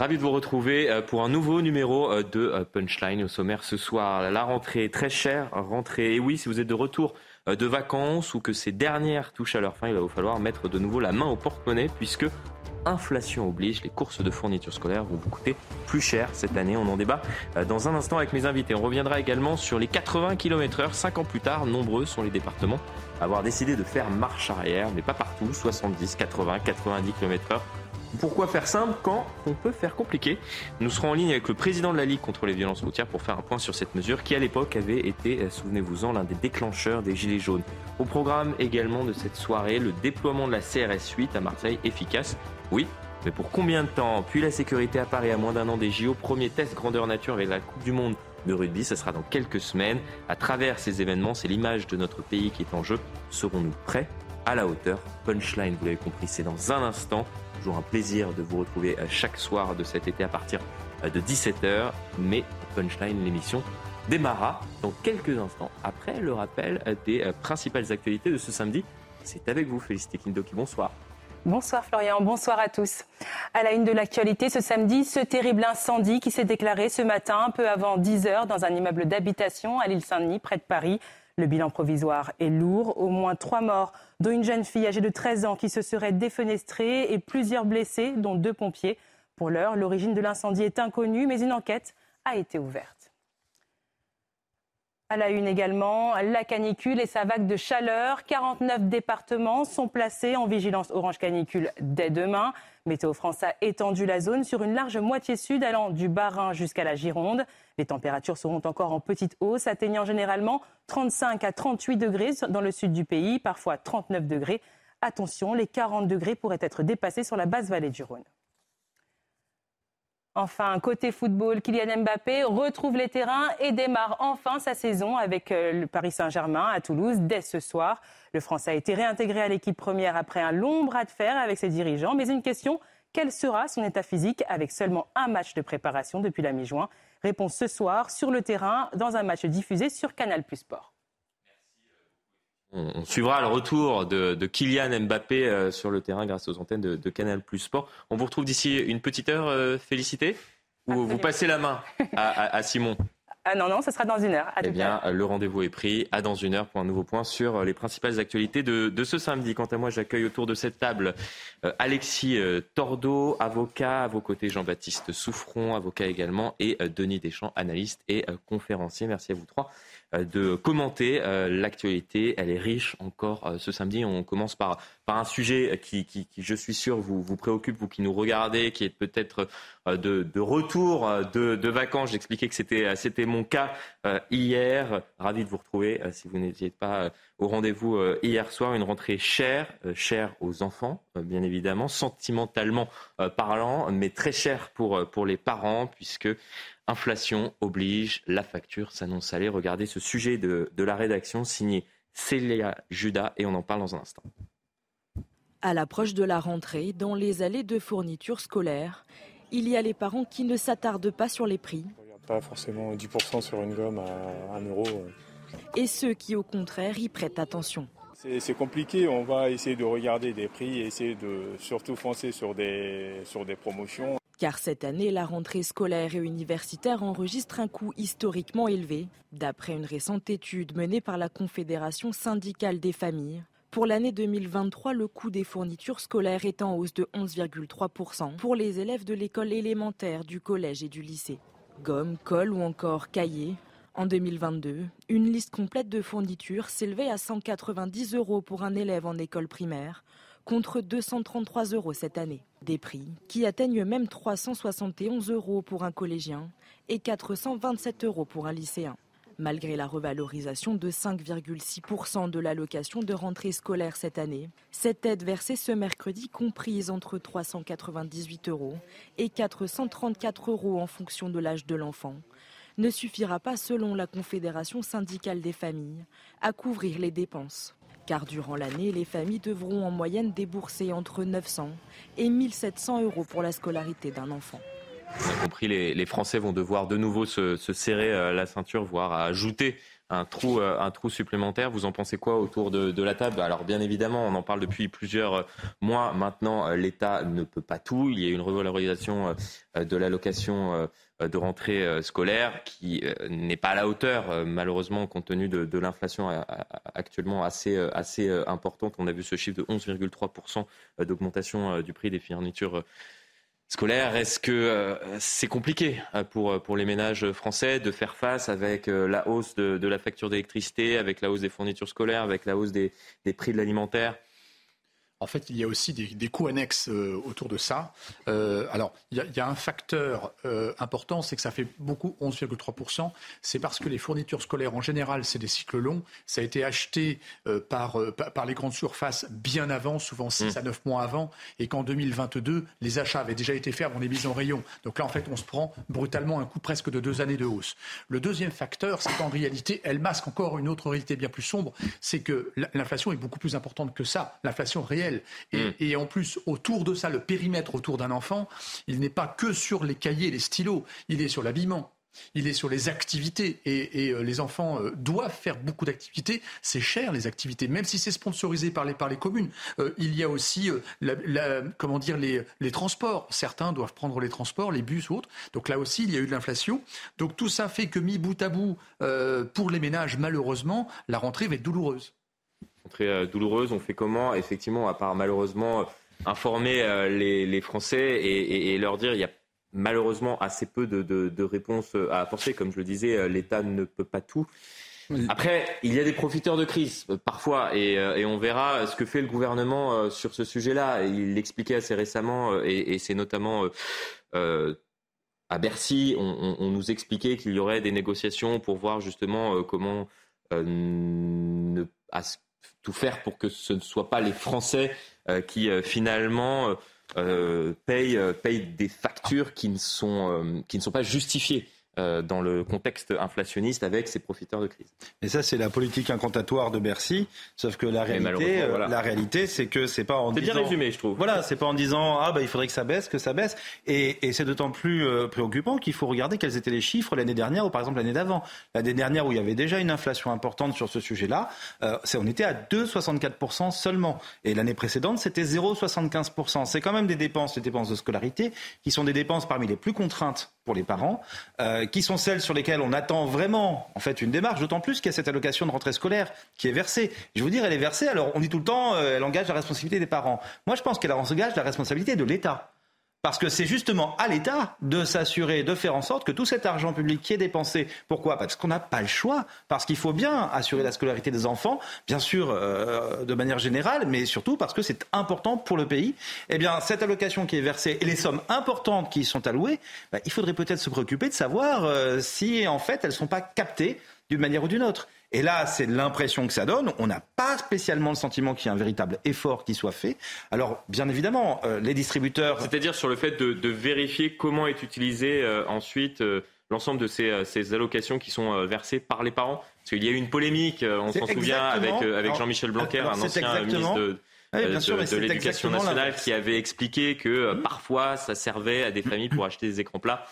Ravi de vous retrouver euh, pour un nouveau numéro euh, de euh, Punchline au sommaire ce soir. La rentrée très chère, rentrée. Et oui, si vous êtes de retour de vacances ou que ces dernières touchent à leur fin, il va vous falloir mettre de nouveau la main au porte-monnaie puisque inflation oblige, les courses de fournitures scolaires vont vous coûter plus cher cette année. On en débat dans un instant avec mes invités. On reviendra également sur les 80 km/h. Cinq ans plus tard, nombreux sont les départements à avoir décidé de faire marche arrière, mais pas partout. 70, 80, 90 km/h. Pourquoi faire simple quand on peut faire compliqué Nous serons en ligne avec le président de la Ligue contre les violences routières pour faire un point sur cette mesure qui à l'époque avait été, euh, souvenez-vous-en, l'un des déclencheurs des Gilets jaunes. Au programme également de cette soirée, le déploiement de la CRS 8 à Marseille efficace. Oui, mais pour combien de temps Puis la sécurité à Paris à moins d'un an des JO, premier test grandeur nature avec la Coupe du Monde de rugby, ce sera dans quelques semaines. À travers ces événements, c'est l'image de notre pays qui est en jeu. Serons-nous prêts à la hauteur Punchline, vous l'avez compris, c'est dans un instant. Toujours un plaisir de vous retrouver euh, chaque soir de cet été à partir euh, de 17h. Mais Punchline, l'émission démarra dans quelques instants après le rappel euh, des principales actualités de ce samedi. C'est avec vous, Félicité Kindoki. Bonsoir. Bonsoir Florian, bonsoir à tous. À la une de l'actualité ce samedi, ce terrible incendie qui s'est déclaré ce matin, un peu avant 10 h dans un immeuble d'habitation à l'île Saint-Denis, près de Paris. Le bilan provisoire est lourd, au moins trois morts, dont une jeune fille âgée de 13 ans qui se serait défenestrée et plusieurs blessés, dont deux pompiers. Pour l'heure, l'origine de l'incendie est inconnue, mais une enquête a été ouverte. À la une également, la canicule et sa vague de chaleur. 49 départements sont placés en vigilance orange canicule dès demain. Météo France a étendu la zone sur une large moitié sud allant du Bas-Rhin jusqu'à la Gironde. Les températures seront encore en petite hausse, atteignant généralement 35 à 38 degrés dans le sud du pays, parfois 39 degrés. Attention, les 40 degrés pourraient être dépassés sur la basse vallée du Rhône. Enfin, côté football, Kylian Mbappé retrouve les terrains et démarre enfin sa saison avec euh, le Paris Saint-Germain à Toulouse dès ce soir. Le Français a été réintégré à l'équipe première après un long bras de fer avec ses dirigeants. Mais une question, quel sera son état physique avec seulement un match de préparation depuis la mi-juin? Réponse ce soir sur le terrain dans un match diffusé sur Canal Plus Sport. On, suivra le retour de, Kylian Mbappé euh, sur le terrain grâce aux antennes de, Canal Plus Sport. On vous retrouve d'ici une petite heure, euh, Félicité Ou vous passez la main à, Simon ah non, non, ce sera dans une heure. eh bien, le rendez-vous est pris. À dans une heure pour un nouveau point sur euh, les principales actualités de, ce samedi. Quant à moi, j'accueille autour de cette table Alexis Tordo, avocat, à vos côtés Jean-Baptiste Souffron, avocat également, et Denis Deschamps, analyste et conférencier. Merci à vous trois euh, de commenter euh, l'actualité. Elle est riche encore euh, ce samedi. On commence par, par un sujet qui, qui, je suis sûr, vous, vous préoccupe, vous qui nous regardez, qui est peut-être de, de, retour de, de vacances. J'expliquais que c'était, c'était mon cas hier. Ravi de vous retrouver si vous n'étiez pas au rendez-vous hier soir. Une rentrée chère, chère aux enfants, bien évidemment, sentimentalement parlant, mais très chère pour, pour les parents, puisque Inflation oblige, la facture s'annonce salée. Regardez ce sujet de, la rédaction signé Célia Judas et on en parle dans un instant. À l'approche de la rentrée, dans les allées de fournitures scolaires, il y a les parents qui ne s'attardent pas sur les prix. Pas forcément 10% sur une gomme à 1 euro. Et ceux qui, au contraire, y prêtent attention. C'est compliqué, on va essayer de regarder des prix et essayer de surtout foncer sur des, sur des promotions. Car cette année, la rentrée scolaire et universitaire enregistre un coût historiquement élevé. D'après une récente étude menée par la Confédération syndicale des familles, pour l'année 2023, le coût des fournitures scolaires est en hausse de 11,3% pour les élèves de l'école élémentaire, du collège et du lycée. Gomme, colle ou encore cahiers. En 2022, une liste complète de fournitures s'élevait à 190 euros pour un élève en école primaire, contre 233 euros cette année. Des prix qui atteignent même 371 euros pour un collégien et 427 euros pour un lycéen. Malgré la revalorisation de 5,6% de l'allocation de rentrée scolaire cette année, cette aide versée ce mercredi comprise entre 398 euros et 434 euros en fonction de l'âge de l'enfant ne suffira pas, selon la Confédération syndicale des familles, à couvrir les dépenses car durant l'année, les familles devront en moyenne débourser entre 900 et 1700 euros pour la scolarité d'un enfant. A compris, les, Français vont devoir de nouveau se, serrer euh, la ceinture, voire ajouter un trou, un trou supplémentaire. Vous en pensez quoi autour de, la table? Alors bien évidemment, on en parle depuis plusieurs mois maintenant. L'État ne peut pas tout. Il y a une revalorisation de l'allocation de rentrée scolaire qui n'est pas à la hauteur, malheureusement, compte tenu de, l'inflation actuellement assez, assez importante. On a vu ce chiffre de 11,3% d'augmentation du prix des fournitures scolaire. Est-ce que euh, c'est compliqué euh, pour, euh, pour les ménages français de faire face avec la hausse de, la facture d'électricité, avec la hausse des fournitures scolaires, avec la hausse des prix de l'alimentaire? En fait, il y a aussi des, coûts annexes euh, autour de ça. Euh, alors, il y, a, un facteur euh, important, c'est que ça fait beaucoup, 11,3%. C'est parce que les fournitures scolaires, en général, c'est des cycles longs. Ça a été acheté par, par les grandes surfaces bien avant, souvent 6 mmh. à 9 mois avant, et qu'en 2022, les achats avaient déjà été faits avant les mises en rayon. Donc là, en fait, on se prend brutalement un coup presque de deux années de hausse. Le deuxième facteur, c'est qu'en réalité, elle masque encore une autre réalité bien plus sombre, c'est que l'inflation est beaucoup plus importante que ça, l'inflation réelle. Mm. Et, en plus, autour de ça, le périmètre autour d'un enfant, il n'est pas que sur les cahiers, les stylos, il est sur l'habillement. Il est sur les activités et, euh, les enfants euh, doivent faire beaucoup d'activités. C'est cher les activités, même si c'est sponsorisé par les, par les communes. Euh, il y a aussi comment dire les, les, transports. Certains doivent prendre les transports, les bus ou autres. Donc là aussi, il y a eu de l'inflation. Donc tout ça fait que mis bout à bout, pour les ménages, malheureusement, la rentrée va être douloureuse très euh, douloureuse. On fait comment Effectivement, à part malheureusement informer euh, les, Français et, leur dire il y a malheureusement assez peu de, réponses à apporter. Comme je le disais, euh, l'État ne peut pas tout. Après, il y a des profiteurs de crise parfois, et, on verra ce que fait le gouvernement sur ce sujet-là. Il l'expliquait assez récemment, et, c'est notamment à Bercy, on, nous expliquait qu'il y aurait des négociations pour voir justement comment ne, tout faire pour que ce ne soient pas les Français euh, qui euh, finalement euh, payent, des factures qui ne sont pas justifiées. Euh, dans le contexte inflationniste avec ses profiteurs de crise. Et ça, c'est la politique incantatoire de Bercy. Sauf que la réalité, euh, la réalité, c'est que c'est pas en disant. C'est bien résumé, je trouve. Voilà, c'est pas en disant ah bah il faudrait que ça baisse, que ça baisse. Et, et c'est d'autant plus euh, préoccupant qu'il faut regarder quels étaient les chiffres l'année dernière ou par exemple l'année d'avant. L'année dernière où il y avait déjà une inflation importante sur ce sujet-là, on était à 2,64% seulement. Et l'année précédente, c'était 0,75%. C'est quand même des dépenses, des dépenses de scolarité, qui sont des dépenses parmi les plus contraintes pour les parents, euh, qui sont celles sur lesquelles on attend vraiment en fait une démarche, d'autant plus qu'il y a cette allocation de rentrée scolaire qui est versée. Je vous dire, elle est versée, alors on dit tout le temps, euh, elle engage la responsabilité des parents. Moi, je pense qu'elle engage la responsabilité de l'État. Parce que c'est justement à l'État de s'assurer, de faire en sorte que tout cet argent public qui est dépensé, pourquoi? Parce qu'on n'a pas le choix, parce qu'il faut bien assurer la scolarité des enfants, bien sûr euh, de manière générale, mais surtout parce que c'est important pour le pays. Eh bien, cette allocation qui est versée et les sommes importantes qui y sont allouées, bah, il faudrait peut-être se préoccuper de savoir euh, si en fait elles ne sont pas captées d'une manière ou d'une autre. Et là, c'est l'impression que ça donne. On n'a pas spécialement le sentiment qu'il y ait un véritable effort qui soit fait. Alors, bien évidemment, euh, les distributeurs. C'est-à-dire sur le fait de, vérifier comment est utilisé euh, ensuite euh, l'ensemble de ces, ces, allocations qui sont versées par les parents. Parce qu'il y a eu une polémique, on s'en souvient, avec, avec Jean-Michel Blanquer, un ancien ministre de. de, l'éducation nationale qui avait expliqué que parfois ça servait à des familles pour acheter des écrans plats.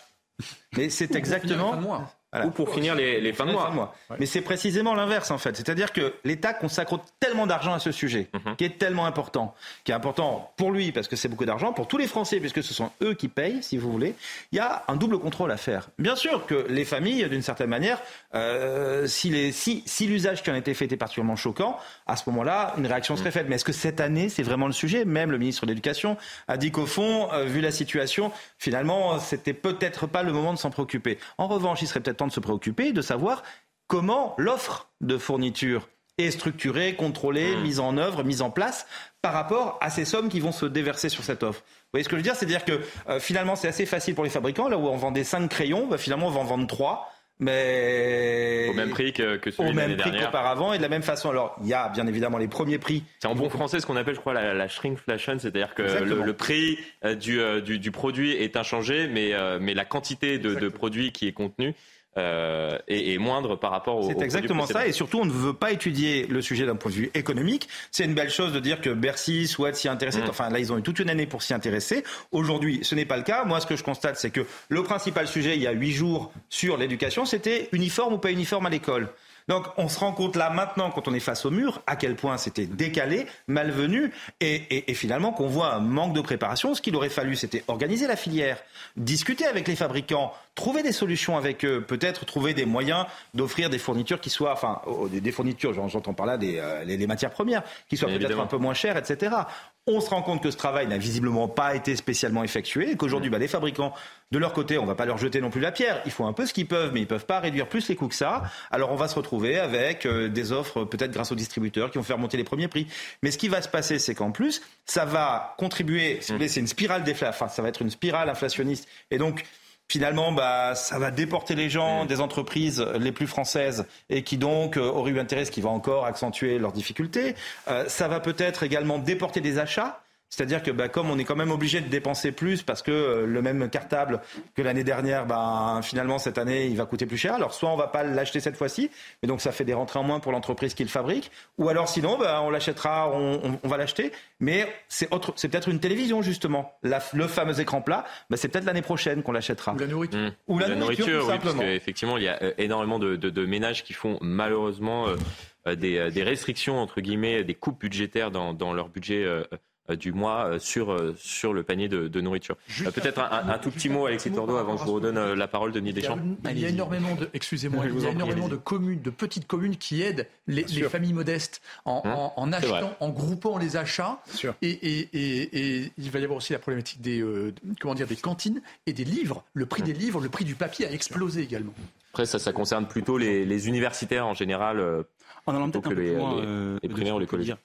Mais c'est exactement. Ou pour finir les, fins de mois. Mais c'est précisément l'inverse en fait. C'est-à-dire que l'État consacre tellement d'argent à ce sujet, mhm. qui est tellement important, qui est important pour lui parce que c'est beaucoup d'argent, pour tous les Français puisque ce sont eux qui payent, si vous voulez. Il y a un double contrôle à faire. Bien sûr que les familles, d'une certaine manière, euh, si, si, l'usage qui en a été fait était particulièrement choquant, à ce moment-là, une réaction serait mhm. faite. Mais est-ce que cette année, c'est vraiment le sujet? Même le ministre de l'Éducation a dit qu'au fond, euh, vu la situation, finalement, c'était peut-être pas le moment de s'en préoccuper. En revanche, il serait peut-être temps de se préoccuper, de savoir comment l'offre de fourniture est structurée, contrôlée, mmh. mise en œuvre, mise en place par rapport à ces sommes qui vont se déverser sur cette offre. Vous voyez ce que je veux dire? C'est-à-dire que euh, finalement, c'est assez facile pour les fabricants. Là où on vendait 5 crayons, bah, finalement, on va en vendre 3 mais au même prix que, que celui au même prix qu'auparavant et de la même façon. Alors il y a bien évidemment les premiers prix. C'est en bon français ce qu'on appelle, je crois, la, shrinkflation, c'est-à-dire que le, prix euh, euh, du, du, produit est inchangé, mais, mais la quantité de, de produits qui est contenu euh, et, moindre par rapport au. C'est exactement ça, et surtout on ne veut pas étudier le sujet d'un point de vue économique. C'est une belle chose de dire que Bercy souhaite s'y intéresser. Mm. Enfin là, ils ont eu toute une année pour s'y intéresser. Aujourd'hui, ce n'est pas le cas. Moi, ce que je constate, c'est que le principal sujet il y a huit jours sur l'éducation, c'était uniforme ou pas uniforme à l'école. Donc on se rend compte là maintenant, quand on est face au mur, à quel point c'était décalé, malvenu, et, et, finalement qu'on voit un manque de préparation. Ce qu'il aurait fallu, c'était organiser la filière, discuter avec les fabricants, trouver des solutions avec eux, peut-être trouver des moyens d'offrir des fournitures qui soient, enfin, des fournitures, j'entends par là des, euh, les, matières premières, qui soient peut-être un peu moins chères, etc. On se rend compte que ce travail n'a visiblement pas été spécialement effectué et qu'aujourd'hui, bah, les fabricants, de leur côté, on ne va pas leur jeter non plus la pierre. Ils font un peu ce qu'ils peuvent, mais ils ne peuvent pas réduire plus les coûts que ça. Alors on va se retrouver avec euh, des offres, peut-être grâce aux distributeurs, qui vont faire monter les premiers prix. Mais ce qui va se passer, c'est qu'en plus, ça va contribuer, si vous voulez, c'est une spirale enfin, ça va être une spirale inflationniste. Et donc, finalement, bah, ça va déporter les gens des entreprises les plus françaises et qui donc euh, auraient eu intérêt, ce qui va encore accentuer leurs difficultés. Euh, ça va peut-être également déporter des achats c'est-à-dire que bah, comme on est quand même obligé de dépenser plus parce que euh, le même cartable que l'année dernière, bah, finalement cette année il va coûter plus cher. Alors soit on va pas l'acheter cette fois-ci, mais donc ça fait des rentrées en moins pour l'entreprise qui le fabrique, ou alors sinon bah, on l'achètera, on, va l'acheter, mais c'est autre, c'est peut-être une télévision justement, le fameux écran plat, bah, c'est peut-être l'année prochaine qu'on l'achètera. Ou la nourriture. Mmh. Ou la, nourriture, oui, parce qu'effectivement il y a euh, énormément de, ménages qui font malheureusement euh, des, restrictions entre guillemets, des coupes budgétaires dans, dans leur budget euh, du mois euh, sur, euh, sur le panier de, nourriture. Peut-être un, tout petit mot, Alexis Tordo, avant que je vous redonne la parole, Denis Deschamps. Il y a énormément de, excusez-moi, il y a énormément de communes, de petites communes qui aident les, familles modestes en, hein achetant, en groupant les achats. Et, et, il va y avoir aussi la problématique des, comment dire, des cantines et des livres. Le prix des livres, le prix du papier a explosé également. Après, ça, ça concerne plutôt les, universitaires en général. en allant peut-être un peu les, les, les primaires ou les collégiens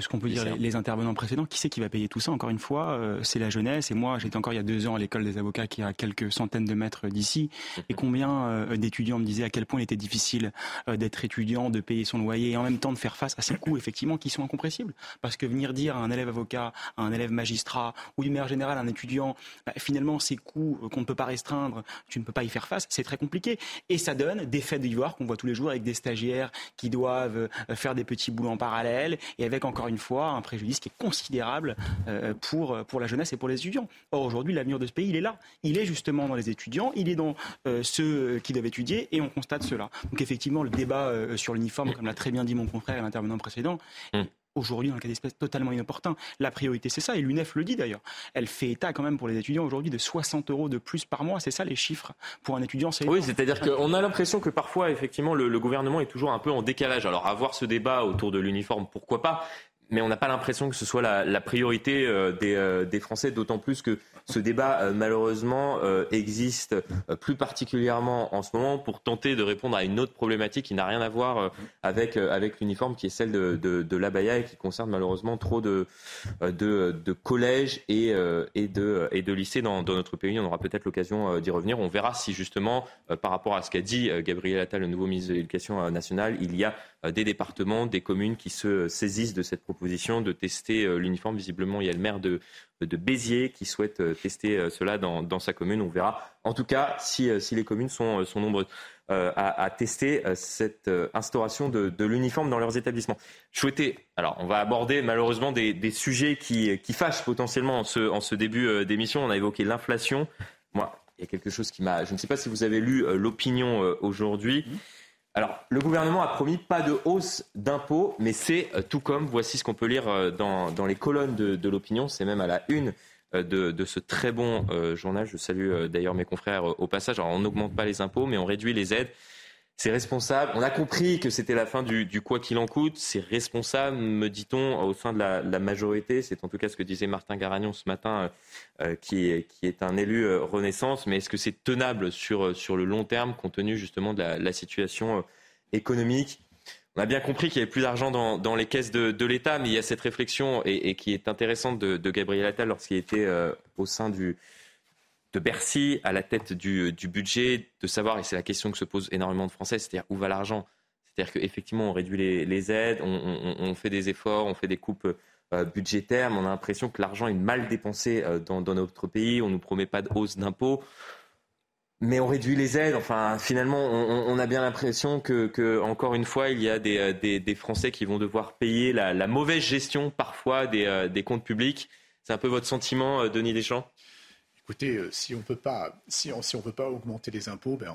ce qu'on peut dire les, intervenants précédents, qui c'est qui va payer tout ça Encore une fois, euh, c'est la jeunesse. Et moi, j'étais encore il y a deux ans à l'école des avocats qui est à quelques centaines de mètres d'ici. Et mhm. combien euh, d'étudiants me disaient à quel point il était difficile euh, d'être étudiant, de payer son loyer et en même temps de faire face à ces coûts effectivement qui sont incompressibles. Parce que venir dire à un élève avocat, à un élève magistrat ou d'une manière générale à un étudiant, bah, finalement ces coûts qu'on ne peut pas restreindre, tu ne peux pas y faire face, c'est très compliqué. Et ça donne des faits d'ivoire qu'on voit tous les jours avec des stagiaires qui doivent faire des petits boulots en parallèle et avec encore une fois un préjudice qui est considérable euh, pour, pour la jeunesse et pour les étudiants. Or, aujourd'hui, l'avenir de ce pays, il est là. Il est justement dans les étudiants, il est dans euh, ceux qui doivent étudier, et on constate cela. Donc, effectivement, le débat euh, sur l'uniforme, comme l'a très bien dit mon confrère et l'intervenant précédent, mmh aujourd'hui, dans le cas d'espèce, totalement inopportun. La priorité, c'est ça, et l'UNEF le dit d'ailleurs. Elle fait état quand même pour les étudiants aujourd'hui de 60 euros de plus par mois. C'est ça les chiffres pour un étudiant. Oui, c'est-à-dire qu'on a l'impression que parfois, effectivement, le, le, gouvernement est toujours un peu en décalage. Alors, avoir ce débat autour de l'uniforme, pourquoi pas? Mais on n'a pas l'impression que ce soit la, priorité euh, des, euh, des, Français, d'autant plus que ce débat, euh, malheureusement, existe plus particulièrement en ce moment pour tenter de répondre à une autre problématique qui n'a rien à voir avec, avec l'uniforme, qui est celle de, de, l'abaya et qui concerne malheureusement trop de, de, collèges et, et, de, et de lycées dans, dans notre pays. On aura peut-être l'occasion d'y revenir. On verra si justement, par rapport à ce qu'a dit Gabriel Attal, le nouveau ministre de l'Éducation nationale, il y a des départements, des communes qui se saisissent de cette proposition de tester euh, l'uniforme. Visiblement, il y a le maire de, Béziers qui souhaite euh, tester euh, cela dans, sa commune. On verra en tout cas si, les communes sont, nombreuses. à, tester cette instauration de, l'uniforme dans leurs établissements. Je souhaitais, alors on va aborder malheureusement des, sujets qui, fâchent potentiellement en ce, en ce début d'émission. On a évoqué l'inflation. Moi, il y a quelque chose qui m'a. Je ne sais pas si vous avez lu l'opinion aujourd'hui. Alors, le gouvernement a promis pas de hausse d'impôts, mais c'est euh, tout comme, voici ce qu'on peut lire euh, dans, les colonnes de, l'opinion, c'est même à la une euh, de, ce très bon journal. Je salue d'ailleurs mes confrères au passage. Alors, on n'augmente pas les impôts, mais on réduit les aides. C'est responsable. On a compris que c'était la fin du, quoi qu'il en coûte. C'est responsable, me dit-on, au sein de la, majorité. C'est en tout cas ce que disait Martin Garagnon ce matin, euh, qui, est, qui, est, un élu euh, Renaissance. Mais est-ce que c'est tenable sur, le long terme, compte tenu justement de la, situation euh, économique? On a bien compris qu'il y avait plus d'argent dans, les caisses de, l'État, mais il y a cette réflexion et, qui est intéressante de Gabriel Attal lorsqu'il était au sein du, de Bercy à la tête du, budget, de savoir, et c'est la question que se posent énormément de Français, c'est-à-dire où va l'argent? C'est-à-dire qu'effectivement, on réduit les, aides, on, fait des efforts, on fait des coupes euh, budgétaires, mais on a l'impression que l'argent est mal dépensé euh, dans, notre pays, on ne nous promet pas de hausse d'impôts. Mais on réduit les aides. Enfin, finalement, on, a bien l'impression que, encore une fois, il y a des, Français qui vont devoir payer la, mauvaise gestion parfois des, des comptes publics. C'est un peu votre sentiment, Denis Deschamps? Écoutez, euh, si on peut pas, si on, si on pas augmenter les impôts, ben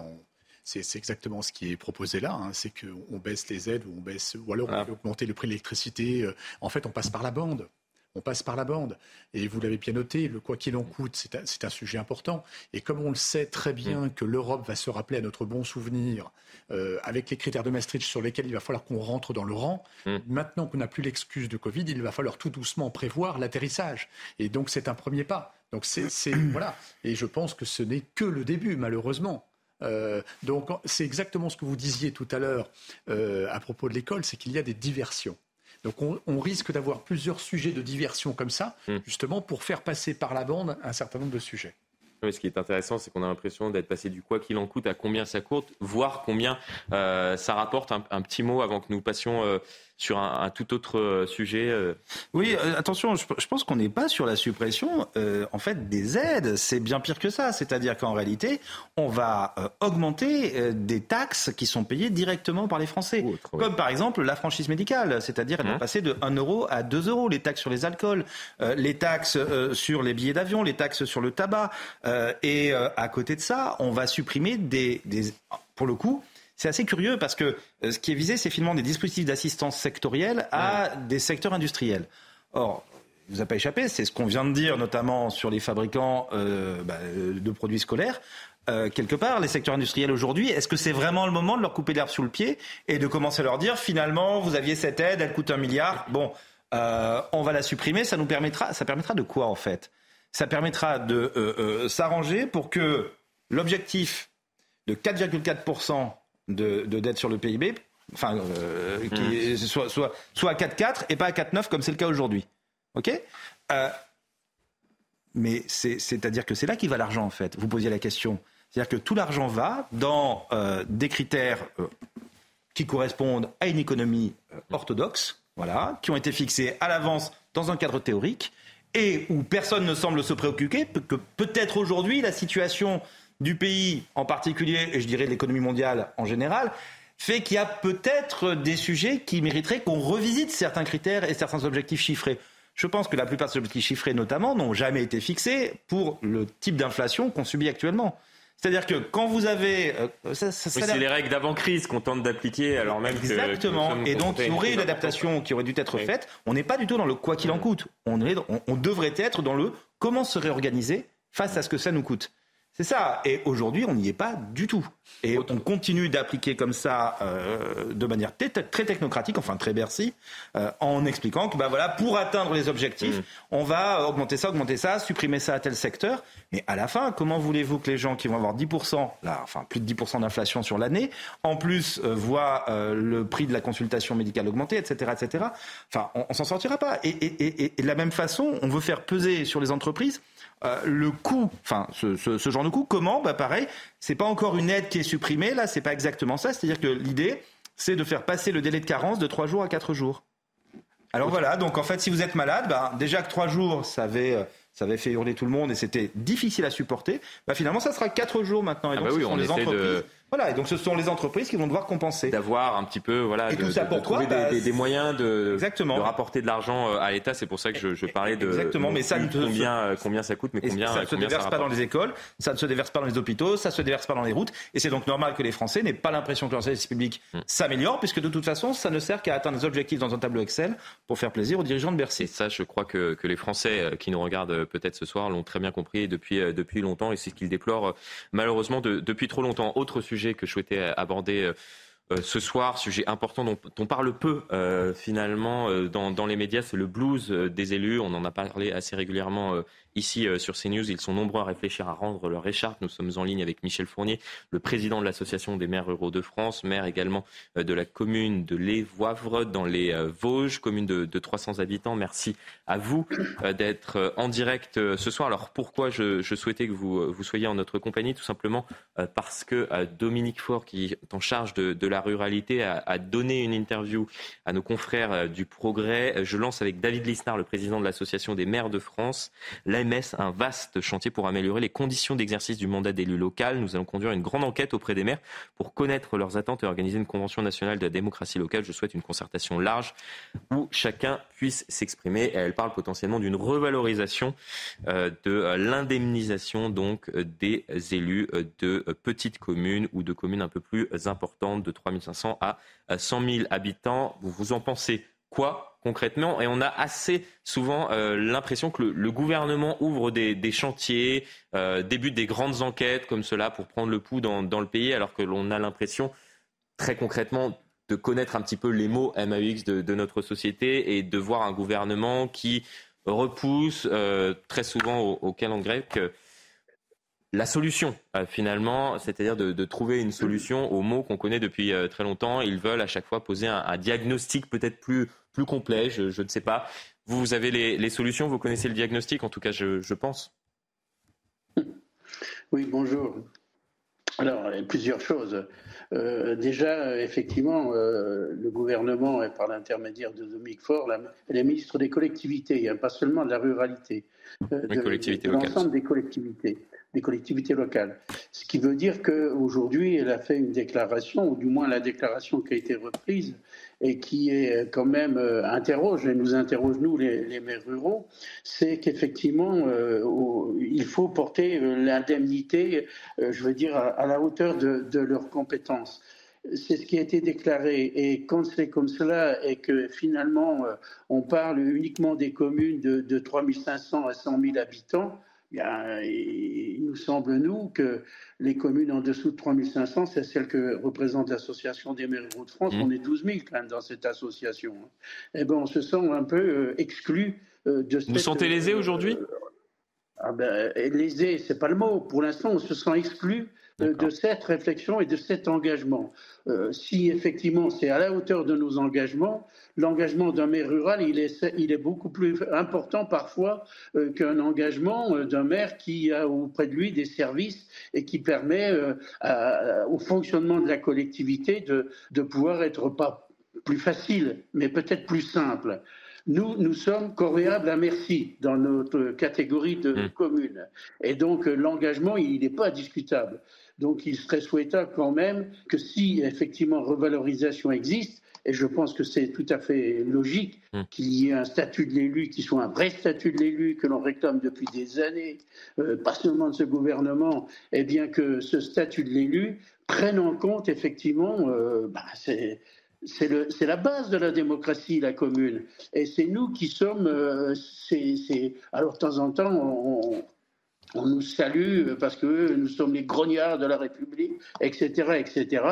C'est exactement ce qui est proposé là. Hein. C'est qu'on baisse les aides ou on baisse, ou alors on peut augmenter le prix de l'électricité. Euh, en fait, on passe par la bande on passe par la bande. Et vous l'avez bien noté, le quoi qu'il en coûte, c'est un, sujet important. Et comme on le sait très bien mm. que l'Europe va se rappeler à notre bon souvenir, euh, avec les critères de Maastricht sur lesquels il va falloir qu'on rentre dans le rang, mm. maintenant qu'on n'a plus l'excuse de Covid, il va falloir tout doucement prévoir l'atterrissage. Et donc c'est un premier pas. Donc c'est voilà. Et je pense que ce n'est que le début, malheureusement. Euh, donc c'est exactement ce que vous disiez tout à l'heure euh, à propos de l'école, c'est qu'il y a des diversions. Donc on, risque d'avoir plusieurs sujets de diversion comme ça, hmm. justement pour faire passer par la bande un certain nombre de sujets. ce qui est intéressant, c'est qu'on a l'impression d'être passé du quoi qu'il en coûte à combien ça coûte, voire combien euh, ça rapporte. Un, petit mot avant que nous passions sur un, tout autre euh, sujet. Euh. Oui, euh, attention, je, pense qu'on n'est pas sur la suppression en fait des aides. C'est bien pire que ça. C'est-à-dire qu'en réalité, on va augmenter des taxes qui sont payées directement par les Français, comme par exemple la franchise médicale. C'est-à-dire elle va mmh. passer de 1 euro à 2 euros. Les taxes sur les alcools, les taxes sur les billets d'avion, les taxes sur le tabac. et à côté de ça, on va supprimer des, des pour le coup, c'est assez curieux parce que euh, ce qui est visé, c'est finalement des dispositifs d'assistance sectorielle à des secteurs industriels. Or, il vous a pas échappé, c'est ce qu'on vient de dire, notamment sur les fabricants euh, bah, de produits scolaires. Euh, quelque part, les secteurs industriels aujourd'hui, est-ce que c'est vraiment le moment de leur couper l'herbe sous le pied et de commencer à leur dire finalement, vous aviez cette aide, elle coûte un milliard, bon, on va la supprimer, ça nous permettra, ça permettra de quoi en fait? Ça permettra de s'arranger pour que l'objectif de 4,4% de, dette sur le PIB, enfin, euh, qui mmh. soit, soit, soit à 4,4 et pas à 4,9 comme c'est le cas aujourd'hui. OK? Euh, Mais c'est-à-dire que c'est là qu'il va l'argent, en fait. Vous posiez la question. C'est-à-dire que tout l'argent va dans euh, des critères qui correspondent à une économie orthodoxe, voilà, qui ont été fixés à l'avance dans un cadre théorique et où personne ne semble se préoccuper que peut-être aujourd'hui la situation du pays en particulier, et je dirais de l'économie mondiale en général, fait qu'il y a peut-être des sujets qui mériteraient qu'on revisite certains critères et certains objectifs chiffrés. Je pense que la plupart des objectifs chiffrés, notamment, n'ont jamais été fixés pour le type d'inflation qu'on subit actuellement. C'est-à-dire que quand vous avez... Euh, c'est les règles d'avant-crise qu'on tente d'appliquer alors même Exactement. et donc, il y aurait une adaptation qui aurait dû être faite. On n'est pas du tout dans le quoi qu'il en coûte. On, est, on devrait être dans le comment se réorganiser face à ce que ça nous coûte. C'est ça. Et aujourd'hui, on n'y est pas du tout. Et on continue d'appliquer comme ça, euh, de manière très technocratique, enfin très Bercy, euh, en expliquant que bah voilà, pour atteindre les objectifs, mm. on va augmenter ça, augmenter ça, supprimer ça à tel secteur. Mais à la fin, comment voulez-vous que les gens qui vont avoir 10%, là, enfin plus de 10% d'inflation sur l'année, en plus euh, voient le prix de la consultation médicale augmenter, etc., etc. Enfin, on, on s'en sortira pas. Et, et, et, et de la même façon, on veut faire peser sur les entreprises euh, le coût, enfin ce, genre de coût, comment Bah pareil, c'est pas encore une aide qui est supprimée, là c'est pas exactement ça, c'est-à-dire que l'idée c'est de faire passer le délai de carence de 3 jours à 4 jours. Alors voilà, donc en fait si vous êtes malade, bah, déjà que 3 jours ça avait euh, ça avait fait hurler tout le monde et c'était difficile à supporter. Bah finalement, ça sera 4 jours maintenant. Et ah donc, bah oui, on les entreprises. Voilà, et donc ce sont les entreprises qui vont devoir compenser. D'avoir un petit peu, voilà, et de, tout ça trouver bah, des, moyens de, Exactement. de rapporter de l'argent euh, à l'État. C'est pour ça que je, je parlais de Exactement, mais ça combien, euh, combien ça coûte, mais combien ça ne se déverse pas dans les écoles, ça ne se déverse pas dans les hôpitaux, ça ne se déverse pas dans les routes, et c'est donc normal que les Français n'aient pas l'impression que leur service public hmm. s'améliore, puisque de toute façon, ça ne sert qu'à atteindre des objectifs dans un tableau Excel pour faire plaisir aux dirigeants de Bercy. Et ça, je crois que, que les Français euh, qui nous regardent peut-être ce soir l'ont très bien compris depuis depuis longtemps, et c'est ce qu'ils déplorent malheureusement depuis trop longtemps. Autre sujet que je souhaitais aborder euh, euh, ce soir, sujet important dont on parle peu euh, finalement dans, les médias, c'est le blues des élus. On en a parlé assez régulièrement Ici, euh, sur CNews, ils sont nombreux à réfléchir à rendre leur écharpe. Nous sommes en ligne avec Michel Fournier, le président de l'Association des maires ruraux de France, maire également euh, de la commune de Les Voivres dans les euh, Vosges, commune de, 300 habitants. Merci à vous d'être en direct ce soir. Alors pourquoi je, souhaitais que vous, vous soyez en notre compagnie? Tout simplement parce que Dominique Faure, qui est en charge de, la ruralité a, donné une interview à nos confrères du Progrès. Je lance avec David Lisnard, le président de l'Association des maires de France, un vaste chantier pour améliorer les conditions d'exercice du mandat d'élu local. Nous allons conduire une grande enquête auprès des maires pour connaître leurs attentes et organiser une convention nationale de la démocratie locale. Je souhaite une concertation large où chacun puisse s'exprimer. Elle parle potentiellement d'une revalorisation euh, de euh, l'indemnisation donc euh, des élus de petites communes ou de communes un peu plus importantes de 3500 à 100 000 habitants. Vous vous en pensez quoi? Concrètement Et on a assez souvent l'impression que le, gouvernement ouvre des, chantiers, débute des grandes enquêtes comme cela pour prendre le pouls dans, le pays, alors que l'on a l'impression très concrètement de connaître un petit peu les mots MAUX de, notre société et de voir un gouvernement qui repousse euh, très souvent au, euh, la solution euh, finalement, c'est-à-dire de, trouver une solution aux mots qu'on connaît depuis très longtemps. Ils veulent à chaque fois poser un, diagnostic peut-être plus, plus complet, je, ne sais pas. Vous, vous avez les, solutions, vous connaissez le diagnostic, en tout cas je, je pense. Oui, bonjour. Alors, plusieurs choses. Euh, déjà, effectivement, euh, le gouvernement, par l'intermédiaire de Dominique Faure, elle est ministre des collectivités, hein, pas seulement de la ruralité, euh, de, l'ensemble des collectivités des collectivités locales. Ce qui veut dire qu'aujourd'hui, elle a fait une déclaration, ou du moins la déclaration qui a été reprise, et qui est quand même euh, interroge, et nous interroge nous les, maires ruraux, c'est qu'effectivement, euh, il faut porter euh, l'indemnité, je veux dire, à, la hauteur de, leurs compétences c'est ce qui a été déclaré. Et quand c'est comme cela et que finalement on parle uniquement des communes de, de 3500 à 100 000 habitants, il nous semble, nous, que les communes en dessous de 3500, c'est celle que représente l'Association des maires de France. Mmh. On est 12 000 quand même dans cette association. Eh bien, on se sent un peu euh, exclu euh, de cette... Vous sentez lésé aujourd'hui? Euh, ah ben, Lésé, c'est pas le mot. Pour l'instant, on se sent exclu de cette réflexion et de cet engagement. Euh, si effectivement c'est à la hauteur de nos engagements, l'engagement d'un maire rural, il est, il est beaucoup plus important parfois euh, qu'un engagement euh, d'un maire qui a auprès de lui des services et qui permet au fonctionnement de la collectivité de, de pouvoir être pas plus facile, mais peut-être plus simple. Nous, nous sommes coréables à merci dans notre catégorie de mmh. communes. Et donc, l'engagement, il n'est pas discutable. Donc il serait souhaitable quand même que si effectivement revalorisation existe, et je pense que c'est tout à fait logique hmm. qu'il y ait un statut de l'élu qui soit un vrai statut de l'élu que l'on réclame depuis des années, euh, pas seulement de ce gouvernement, et bien que ce statut de l'élu prenne en compte effectivement, euh, bah, c'est la base de la démocratie, la commune. Et c'est nous qui sommes. Euh, alors, de temps en temps, on, on nous salue parce que nous sommes les grognards de la République, etc., etc.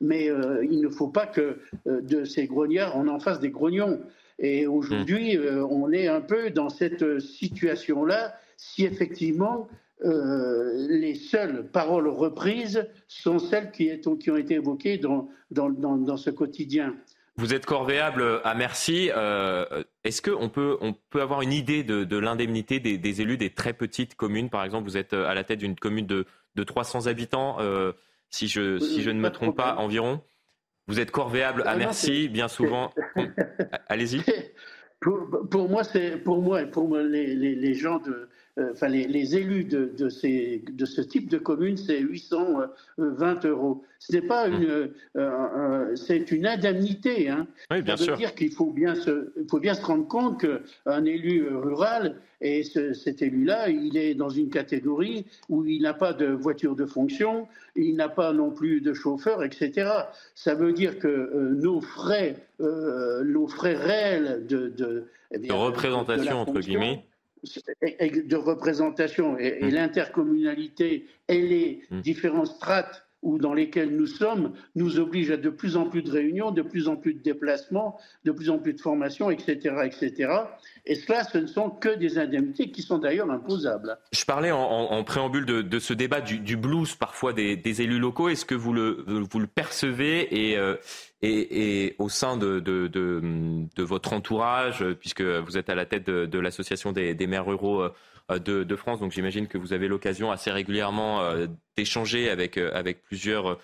Mais euh, il ne faut pas que euh, de ces grognards, on en fasse des grognons. Et aujourd'hui, mmh. on est un peu dans cette situation-là, si effectivement les seules paroles reprises sont celles qui, ont été évoquées dans, dans ce quotidien. Vous êtes corvéable à merci. Euh, est-ce qu'on peut, on peut avoir une idée de, l'indemnité des, élus des très petites communes? Par exemple, vous êtes à la tête d'une commune de, 300 habitants, euh, si, je, si je ne me trompe pas, environ. Vous êtes corvéable à merci, bien souvent. Allez-y. Pour, moi, c'est pour moi, pour les, les gens de, euh, enfin les, élus de, ces, de, ce type de commune, c'est 820 euros. Ce n'est pas mmh. une, euh, c'est une indemnité. Hein. Oui, bien Ça veut dire qu'il faut bien se, faut bien se rendre compte qu'un élu rural et cet élu-là, il est dans une catégorie où il n'a pas de voiture de fonction, il n'a pas non plus de chauffeur, etc. Ça veut dire que euh, nos frais, nos frais réels de, de, eh de représentation entre guillemets de représentation et, mm. l'intercommunalité et les mm. différentes strates où, dans lesquelles nous sommes nous obligent à de plus en plus de réunions, de plus en plus de déplacements, de plus en plus de formations, etc. etc. Et cela, ce ne sont que des indemnités qui sont d'ailleurs imposables. Je parlais en, préambule de, ce débat du, blues parfois des, élus locaux. Est-ce que vous le, percevez et, euh, et, au sein de, de, votre entourage, puisque vous êtes à la tête de, l'association des, maires ruraux euh, de, France, donc j'imagine que vous avez l'occasion assez régulièrement euh, d'échanger avec, avec plusieurs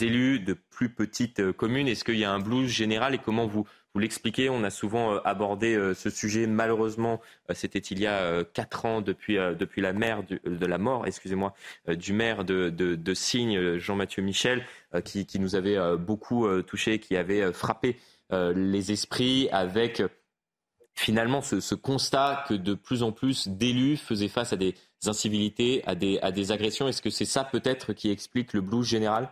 élus de plus petites communes. Est-ce qu'il y a un blues général et comment vous, vous l'expliquez? On a souvent abordé ce sujet. Malheureusement, c'était il y a quatre ans depuis, depuis la, mère de la mort, excusez-moi, du maire de, de, de Signe, Jean-Mathieu Michel, qui, qui, nous avait beaucoup touché, qui avait frappé les esprits avec finalement ce, constat que de plus en plus d'élus faisaient face à des incivilités, à des, à des agressions. Est-ce que c'est ça peut-être qui explique le blues général?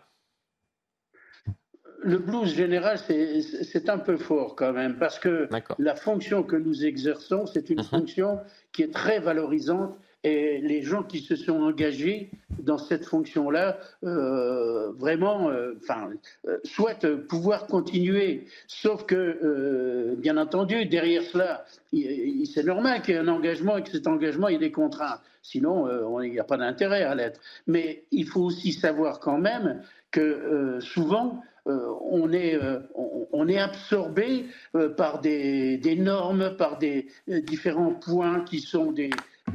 Le blues général, c'est un peu fort quand même, parce que la fonction que nous exerçons, c'est une mhm. fonction qui est très valorisante et les gens qui se sont engagés dans cette fonction-là, euh, vraiment, euh, enfin, euh, souhaitent pouvoir continuer. Sauf que, bien entendu, derrière cela, c'est normal qu'il y ait un engagement et que cet engagement ait des contraintes. Sinon, il n'y a pas d'intérêt à l'être. Mais il faut aussi savoir quand même que souvent, on, est, absorbé par des, normes, par des différents points qui sont des,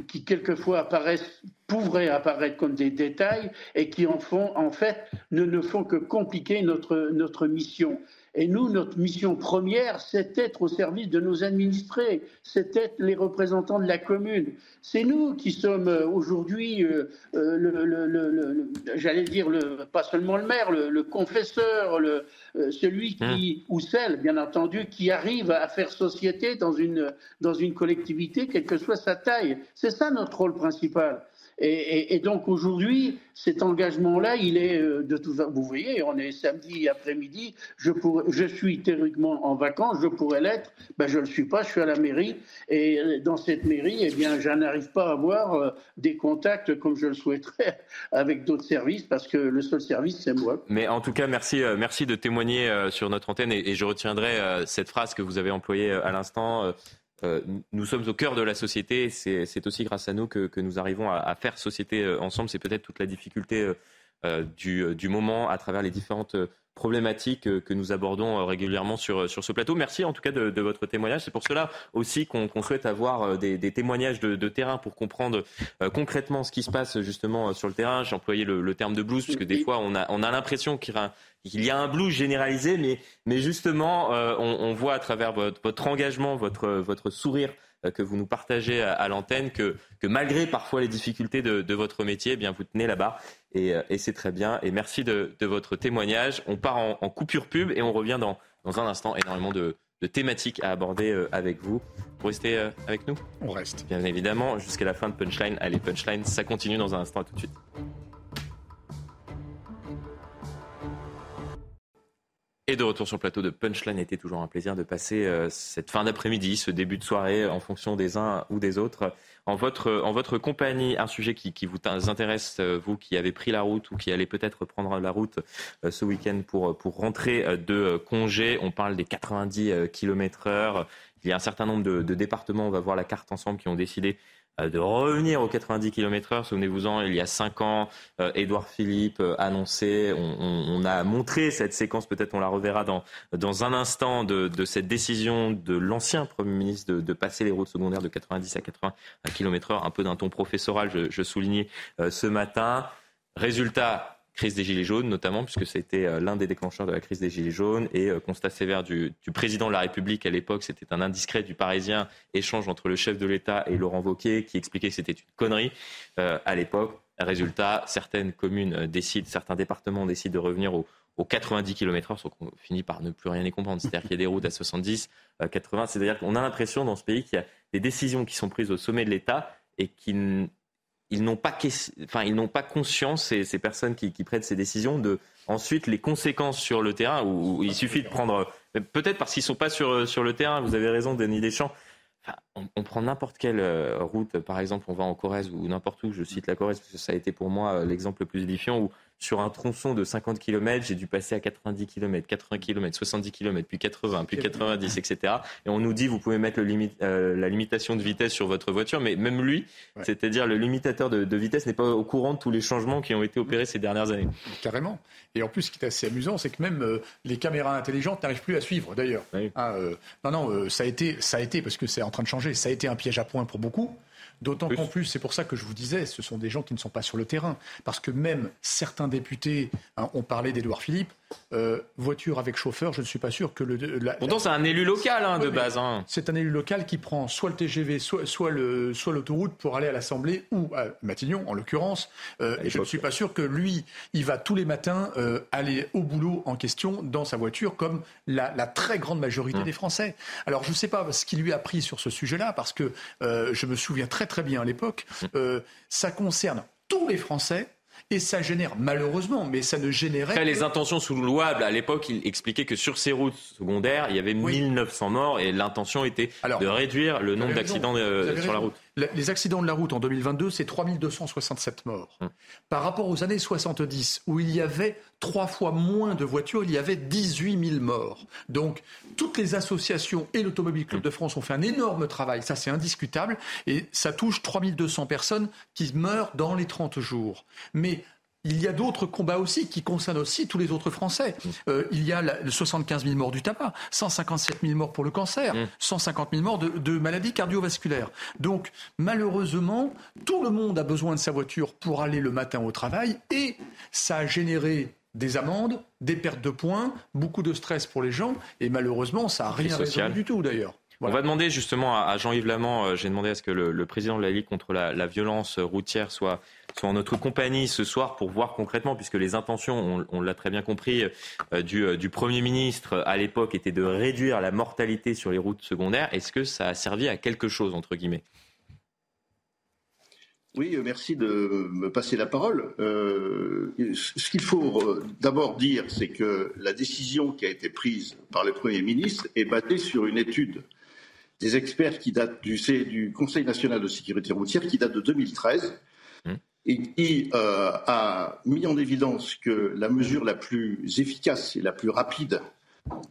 qui quelquefois apparaissent, pourraient apparaître comme des détails et qui en fait, ne, ne font que compliquer notre mission. Et nous, notre mission première, c'est être au service de nos administrés, c'est être les représentants de la commune. C'est nous qui sommes euh, aujourd'hui, euh, euh, le, j'allais dire, pas seulement le maire, le, confesseur, celui qui, mmh. ou celle, bien entendu, qui arrive à faire société dans une, dans une collectivité, quelle que soit sa taille. C'est ça notre rôle principal. Et, donc aujourd'hui, cet engagement-là, il est euh, de tout Vous voyez, on est samedi après-midi, je, je suis théoriquement en vacances, je pourrais l'être, ben je ne le suis pas, je suis à la mairie. Et euh, dans cette mairie, eh bien, je n'arrive pas à avoir euh, des contacts comme je le souhaiterais avec d'autres services, parce que le seul service, c'est moi. Mais en tout cas, merci, merci de témoigner sur notre antenne et, et je retiendrai cette phrase que vous avez employée à l'instant. Euh, nous sommes au cœur de la société. C'est aussi grâce à nous que, nous arrivons à, faire société euh, ensemble. C'est peut-être toute la difficulté euh, du, moment à travers les différentes problématiques que nous abordons régulièrement sur, ce plateau. Merci en tout cas de, votre témoignage. C'est pour cela aussi qu'on souhaite avoir des, témoignages de, terrain pour comprendre concrètement ce qui se passe justement sur le terrain. J'ai employé le, terme de blues puisque des fois on a, on a l'impression qu'il y a un blues généralisé, mais, mais justement, euh, on, voit à travers votre, engagement, votre, votre sourire euh, que vous nous partagez à, l'antenne, que, que, malgré parfois les difficultés de, votre métier, eh bien vous tenez là-bas et, euh, et c'est très bien. Et merci de, votre témoignage. On part en, coupure pub et on revient dans, dans un instant. Énormément de, de thématiques à aborder avec vous. Vous restez avec nous? On reste. Bien évidemment, jusqu'à la fin de Punchline. Allez, Punchline, ça continue dans un instant. À tout de suite. Et de retour sur le plateau de Punchline, était toujours un plaisir de passer euh, cette fin d'après-midi, ce début de soirée, en fonction des uns ou des autres, en votre, en votre compagnie. Un sujet qui, qui vous intéresse, euh, vous qui avez pris la route ou qui allez peut-être prendre la route euh, ce week-end pour, pour rentrer de congé. On parle des 90 km heure. Il y a un certain nombre de, de départements, on va voir la carte ensemble, qui ont décidé euh, de revenir aux 90 km/h. Souvenez-vous-en, il y a cinq ans, euh, Édouard Philippe euh, annonçait, on, a montré cette séquence, peut-être on la reverra dans, dans un instant, de, cette décision de l'ancien Premier ministre de, passer les routes secondaires de 90 à 80 km/h, un peu d'un ton professoral, je, je soulignais ce matin. Résultat, crise des Gilets jaunes, notamment, puisque c'était euh, l'un des déclencheurs de la crise des Gilets jaunes. Et euh, constat sévère du, président de la République à l'époque, c'était un indiscret du Parisien, échange entre le chef de l'État et Laurent Wauquiez, qui expliquait que c'était une connerie euh, à l'époque. Résultat, certaines communes décident, certains départements décident de revenir aux, 90 km/h, sauf qu'on finit par ne plus rien y comprendre. C'est-à-dire qu'il y a des routes à 70, 80. C'est-à-dire qu'on a l'impression dans ce pays qu'il y a des décisions qui sont prises au sommet de l'État et qui ils n'ont pas, enfin, ils n'ont pas conscience, ces, ces personnes qui, prennent ces décisions, de ensuite les conséquences sur le terrain, où, il suffit de prendre, peut-être parce qu'ils sont pas sur, sur le terrain, vous avez raison, Denis Deschamps, on, prend n'importe quelle euh, route, par exemple, on va en Corrèze ou n'importe où, je cite la Corrèze parce que ça a été pour moi euh, l'exemple le plus édifiant, où sur un tronçon de 50 km, j'ai dû passer à 90 km, 80 km, 70 km, puis 80, puis 90, etc. Et on nous dit, vous pouvez mettre le euh, la limitation de vitesse sur votre voiture, mais même lui, c'est-à-dire le limitateur de, vitesse, n'est pas au courant de tous les changements qui ont été opérés ces dernières années. Carrément. Et en plus, ce qui est assez amusant, c'est que même euh, les caméras intelligentes n'arrivent plus à suivre, d'ailleurs. Ah, euh, non, non, ça, a été, ça a été, parce que c'est en train de changer, ça a été un piège à point pour beaucoup. D'autant qu'en plus, c'est pour ça que je vous disais, ce sont des gens qui ne sont pas sur le terrain. Parce que même certains députés, hein, on parlait d'Edouard Philippe, euh, voiture avec chauffeur, je ne suis pas sûr que le. Pourtant, c'est un élu local hein, de base. Hein. C'est un élu local qui prend soit le TGV, soit, soit, le, soit l'autoroute pour aller à l'Assemblée ou à Matignon, en l'occurrence. Euh, et je ne suis pas sûr que lui, il va tous les matins euh, aller au boulot en question dans sa voiture, comme la, très grande majorité mmh. des Français. Alors, je ne sais pas ce qui lui a pris sur ce sujet-là, parce que je me souviens très très bien à l'époque, mmh. ça concerne tous les Français et ça génère malheureusement, mais ça ne générait. Après, les intentions sous louables, à l'époque, il expliquait que sur ces routes secondaires, il y avait 1900 morts et l'intention était de réduire le nombre d'accidents euh, sur la route. Les accidents de la route en 2022, c'est 3267 morts. Hum. Par rapport aux années 70, où il y avait trois fois moins de voitures, il y avait 18 000 morts. Donc, toutes les associations et l'Automobile Club de France ont fait un énorme travail, ça c'est indiscutable, et ça touche 3200 personnes qui meurent dans les 30 jours. Mais il y a d'autres combats aussi qui concernent aussi tous les autres Français. Mm. Euh, il y a la, 75 000 morts du tabac, 157 000 morts pour le cancer, 150 mm. 000 morts de, maladies cardiovasculaires. Donc malheureusement, tout le monde a besoin de sa voiture pour aller le matin au travail et ça a généré des amendes, des pertes de points, beaucoup de stress pour les gens et malheureusement ça n'a rien résolu du tout d'ailleurs. On va demander justement à Jean-Yves Lamont, euh, j'ai demandé à ce que le, président de la Ligue contre la, violence routière soit, soit en notre compagnie ce soir pour voir concrètement, puisque les intentions, on, l'a très bien compris, euh, du, euh, du, Premier ministre à l'époque étaient de réduire la mortalité sur les routes secondaires. Est-ce que ça a servi à quelque chose, entre guillemets? Oui, merci de me passer la parole. ce qu'il faut d'abord dire, c'est que la décision qui a été prise par le Premier ministre est basée sur une étude des experts qui datent du, du Conseil national de sécurité routière qui date de 2013 mmh. et qui euh, a mis en évidence que la mesure la plus efficace et la plus rapide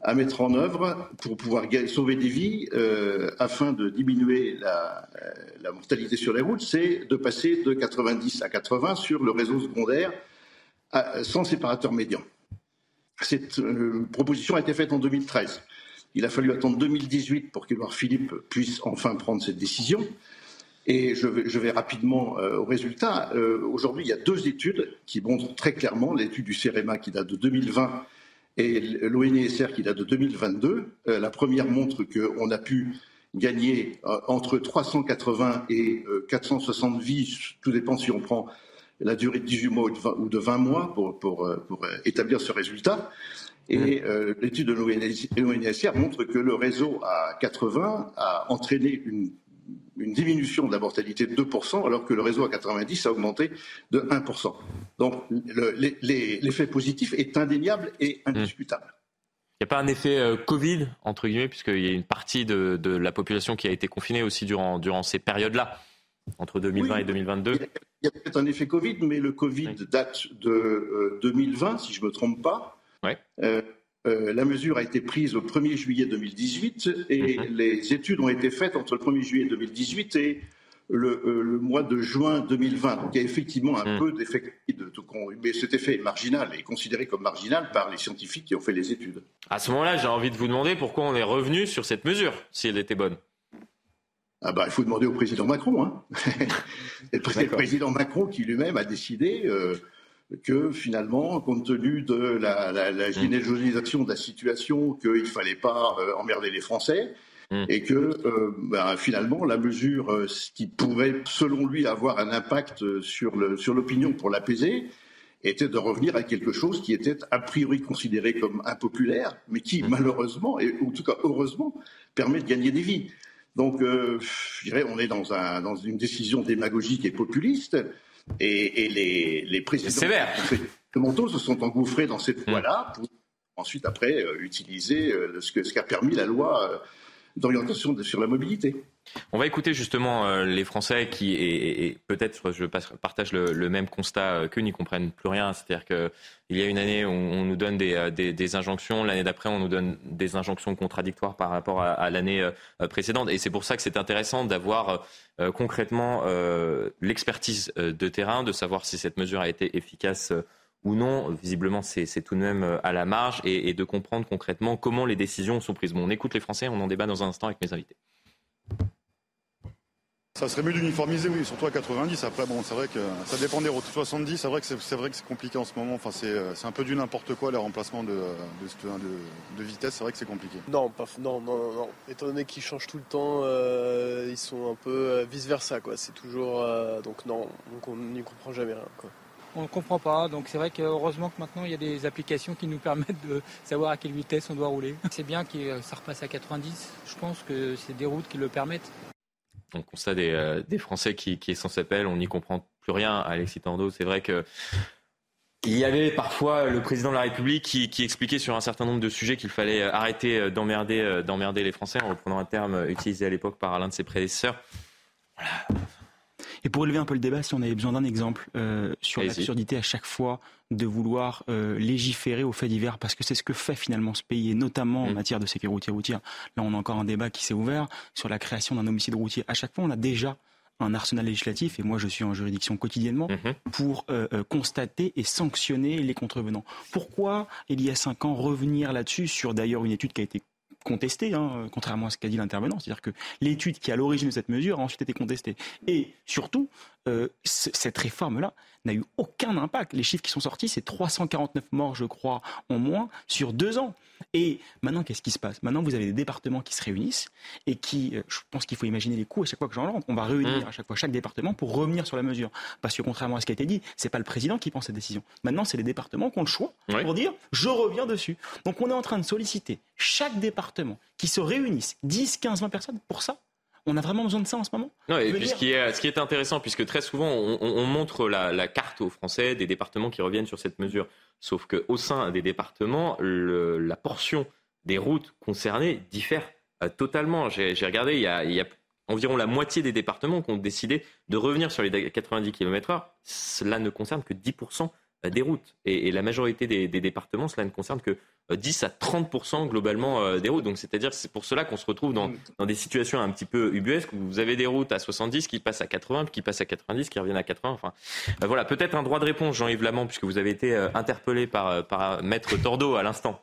à mettre en œuvre pour pouvoir sauver des vies euh, afin de diminuer la, euh, la, mortalité sur les routes, c'est de passer de 90 à 80 sur le réseau secondaire sans séparateur médian. Cette proposition a été faite en 2013. Il a fallu attendre 2018 pour qu'Edouard Philippe puisse enfin prendre cette décision. Et je vais, rapidement euh, au résultat. Euh, aujourd'hui, il y a deux études qui montrent très clairement, l'étude du CEREMA qui date de 2020 et l'ONSR qui date de 2022. Euh, la première montre qu'on a pu gagner entre 380 et 460 vies, tout dépend si on prend la durée de 18 mois ou de 20, mois pour établir ce résultat. Et euh, l'étude de l'ONSR montre que le réseau à 80 a entraîné une, diminution de la mortalité de 2%, alors que le réseau à 90 a augmenté de 1%. Donc l'effet positif est indéniable et indiscutable. Il n'y a pas un effet euh, Covid, entre guillemets, puisqu'il y a une partie de, la population qui a été confinée aussi durant, durant ces périodes-là, entre 2020 et 2022 Il y a, peut-être un effet Covid, mais le Covid date de 2020, euh, si je ne me trompe pas. Euh, euh, la mesure a été prise au 1er juillet 2018 et mhm. les études ont été faites entre le 1er juillet 2018 et le, euh, mois de juin 2020. Donc il y a effectivement un mhm. peu d'effet, mais cet effet est marginal et considéré comme marginal par les scientifiques qui ont fait les études. À ce moment-là, j'ai envie de vous demander pourquoi on est revenu sur cette mesure, si elle était bonne. Ah bah, il faut demander au président Macron. Hein. le, président Macron qui lui-même a décidé que finalement, compte tenu de la, la, la mm. de la situation, qu'il ne fallait pas euh, emmerder les Français, mm. et que euh, ben, finalement la mesure euh, qui pouvait, selon lui, avoir un impact sur l'opinion sur pour l'apaiser, était de revenir à quelque chose qui était a priori considéré comme impopulaire, mais qui mm. malheureusement, et en tout cas heureusement, permet de gagner des vies. Donc, je dirais, on est dans, un, dans une décision démagogique et populiste. Et, les, les, présidents de Monto se sont engouffrés dans cette voie-là pour ensuite, après, euh, utiliser euh, ce qu'a ce permis la loi euh, d'orientation sur la mobilité. On va écouter justement les Français qui, et, peut-être je partage le, même constat qu'eux, n'y comprennent plus rien. C'est-à-dire qu'il y a une année, on, on nous donne des, des, injonctions, l'année d'après, on nous donne des injonctions contradictoires par rapport à, l'année précédente. Et c'est pour ça que c'est intéressant d'avoir euh, concrètement euh, l'expertise euh, de terrain, de savoir si cette mesure a été efficace ou non. Visiblement, c'est tout de même à la marge et, de comprendre concrètement comment les décisions sont prises. Bon, on écoute les Français, on en débat dans un instant avec mes invités. Ça serait mieux d'uniformiser, oui, surtout à 90. Après, bon, c'est vrai que ça dépend des routes. 70, c'est vrai que c'est vrai que c'est compliqué en ce moment. Enfin, c'est un peu du n'importe quoi les remplacements de, de, vitesse. C'est vrai que c'est compliqué. Non, pas, non, non, non, Étant donné qu'ils changent tout le temps, euh, ils sont un peu euh, vice versa, quoi. C'est toujours euh, donc non, donc on n'y comprend jamais rien, quoi. On ne comprend pas, donc c'est vrai que heureusement que maintenant il y a des applications qui nous permettent de savoir à quelle vitesse on doit rouler. C'est bien que ça repasse à 90, je pense que c'est des routes qui le permettent on constate des, euh, des Français qui, qui sans s'appelle, on n'y comprend plus rien. Alexis Tando, c'est vrai que il y avait parfois le président de la République qui, qui expliquait sur un certain nombre de sujets qu'il fallait euh, arrêter euh, d'emmerder, d'emmerder les Français, en reprenant un terme utilisé à l'époque par l'un de ses prédécesseurs. Voilà. Et pour élever un peu le débat, si on avait besoin d'un exemple euh, sur l'absurdité à chaque fois de vouloir euh, légiférer au fait divers, parce que c'est ce que fait finalement ce pays, et notamment en mm. matière de sécurité routière. Là, on a encore un débat qui s'est ouvert sur la création d'un homicide routier. À chaque fois, on a déjà un arsenal législatif, et moi je suis en juridiction quotidiennement, mm-hmm. pour euh, constater et sanctionner les contrevenants. Pourquoi, il y a cinq ans, revenir là-dessus sur d'ailleurs une étude qui a été contestée, hein, contrairement à ce qu'a dit l'intervenant. C'est-à-dire que l'étude qui est à l'origine de cette mesure a ensuite été contestée. Et surtout, euh, cette réforme-là n'a eu aucun impact. Les chiffres qui sont sortis, c'est 349 morts, je crois, en moins sur deux ans. Et maintenant, qu'est-ce qui se passe? Maintenant, vous avez des départements qui se réunissent et qui, euh, je pense qu'il faut imaginer les coûts à chaque fois que j'en rentre. On va réunir mmh. à chaque fois chaque département pour revenir sur la mesure. Parce que contrairement à ce qui a été dit, c'est pas le président qui prend cette décision. Maintenant, c'est les départements qui ont le choix pour dire je reviens dessus. Donc, on est en train de solliciter chaque département qui se réunissent, 10, 15, 20 personnes pour ça. On a vraiment besoin de ça en ce moment? Non, et puis ce qui, est, ce qui est intéressant, puisque très souvent on, montre la, carte aux Français des départements qui reviennent sur cette mesure. Sauf qu'au sein des départements, la portion des routes concernées diffère euh, totalement. J'ai regardé, il y, a, environ la moitié des départements qui ont décidé de revenir sur les 90 km/h. Cela ne concerne que 10% euh, des routes. Et, la majorité des, départements, cela ne concerne que 10 euh, à 30 globalement euh, des routes. Donc c'est-à-dire c'est pour cela qu'on se retrouve dans, dans, des situations un petit peu ubuesques où vous avez des routes à 70 qui passent à 80, puis qui passent à 90, qui reviennent à 80. Enfin, voilà, peut-être un droit de réponse, Jean-Yves Lamont, puisque vous avez été interpellé par, par Maître Tordeau à l'instant.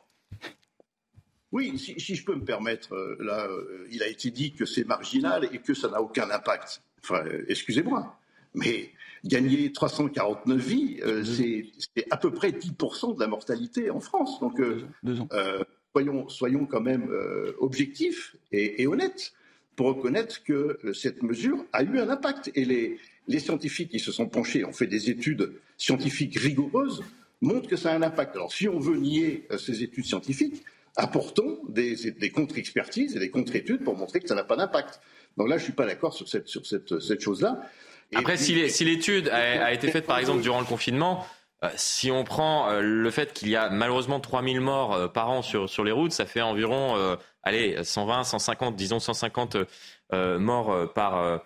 Oui, si, si, je peux me permettre, là, il a été dit que c'est marginal et que ça n'a aucun impact. Enfin, excusez-moi, mais gagner 349 vies, euh, c'est à peu près 10% de la mortalité en France. Donc, euh, euh, soyons, soyons, quand même objectifs et, honnêtes pour reconnaître que cette mesure a eu un impact. Et les, les scientifiques qui se sont penchés, ont fait des études scientifiques rigoureuses, montrent que ça a un impact. Alors, si on veut nier ces études scientifiques, apportons des, des contre-expertises et des contre-études pour montrer que ça n'a pas d'impact. Donc là, je ne suis pas d'accord sur cette, sur cette, cette chose-là. Après, si l'étude a, été faite, par exemple, durant le confinement, euh, si on prend euh, le fait qu'il y a malheureusement 3000 morts euh, par an sur, sur les routes, ça fait environ, allez, 120, 150, disons 150 morts par,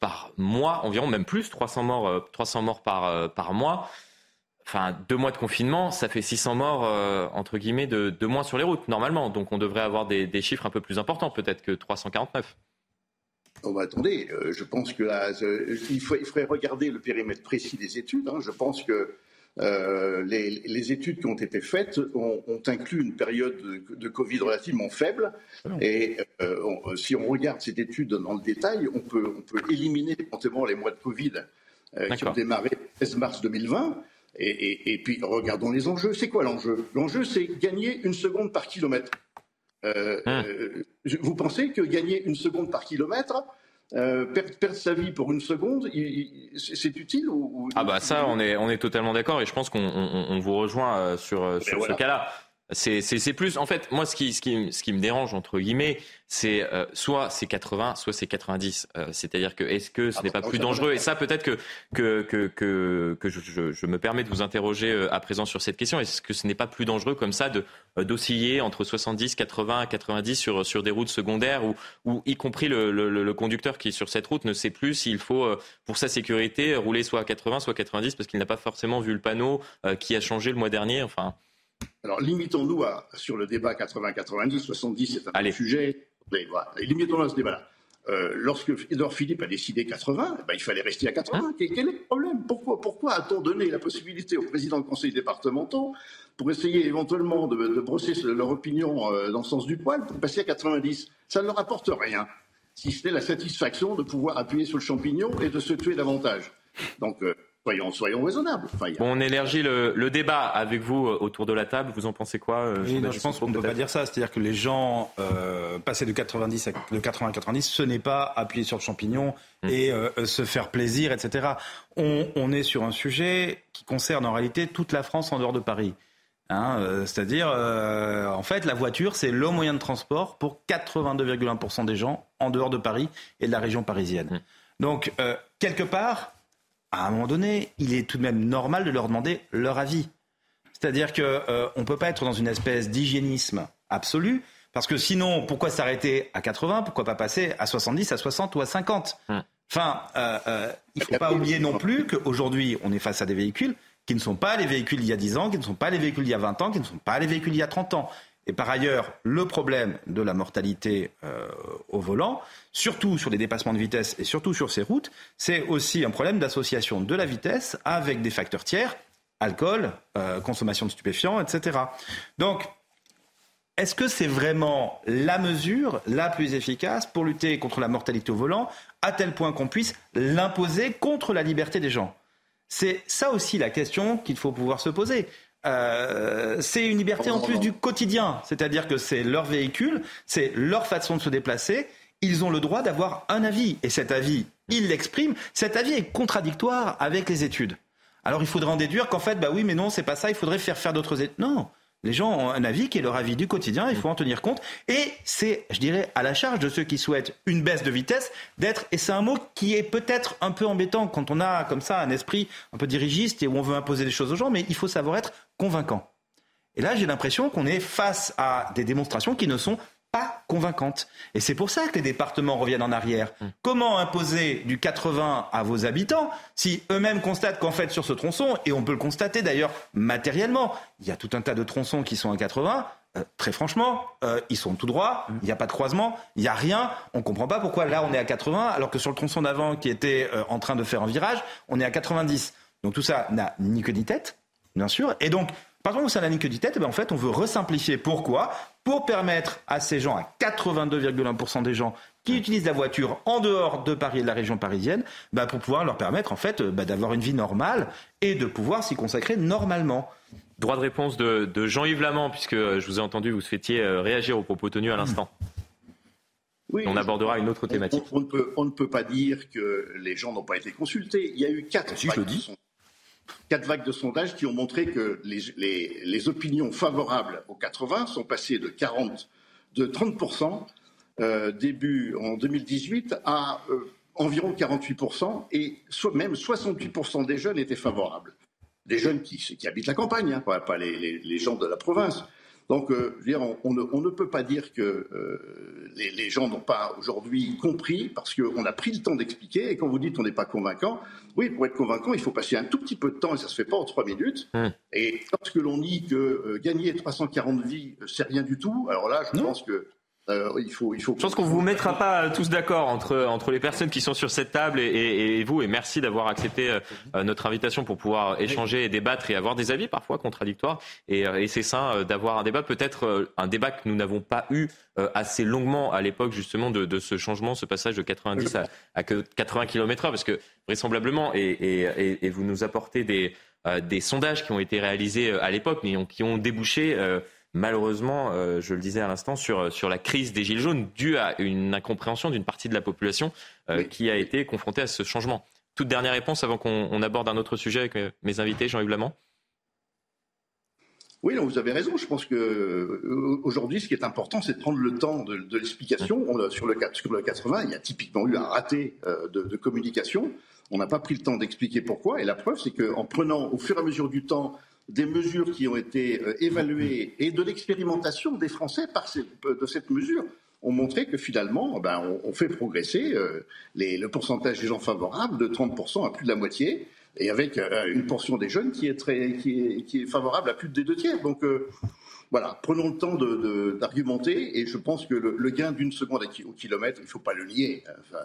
par mois, environ, même plus, 300 morts, 300 morts par, par mois. Enfin, deux mois de confinement, ça fait 600 morts, entre guillemets, de, de, moins sur les routes, normalement. Donc on devrait avoir des, des chiffres un peu plus importants, peut-être que 349. Oh bah attendez, euh, je pense que là, il, faut, il, faudrait regarder le périmètre précis des études. Hein. Je pense que euh, les, études qui ont été faites ont, inclus une période de, Covid relativement faible. Et euh, si on regarde cette étude dans le détail, on peut, on peut éliminer éventuellement les mois de Covid qui ont démarré le 16 mars 2020. Et, et puis regardons les enjeux. C'est quoi l'enjeu? L'enjeu, c'est gagner une seconde par kilomètre. Euh, hein. euh, vous pensez que gagner une seconde par kilomètre, euh, perdre, sa vie pour une seconde, c'est utile ou, Ah bah ça, on est, on est totalement d'accord et je pense qu'on vous rejoint sur, sur ce cas-là. C'est plus, en fait, moi, ce qui, ce qui, ce qui me dérange, entre guillemets, c'est euh, soit c'est 80, soit c'est 90. Euh, c'est-à-dire que est-ce que ce ah n'est pas plus dangereux? Et ça, peut-être que, que, que, que, que je, je, me permets de vous interroger euh, à présent sur cette question. Est-ce que ce n'est pas plus dangereux comme ça de d'osciller entre 70, 80, 90 sur, sur des routes secondaires où, où y compris le, le, le, conducteur qui est sur cette route ne sait plus s'il faut, pour sa sécurité, rouler soit à 80, soit à 90 parce qu'il n'a pas forcément vu le panneau qui a changé le mois dernier? Enfin. Alors, limitons-nous sur le débat 80-90, 70, c'est un Allez. sujet. Limitons-nous à ce débat-là. Euh, lorsque Edouard Philippe a décidé 80, eh ben, il fallait rester à 80. Hein quel, est le problème? Pourquoi, pourquoi a-t-on donné la possibilité aux présidents de conseils départementaux pour essayer éventuellement de, brosser leur opinion euh, dans le sens du poil pour passer à 90 Ça ne leur apporte rien. si ce n'est la satisfaction de pouvoir appuyer sur le champignon et de se tuer davantage. Donc, euh, Soyons, soyons, raisonnables. bon, on élargit le, le, débat avec vous euh, autour de la table. Vous en pensez quoi euh, Je pense qu'on ne peut pas dire ça. C'est-à-dire que les gens euh, passer de 90 à, de 80 à 90, ce n'est pas appuyer sur le champignon hmm. et euh, se faire plaisir, etc. On, on, est sur un sujet qui concerne en réalité toute la France en dehors de Paris. Hein, euh, C'est-à-dire, en fait, la voiture, c'est le moyen de transport pour 82,1% des gens en dehors de Paris et de la région parisienne. Hmm. Donc, quelque part, à un moment donné, il est tout de même normal de leur demander leur avis. C'est-à-dire qu'on euh, ne peut pas être dans une espèce d'hygiénisme absolu, parce que sinon, pourquoi s'arrêter à 80 Pourquoi pas passer à 70, à 60 ou à 50 hum. Enfin, euh, euh, il ne faut pas oublier non plus qu'aujourd'hui, on est face à des véhicules qui ne sont pas les véhicules il y a 10 ans, qui ne sont pas les véhicules il y a 20 ans, qui ne sont pas les véhicules il y a 30 ans. Et par ailleurs, le problème de la mortalité euh, au volant, surtout sur les dépassements de vitesse et surtout sur ces routes, c'est aussi un problème d'association de la vitesse avec des facteurs tiers, alcool, euh, consommation de stupéfiants, etc. Donc, est-ce que c'est vraiment la mesure la plus efficace pour lutter contre la mortalité au volant, à tel point qu'on puisse l'imposer contre la liberté des gens? C'est ça aussi la question qu'il faut pouvoir se poser. Euh, c'est une liberté en plus du quotidien, c'est-à-dire que c'est leur véhicule, c'est leur façon de se déplacer. Ils ont le droit d'avoir un avis, et cet avis, ils l'expriment. Cet avis est contradictoire avec les études. Alors il faudrait en déduire qu'en fait, bah oui, mais non, c'est pas ça. Il faudrait faire faire d'autres études. Non, les gens ont un avis qui est leur avis du quotidien, il faut en tenir compte. Et c'est, je dirais, à la charge de ceux qui souhaitent une baisse de vitesse d'être, et c'est un mot qui est peut-être un peu embêtant quand on a comme ça un esprit un peu dirigiste et où on veut imposer des choses aux gens, mais il faut savoir être convaincant. Et là, j'ai l'impression qu'on est face à des démonstrations qui ne sont pas convaincante. Et c'est pour ça que les départements reviennent en arrière. Hum. Comment imposer du 80 à vos habitants si eux-mêmes constatent qu'en fait sur ce tronçon, et on peut le constater d'ailleurs matériellement, il y a tout un tas de tronçons qui sont à 80, euh, très franchement, euh, ils sont tout droits, hum. il n'y a pas de croisement, il n'y a rien. On ne comprend pas pourquoi là on est à 80 alors que sur le tronçon d'avant qui était euh, en train de faire un virage, on est à 90. Donc tout ça n'a ni queue ni tête, bien sûr. Et donc, par contre, ça n'a ni queue ni tête, ben en fait, on veut resimplifier. Pourquoi? Pour permettre à ces gens, à 82,1% des gens qui utilisent la voiture en dehors de Paris et de la région parisienne, bah pour pouvoir leur permettre en fait bah d'avoir une vie normale et de pouvoir s'y consacrer normalement. Droit de réponse de, Jean-Yves Lamant, puisque je vous ai entendu, vous souhaitiez euh, réagir aux propos tenus à l'instant. Oui, on abordera une autre thématique. On, ne peut, pas dire que les gens n'ont pas été consultés. Il y a eu quatre si, je dis quatre vagues de sondages qui ont montré que les, opinions favorables aux 80 sont passées de 40, de 30% euh, début en 2018 à euh, environ 48% et même 68% des jeunes étaient favorables. Des jeunes qui, habitent la campagne, hein, pas, les, gens de la province. Donc, euh, on, ne, peut pas dire que euh, les, gens n'ont pas aujourd'hui compris parce qu'on a pris le temps d'expliquer. Et quand vous dites on n'est pas convaincant, oui, pour être convaincant, il faut passer un tout petit peu de temps et ça se fait pas en trois minutes. Hum. Et lorsque l'on dit que euh, gagner 340 vies, c'est rien du tout, alors là, je pense que euh, il faut, il faut. Je pense qu'on vous mettra pas tous d'accord entre entre les personnes qui sont sur cette table et, et, vous. Et merci d'avoir accepté euh, notre invitation pour pouvoir échanger et débattre et avoir des avis parfois contradictoires. Et, euh, et c'est sain d'avoir un débat, peut-être un débat que nous n'avons pas eu assez longuement à l'époque justement de, de, ce changement, ce passage de 90 à, à 80 km/h, parce que vraisemblablement, et, vous nous apportez des des sondages qui ont été réalisés à l'époque, mais qui ont débouché malheureusement, euh, je le disais à l'instant, sur, sur la crise des Gilets jaunes due à une incompréhension d'une partie de la population euh, qui a été confrontée à ce changement. Toute dernière réponse avant qu'on aborde un autre sujet avec mes invités, Jean-Yves Lamont. Oui, vous avez raison. Je pense que euh, aujourd'hui, ce qui est important, c'est de prendre le temps de, l'explication. Sur le, sur le 80, il y a typiquement eu un raté de, de communication. On n'a pas pris le temps d'expliquer pourquoi. Et la preuve, c'est qu'en prenant au fur et à mesure du temps des mesures qui ont été euh, évaluées et de l'expérimentation des Français par de cette mesure ont montré que finalement, ben, on, fait progresser euh, le pourcentage des gens favorables de 30% à plus de la moitié, et avec euh, une portion des jeunes qui est, très, qui est, favorable à plus de deux tiers. Donc voilà, prenons le temps d'argumenter, et je pense que le, gain d'une seconde au kilomètre, il ne faut pas le nier. Enfin,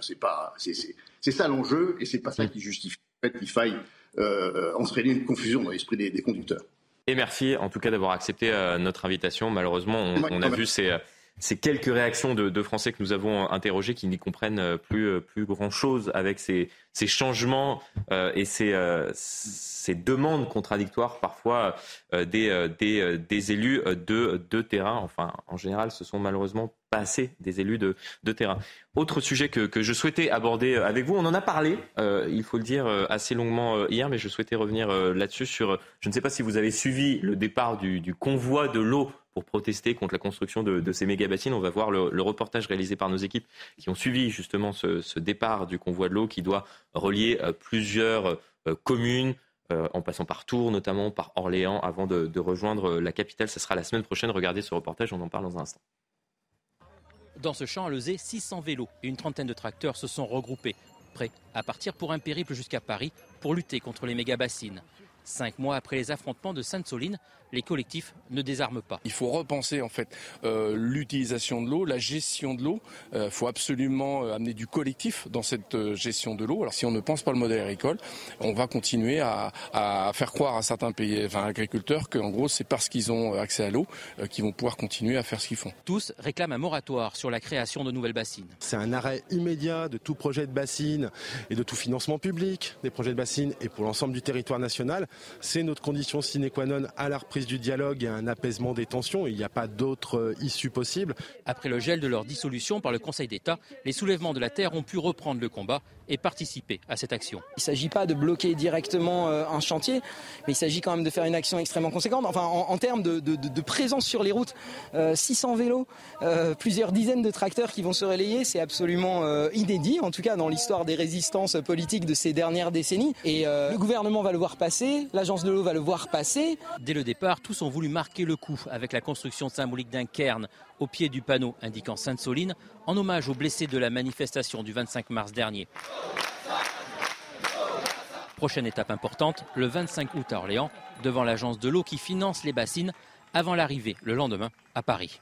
c'est ça l'enjeu, et c'est pas ça qui justifie qu'il faille euh, entraîner une confusion dans l'esprit des, conducteurs. Et merci en tout cas d'avoir accepté euh, notre invitation. Malheureusement, on, a vu ces, ces quelques réactions de, Français que nous avons interrogés qui n'y comprennent plus, plus grand-chose avec ces, ces changements et ces, ces, demandes contradictoires parfois des, des, des, élus de, de terrain. Enfin, en général, ce sont malheureusement pas assez des élus de, de terrain. Autre sujet que, que, je souhaitais aborder avec vous, on en a parlé, il faut le dire, assez longuement hier, mais je souhaitais revenir là-dessus sur, je ne sais pas si vous avez suivi le départ du, du convoi de l'eau pour protester contre la construction de, ces méga-bassines. On va voir le, reportage réalisé par nos équipes qui ont suivi justement ce, départ du convoi de l'eau qui doit relier euh, plusieurs euh, communes, euh, en passant par Tours notamment, par Orléans, avant de, rejoindre la capitale. Ce sera la semaine prochaine. Regardez ce reportage, on en parle dans un instant. Dans ce champ à Lezé, 600 vélos et une trentaine de tracteurs se sont regroupés, prêts à partir pour un périple jusqu'à Paris pour lutter contre les méga-bassines. Cinq mois après les affrontements de Sainte-Soline, les collectifs ne désarment pas. Il faut repenser en fait euh, l'utilisation de l'eau, la gestion de l'eau. Il euh, faut absolument euh, amener du collectif dans cette gestion de l'eau. Alors si on ne pense pas le modèle agricole, on va continuer à, faire croire à certains pays, enfin, agriculteurs qu'en gros c'est parce qu'ils ont accès à l'eau qu'ils vont pouvoir continuer à faire ce qu'ils font. Tous réclament un moratoire sur la création de nouvelles bassines. C'est un arrêt immédiat de tout projet de bassine et de tout financement public des projets de bassines et pour l'ensemble du territoire national. C'est notre condition sine qua non à la reprise du dialogue et un apaisement des tensions. Il n'y a pas d'autre euh, issue possible. Après le gel de leur dissolution par le Conseil d'État, les soulèvements de la Terre ont pu reprendre le combat et participer à cette action. Il ne s'agit pas de bloquer directement euh, un chantier, mais il s'agit quand même de faire une action extrêmement conséquente. Enfin, en, termes de, présence sur les routes, 600 euh, vélos, plusieurs dizaines de tracteurs qui vont se relayer, c'est absolument inédit, en tout cas dans l'histoire des résistances politiques de ces dernières décennies. Et le gouvernement va le voir passer, l'agence de l'eau va le voir passer. Dès le départ, tous ont voulu marquer le coup avec la construction symbolique d'un cairn au pied du panneau indiquant Sainte-Soline en hommage aux blessés de la manifestation du 25 mars dernier. Prochaine étape importante, le 25 août à Orléans, devant l'agence de l'eau qui finance les bassines avant l'arrivée le lendemain à Paris.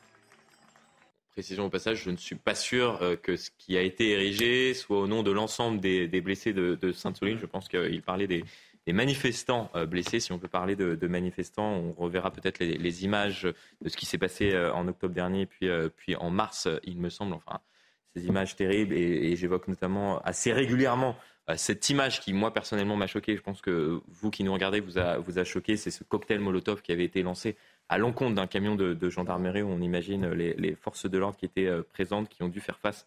Précision au passage, je ne suis pas sûr euh, que ce qui a été érigé soit au nom de l'ensemble des, blessés de Sainte-Soline. Je pense qu'il parlait des, les manifestants euh, blessés, si on peut parler de, manifestants. On reverra peut-être les, images de ce qui s'est passé euh, en octobre dernier, puis, euh, en mars, il me semble. Enfin, ces images terribles. Et, j'évoque notamment assez régulièrement cette image qui, moi, personnellement, m'a choqué. Je pense que vous qui nous regardez vous a, choqué. C'est ce cocktail Molotov qui avait été lancé à l'encontre d'un camion de, gendarmerie où on imagine les forces de l'ordre qui étaient présentes, qui ont dû faire face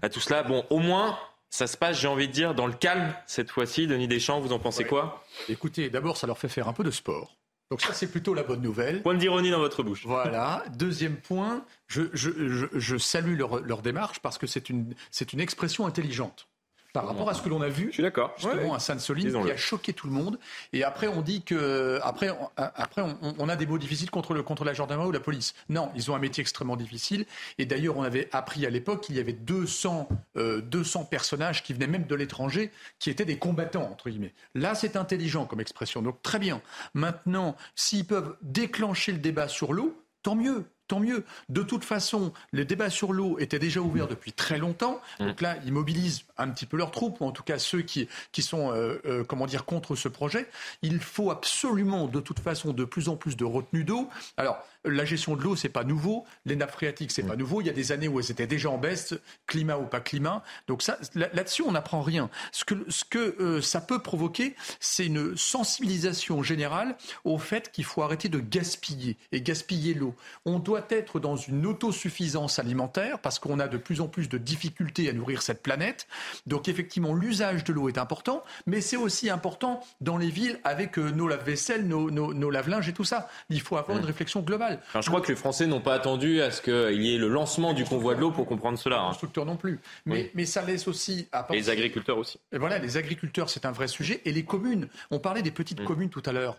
à tout cela. Bon, au moins, ça se passe, j'ai envie de dire, dans le calme cette fois-ci. Denis Deschamps, vous en pensez quoi? Écoutez, d'abord, ça leur fait faire un peu de sport. Donc ça, c'est plutôt la bonne nouvelle. Point d'ironie dans votre bouche. Voilà. Deuxième point, je, salue leur, leur, démarche parce que c'est une, une expression intelligente par rapport à ce que l'on a vu. Je suis d'accord. Justement, à Sainte-Soline, qui a choqué tout le monde. Et après, on dit que après, on, après, on, a des mots difficiles contre le contre la gendarmerie ou la police. Non, ils ont un métier extrêmement difficile. Et d'ailleurs, on avait appris à l'époque qu'il y avait 200 200 euh, personnages qui venaient même de l'étranger, qui étaient des combattants entre guillemets. Là, c'est intelligent comme expression. Donc très bien. Maintenant, s'ils peuvent déclencher le débat sur l'eau, tant mieux tant mieux. De toute façon, les débats sur l'eau étaient déjà ouverts depuis très longtemps. Mmh. Donc là, ils mobilisent un petit peu leurs troupes, ou en tout cas ceux qui, qui sont euh, euh, comment dire, contre ce projet. Il faut absolument, de toute façon, de plus en plus de retenue d'eau. Alors, la gestion de l'eau, c'est pas nouveau. Les nappes phréatiques, c'est pas mm. nouveau. Il y a des années où elles étaient déjà en baisse, climat ou pas climat. Donc ça, là-dessus, on n'apprend rien. Ce que, ce que euh, ça peut provoquer, c'est une sensibilisation générale au fait qu'il faut arrêter de gaspiller et gaspiller l'eau. On doit être dans une autosuffisance alimentaire parce qu'on a de plus en plus de difficultés à nourrir cette planète. Donc effectivement, l'usage de l'eau est important, mais c'est aussi important dans les villes avec euh, nos lave-vaisselle, nos, nos lave-linges et tout ça. Il faut avoir une réflexion globale je crois que les Français n'ont pas attendu à ce qu'il y ait le lancement du convoi de l'eau pour comprendre cela. Les hein. constructeurs non plus. Mais, mais ça laisse aussi. Et les agriculteurs aussi. Et voilà, les agriculteurs, c'est un vrai sujet. Et les communes. On parlait des petites mm. communes tout à l'heure.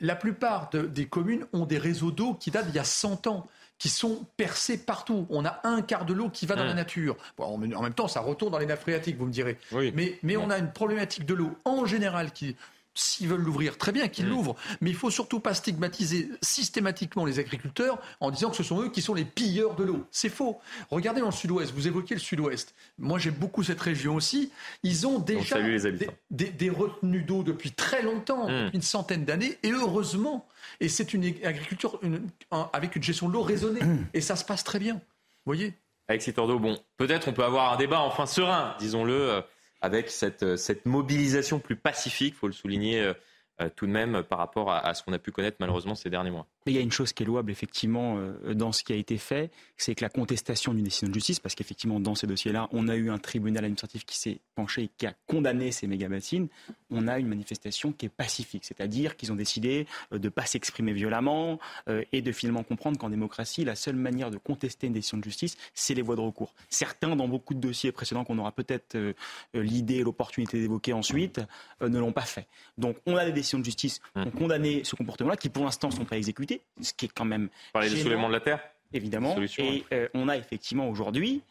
La plupart des communes ont des réseaux d'eau qui datent d'il y a 100 ans qui sont percés partout. On a un quart de l'eau qui va dans la mm. nature. en même temps, ça retourne dans les nappes phréatiques, vous me direz. Mais, mais on a une problématique de l'eau en général qui S'ils veulent l'ouvrir, très bien qu'ils mm. l'ouvrent, mais il faut surtout pas stigmatiser systématiquement les agriculteurs en disant que ce sont eux qui sont les pilleurs de l'eau. C'est faux. Regardez dans le sud-ouest, vous évoquez le sud-ouest. Moi, j'aime beaucoup cette région aussi. Ils ont déjà des, retenues d'eau depuis très longtemps, mm. depuis une centaine d'années, et heureusement. Et c'est une agriculture avec une gestion de l'eau raisonnée, mm. et ça se passe très bien. voyez? Alexis Tordo, bon, peut-être on peut avoir un débat enfin serein, disons-le, avec cette, cette mobilisation plus pacifique, il faut le souligner euh, tout de même par rapport à, ce qu'on a pu connaître malheureusement ces derniers mois. il y a une chose qui est louable effectivement euh, dans ce qui a été fait, c'est que la contestation d'une décision de justice, parce qu'effectivement dans ces dossiers-là, on a eu un tribunal administratif qui s'est penché et qui a condamné ces méga-bassines, on a une manifestation qui est pacifique, c'est-à-dire qu'ils ont décidé euh, de ne pas s'exprimer violemment et de finalement comprendre qu'en démocratie, la seule manière de contester une décision de justice, c'est les voies de recours. Certains, dans beaucoup de dossiers précédents qu'on aura peut-être l'idée et l'opportunité d'évoquer ensuite, ne l'ont pas fait. Donc on a des décisions de justice mmh. ont condamné ce comportement-là, qui pour l'instant ne sont pas exécutés, ce qui est quand même. Parler du soulèvement de la terre? Évidemment. et euh, on a effectivement aujourd'hui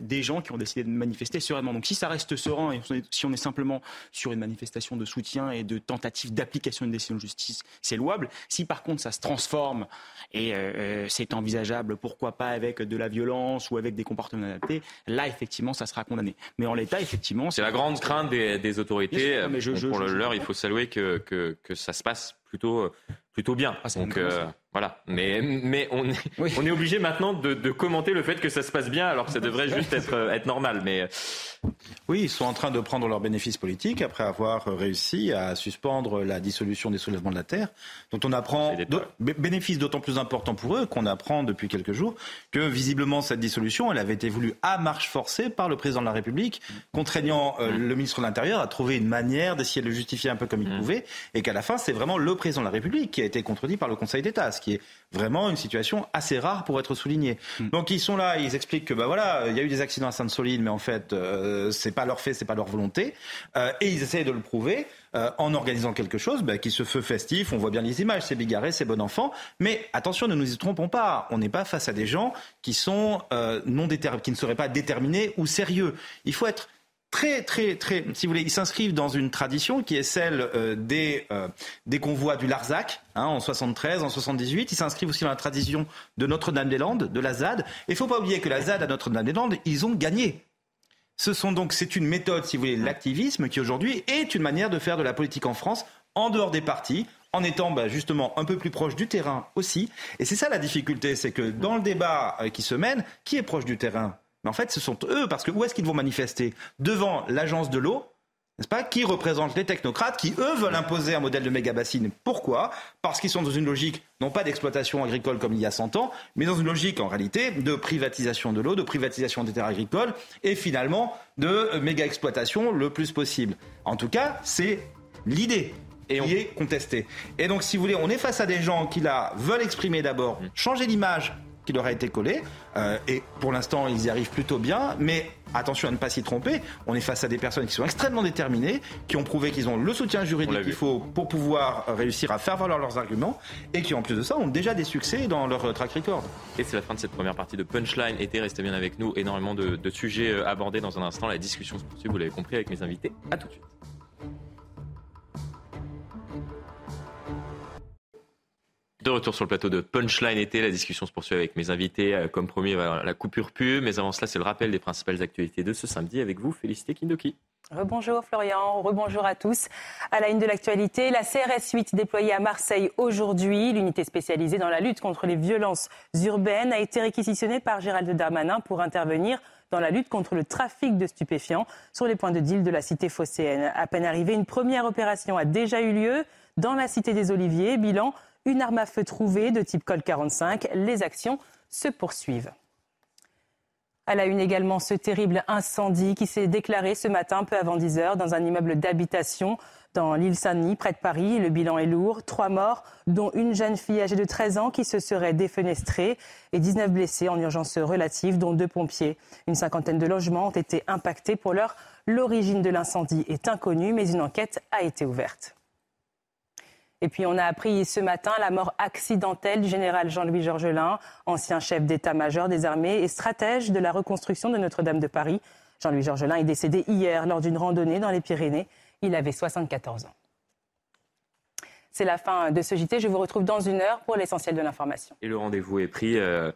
des gens qui ont décidé de manifester sereinement. Donc si ça reste serein et si on est simplement sur une manifestation de soutien et de tentative d'application d'une décision de justice, c'est louable. Si par contre ça se transforme et c'est envisageable, pourquoi pas avec de la violence ou avec des comportements adaptés, là effectivement ça sera condamné. Mais en l'état effectivement... C'est la grande crainte des, autorités. pour l'heure, il faut saluer que, que, que ça se passe plutôt plutôt bien. Ah, Donc euh, voilà. Mais, mais on est, on est obligé maintenant de, de, commenter le fait que ça se passe bien alors que ça devrait juste être, euh, être normal. Mais oui, ils sont en train de prendre leurs bénéfices politiques après avoir réussi à suspendre la dissolution des soulèvements de la terre, dont on apprend bénéfices d'autant plus importants pour eux qu'on apprend depuis quelques jours que visiblement cette dissolution, elle avait été voulue à marche forcée par le président de la République, contraignant euh, mm. le ministre de l'Intérieur à trouver une manière d'essayer de le justifier un peu comme il mm. pouvait, et qu'à la fin, c'est vraiment le président de la République qui a été contredit par le Conseil d'État, ce qui est vraiment une situation assez rare pour être soulignée. Mm. Donc ils sont là, ils expliquent que bah voilà, il y a eu des accidents à Sainte-Soline, mais en fait euh, c'est pas leur fait, c'est pas leur volonté, euh, et ils essayent de le prouver. Euh, en organisant quelque chose bah, qui se fait festif, on voit bien les images, c'est bigarré, c'est bon enfant, mais attention, ne nous y trompons pas, on n'est pas face à des gens qui sont non qui ne seraient pas déterminés ou sérieux. Il faut être très, très, très, si vous voulez, ils s'inscrivent dans une tradition qui est celle euh, des, euh, des convois du Larzac, hein, en 73, en 78. Ils s'inscrivent aussi dans la tradition de Notre-Dame-des-Landes, de la ZAD. Et il faut pas oublier que la ZAD à Notre-Dame-des-Landes, ils ont gagné. Ce sont donc, c'est une méthode, si vous voulez, l'activisme qui aujourd'hui est une manière de faire de la politique en France, en dehors des partis, en étant bah, justement un peu plus proche du terrain aussi. Et c'est ça la difficulté, c'est que dans le débat euh, qui se mène, qui est proche du terrain? Mais en fait, ce sont eux, parce que où est-ce qu'ils vont manifester? Devant l'agence de l'eau, n'est-ce pas Qui représente les technocrates qui, eux, veulent imposer un modèle de méga-bassine. Pourquoi? Parce qu'ils sont dans une logique, non pas d'exploitation agricole comme il y a 100 ans, mais dans une logique, en réalité, de privatisation de l'eau, de privatisation des terres agricoles, et finalement, de méga-exploitation le plus possible. En tout cas, c'est l'idée et on... est contestée. Et donc, si vous voulez, on est face à des gens qui, là, veulent exprimer d'abord, changer l'image qui leur a été collé. Euh, et pour l'instant, ils y arrivent plutôt bien. Mais attention à ne pas s'y tromper. On est face à des personnes qui sont extrêmement déterminées, qui ont prouvé qu'ils ont le soutien juridique qu'il faut pour pouvoir réussir à faire valoir leurs arguments et qui, en plus de ça, ont déjà des succès dans leur track record. Et c'est la fin de cette première partie de Punchline. Été, restez bien avec nous. Énormément de, de sujets euh, abordés dans un instant. La discussion se poursuit, vous l'avez compris, avec mes invités. À tout de suite. De retour sur le plateau de Punchline été, la discussion se poursuit avec mes invités. Euh, comme promis, la coupure pub. Mais avant cela, c'est le rappel des principales actualités de ce samedi avec vous, Félicité Kindoki. Rebonjour Florian, rebonjour à tous. À la une de l'actualité, la CRS 8 déployée à Marseille aujourd'hui, l'unité spécialisée dans la lutte contre les violences urbaines, a été réquisitionnée par Gérald Darmanin pour intervenir dans la lutte contre le trafic de stupéfiants sur les points de deal de la cité phocéenne. À peine arrivée, une première opération a déjà eu lieu dans la cité des Oliviers. Bilan une arme à feu trouvée de type Colt 45. Les actions se poursuivent. À la une également, ce terrible incendie qui s'est déclaré ce matin, peu avant 10 heures, dans un immeuble d'habitation dans l'île Saint-Denis, près de Paris. Le bilan est lourd. Trois morts, dont une jeune fille âgée de 13 ans qui se serait défenestrée et 19 blessés en urgence relative, dont deux pompiers. Une cinquantaine de logements ont été impactés. Pour l'heure, l'origine de l'incendie est inconnue, mais une enquête a été ouverte. Et puis on a appris ce matin la mort accidentelle du général Jean-Louis Georgelin, ancien chef d'état-major des armées et stratège de la reconstruction de Notre-Dame de Paris. Jean-Louis Georgelin est décédé hier lors d'une randonnée dans les Pyrénées. Il avait 74 ans. C'est la fin de ce JT. Je vous retrouve dans une heure pour l'essentiel de l'information. Et le rendez-vous est pris. Euh,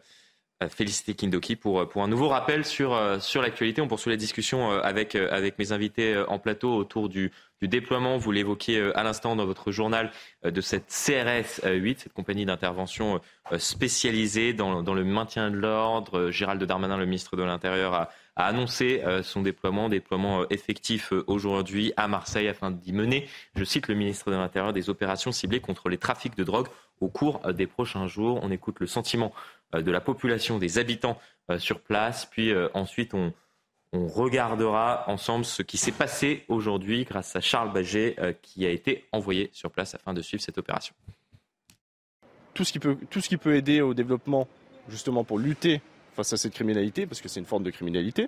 Félicité Kindoki pour, pour un nouveau rappel sur, euh, sur l'actualité. On poursuit la discussion euh, avec, avec mes invités en plateau autour du, déploiement, vous l'évoquiez à l'instant dans votre journal, de cette CRS 8, cette compagnie d'intervention spécialisée dans, le maintien de l'ordre. Gérald Darmanin, le ministre de l'Intérieur, a annoncé euh, son déploiement, déploiement euh, effectif euh, aujourd'hui à Marseille afin d'y mener, je cite le ministre de l'Intérieur, des opérations ciblées contre les trafics de drogue au cours des prochains jours. On écoute le sentiment de la population, des habitants sur place, puis ensuite on, on regardera ensemble ce qui s'est passé aujourd'hui grâce à Charles Baget qui a été envoyé sur place afin de suivre cette opération. Tout ce qui peut, tout ce qui peut aider au développement, justement pour lutter face à cette criminalité, parce que c'est une forme de criminalité,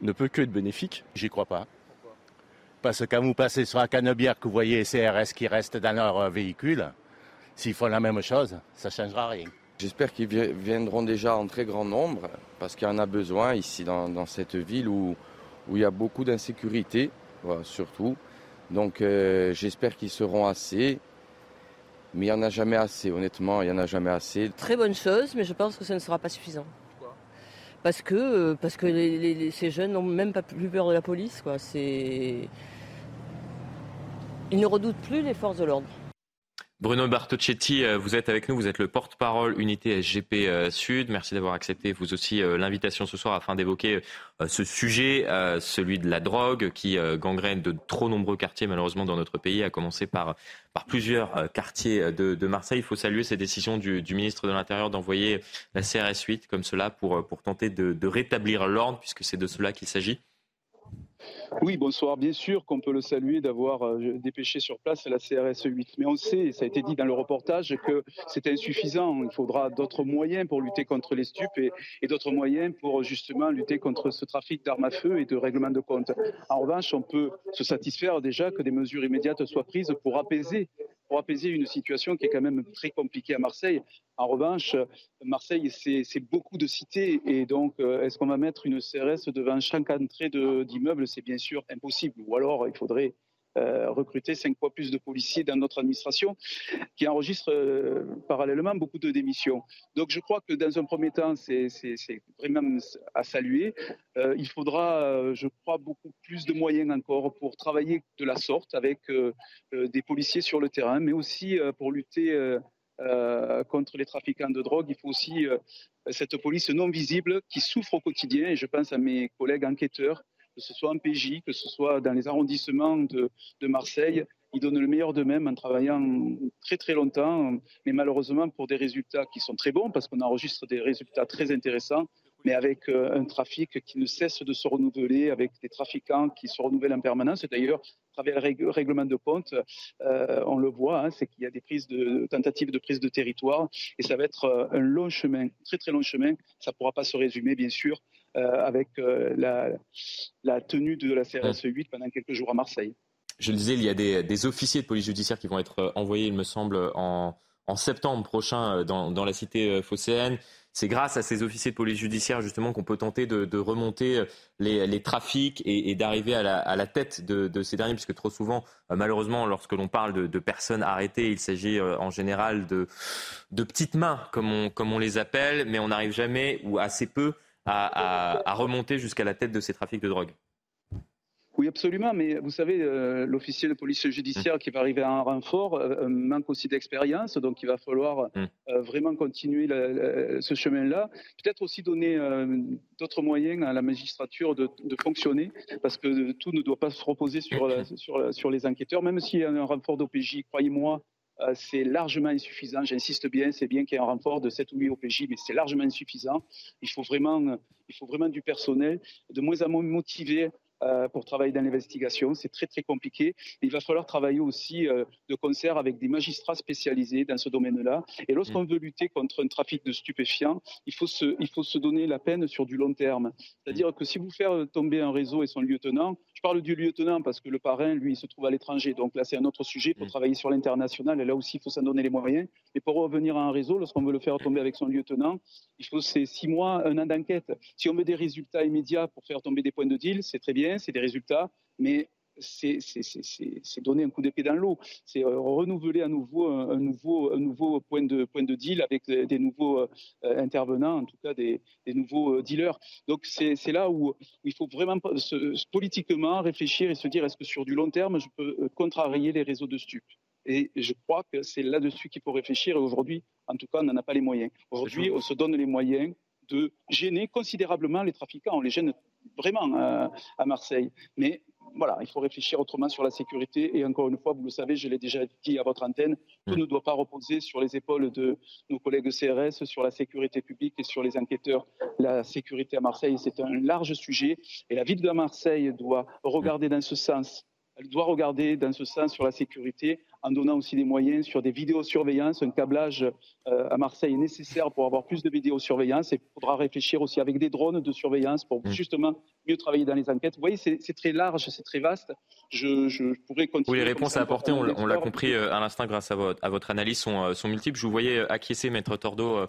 ne peut que être bénéfique. J'y crois pas. Parce que quand vous passez sur un canebière que vous voyez CRS qui restent dans leur euh, véhicule, s'ils font la même chose, ça ne changera rien. J'espère qu'ils viendront déjà en très grand nombre, parce qu'il y en a besoin ici dans, cette ville où, où il y a beaucoup d'insécurité, surtout. Donc euh, j'espère qu'ils seront assez. Mais il n'y en a jamais assez, honnêtement, il n'y en a jamais assez. Très bonne chose, mais je pense que ça ne sera pas suffisant. Pourquoi? Parce que, euh, parce que ces jeunes n'ont même pas plus peur de la police. Quoi. Ils ne redoutent plus les forces de l'ordre. Bruno Bartocchetti, euh, vous êtes avec nous, vous êtes le porte-parole unité SGP euh, Sud. Merci d'avoir accepté vous aussi euh, l'invitation ce soir afin d'évoquer ce sujet, celui de la drogue qui gangrène de trop nombreux quartiers malheureusement dans notre pays, à commencer par, par plusieurs quartiers de, Marseille. Il faut saluer cette décision du, ministre de l'Intérieur d'envoyer la CRS 8 comme cela pour, pour tenter de rétablir l'ordre puisque c'est de cela qu'il s'agit. Oui, bonsoir. Bien sûr qu'on peut le saluer d'avoir euh, dépêché sur place la CRS 8. Mais on sait, ça a été dit dans le reportage, que c'est insuffisant. Il faudra d'autres moyens pour lutter contre les stupes et, et d'autres moyens pour justement lutter contre ce trafic d'armes à feu et de règlement de compte. En revanche, on peut se satisfaire déjà que des mesures immédiates soient prises pour apaiser pour apaiser une situation qui est quand même très compliquée à Marseille. En revanche, Marseille, c'est beaucoup de cités et donc euh, est-ce qu'on va mettre une CRS devant chaque entrée d'immeuble? C'est bien sûr impossible. Ou alors il faudrait recruter cinq fois plus de policiers dans notre administration qui enregistre euh, parallèlement beaucoup de démissions. Donc je crois que dans un premier temps, c'est vraiment à saluer. Euh, il faudra, je crois, beaucoup plus de moyens encore pour travailler de la sorte avec des policiers sur le terrain, mais aussi pour lutter contre les trafiquants de drogue. Il faut aussi cette police non visible qui souffre au quotidien, et je pense à mes collègues enquêteurs que ce soit en PJ, que ce soit dans les arrondissements de, Marseille. Ils donnent le meilleur d'eux-mêmes en travaillant très très longtemps, mais malheureusement pour des résultats qui sont très bons, parce qu'on enregistre des résultats très intéressants, mais avec euh, un trafic qui ne cesse de se renouveler, avec des trafiquants qui se renouvellent en permanence. D'ailleurs, à travers le règlement de compte, euh, on le voit, hein, c'est qu'il y a des tentatives de prise de territoire, et ça va être euh, un long chemin, très très long chemin. Ça ne pourra pas se résumer, bien sûr, avec la, tenue de la CRS 8 pendant quelques jours à Marseille. Je le disais, il y a des, officiers de police judiciaire qui vont être envoyés, il me semble, en, septembre prochain dans, la cité phocéenne. C'est grâce à ces officiers de police judiciaire justement qu'on peut tenter de, remonter les, trafics et, d'arriver à la, tête de, ces derniers, puisque trop souvent, malheureusement, lorsque l'on parle de, personnes arrêtées, il s'agit en général de, petites mains, comme on, comme on les appelle, mais on n'arrive jamais ou assez peu à, remonter jusqu'à la tête de ces trafics de drogue. Oui, absolument. Mais vous savez, euh, l'officier de police judiciaire mmh. qui va arriver à un renfort euh, euh, manque aussi d'expérience. Donc, il va falloir mmh. vraiment continuer ce chemin-là. Peut-être aussi donner d'autres moyens à la magistrature de, fonctionner, parce que tout ne doit pas se reposer sur, sur, sur les enquêteurs. Même s'il y a un renfort d'OPJ, croyez-moi, euh, c'est largement insuffisant. J'insiste bien, c'est bien qu'il y ait un renfort de 7 ou 8 OPJ, mais c'est largement insuffisant. Il faut vraiment, il faut vraiment du personnel, de moins en moins motivé euh, pour travailler dans l'investigation. C'est très très compliqué. Il va falloir travailler aussi euh, de concert avec des magistrats spécialisés dans ce domaine-là. Et lorsqu'on mm. veut lutter contre un trafic de stupéfiants, il faut se, il faut se donner la peine sur du long terme. C'est-à-dire que si vous faites tomber un réseau et son lieutenant, je parle du lieutenant parce que le parrain, lui, il se trouve à l'étranger. Donc là, c'est un autre sujet. pour mm. travailler sur l'international. Et là aussi, il faut s'en donner les moyens. Et pour revenir à un réseau, lorsqu'on veut le faire tomber avec son lieutenant, il faut ces six mois, un an d'enquête. Si on veut des résultats immédiats pour faire tomber des points de deal, c'est très bien c'est des résultats, mais c'est donner un coup d'épée dans l'eau. C'est euh, renouveler à nouveau un, nouveau, un nouveau point de, point de deal avec des, nouveaux euh, intervenants, en tout cas des, nouveaux dealers. Donc c'est là où, il faut vraiment politiquement réfléchir et se dire est-ce que sur du long terme, je peux contrarier les réseaux de stupes et je crois que c'est là-dessus qu'il faut réfléchir. Et aujourd'hui, en tout cas, on n'en a pas les moyens. Aujourd'hui, on se donne les moyens de gêner considérablement les trafiquants. On les gêne vraiment euh, à Marseille. Mais voilà, il faut réfléchir autrement sur la sécurité. Et encore une fois, vous le savez, je l'ai déjà dit à votre antenne, tout mm. ne doit pas reposer sur les épaules de nos collègues CRS, sur la sécurité publique et sur les enquêteurs. La sécurité à Marseille, c'est un large sujet. Et la ville de Marseille doit regarder dans ce sens. Elle doit regarder dans ce sens sur la sécurité en donnant aussi des moyens sur des vidéosurveillances. Un câblage euh, à Marseille est nécessaire pour avoir plus de vidéosurveillance et il faudra réfléchir aussi avec des drones de surveillance pour mm. justement mieux travailler dans les enquêtes. Vous voyez, c'est très large, c'est très vaste. Je, pourrais continuer. Oui, les réponses à apporter, on, l'a compris euh, à l'instant grâce à votre, à votre analyse, sont, euh, sont, multiples. Je vous voyais acquiescer, Maître Tordo,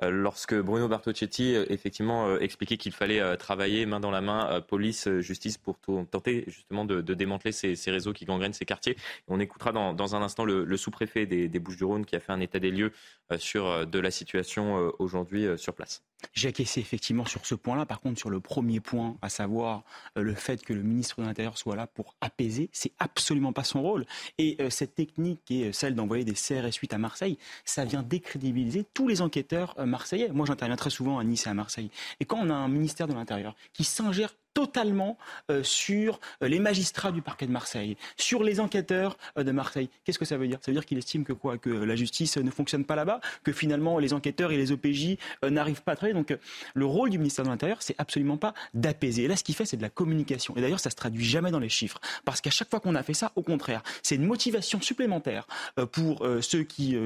lorsque Bruno Bartocchetti effectivement expliquait qu'il fallait travailler main dans la main, police, justice, pour tenter justement de, démanteler ces, réseaux qui gangrènent ces quartiers. On écoutera dans, dans un instant le, sous-préfet des, Bouches-du-Rhône qui a fait un état des lieux euh, sur euh, de la situation euh, aujourd'hui sur place. J'ai acquiescé effectivement sur ce point-là. Par contre, sur le premier point, à savoir le fait que le ministre de l'Intérieur soit là pour apaiser, c'est absolument pas son rôle. Et cette technique qui est celle d'envoyer des CRS 8 à Marseille, ça vient décrédibiliser tous les enquêteurs marseillais. Moi, j'interviens très souvent à Nice et à Marseille. Et quand on a un ministère de l'Intérieur qui s'ingère totalement euh, sur euh, les magistrats du parquet de Marseille, sur les enquêteurs euh, de Marseille. Qu'est-ce que ça veut dire? Ça veut dire qu'il estime que quoi? Que la justice ne fonctionne pas là-bas, que finalement les enquêteurs et les OPJ n'arrivent pas à travailler. Donc le rôle du ministère de l'Intérieur, c'est absolument pas d'apaiser. Et là, ce qu'il fait, c'est de la communication. Et d'ailleurs, ça se traduit jamais dans les chiffres, parce qu'à chaque fois qu'on a fait ça, au contraire, c'est une motivation supplémentaire pour ceux qui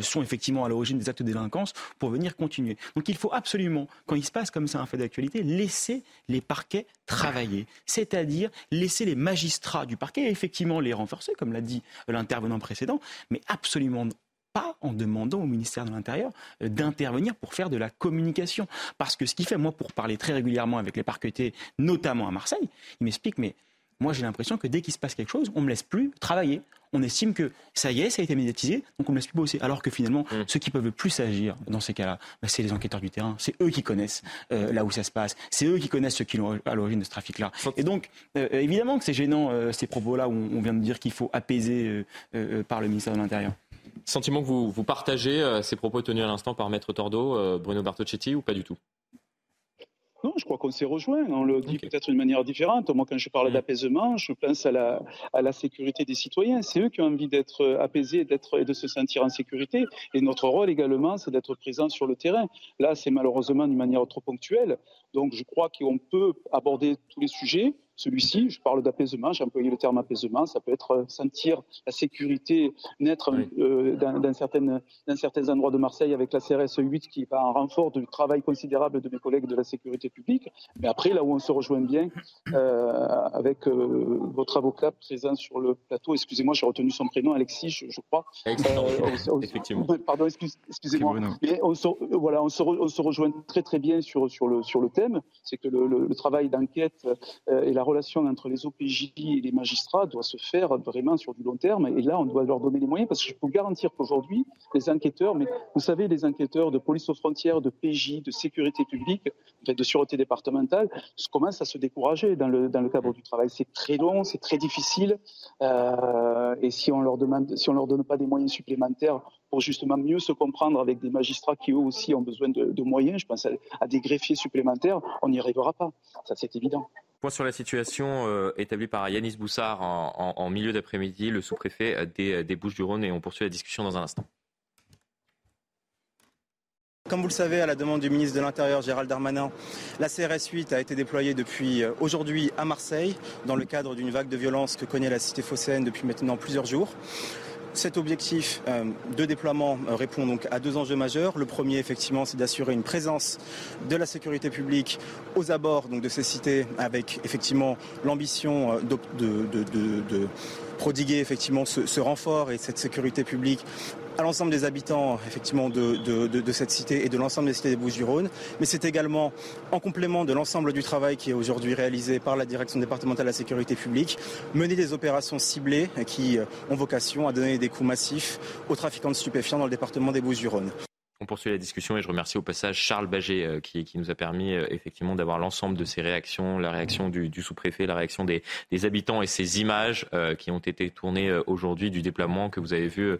sont effectivement à l'origine des actes de délinquance pour venir continuer. Donc il faut absolument, quand il se passe comme ça un fait d'actualité, laisser les parquets travailler, c'est-à-dire laisser les magistrats du parquet, effectivement les renforcer, comme l'a dit l'intervenant précédent, mais absolument pas en demandant au ministère de l'Intérieur euh, d'intervenir pour faire de la communication. Parce que ce qui fait, moi, pour parler très régulièrement avec les parquetés, notamment à Marseille, il m'explique, mais moi j'ai l'impression que dès qu'il se passe quelque chose, on ne me laisse plus travailler on estime que ça y est, ça a été médiatisé, donc on ne laisse plus bosser. Alors que finalement, mm. ceux qui peuvent le plus agir dans ces cas-là, bah, c'est les enquêteurs du terrain. C'est eux qui connaissent euh, là où ça se passe. C'est eux qui connaissent ceux qui sont à l'origine de ce trafic-là. Et donc, euh, évidemment que c'est gênant euh, ces propos-là où on vient de dire qu'il faut apaiser par le ministère de l'Intérieur. Sentiment que vous, vous partagez ces propos tenus à l'instant par Maître Tordo, Bruno Bartocchetti, ou pas du tout? Non, je crois qu'on s'est rejoint. On le dit peut-être d'une manière différente. Moi, quand je parle mm. d'apaisement, je pense à la, à la sécurité des citoyens. C'est eux qui ont envie d'être apaisés d'être, et de se sentir en sécurité. Et notre rôle également, c'est d'être présent sur le terrain. Là, c'est malheureusement d'une manière trop ponctuelle. Donc, je crois qu'on peut aborder tous les sujets celui-ci. Je parle d'apaisement, j'ai employé le terme apaisement. Ça peut être euh, sentir la sécurité naître euh, dans, certains endroits de Marseille avec la CRS 8 qui va en renfort du travail considérable de mes collègues de la sécurité publique. Mais après, là où on se rejoint bien euh, avec votre avocat présent sur le plateau, excusez-moi, j'ai retenu son prénom, Alexis, je, crois. Effectivement. Pardon, excusez-moi. Mais on se, voilà, on se, rejoint très très bien sur, sur, le, sur le thème. C'est que le, le travail d'enquête et la relation entre les OPJ et les magistrats doit se faire vraiment sur du long terme. Et là, on doit leur donner les moyens parce que je peux garantir qu'aujourd'hui, les enquêteurs, mais vous savez, les enquêteurs de police aux frontières, de PJ, de sécurité publique, de sûreté départementale, commencent à se décourager dans le, dans le cadre du travail. C'est très long, c'est très difficile. Euh, et si on leur demande, si on leur donne pas des moyens supplémentaires pour justement mieux se comprendre avec des magistrats qui eux aussi ont besoin de, moyens, je pense à, des greffiers supplémentaires, on n'y arrivera pas. Ça, c'est évident. Point sur la situation euh, établie par Yanis Boussard en, milieu d'après-midi, le sous-préfet des, des Bouches-du-Rhône, et on poursuit la discussion dans un instant. Comme vous le savez, à la demande du ministre de l'Intérieur Gérald Darmanin, la CRS 8 a été déployée depuis euh, aujourd'hui à Marseille dans le cadre d'une vague de violence que connaît la cité phocéenne depuis maintenant plusieurs jours. Cet objectif euh, de déploiement euh, répond donc à deux enjeux majeurs. Le premier, effectivement, c'est d'assurer une présence de la sécurité publique aux abords de ces cités avec effectivement l'ambition de, prodiguer effectivement ce, renfort et cette sécurité publique à l'ensemble des habitants effectivement de, cette cité et de l'ensemble des cités des Bouches-du-Rhône, mais c'est également en complément de l'ensemble du travail qui est aujourd'hui réalisé par la direction départementale de la sécurité publique, mener des opérations ciblées qui ont vocation à donner des coups massifs aux trafiquants de stupéfiants dans le département des Bouches-du-Rhône. On poursuit la discussion et je remercie au passage Charles Baget euh, qui, nous a permis euh, effectivement d'avoir l'ensemble de ces réactions, la réaction du, sous-préfet, la réaction des, habitants et ces images euh, qui ont été tournées aujourd'hui du déploiement que vous avez vu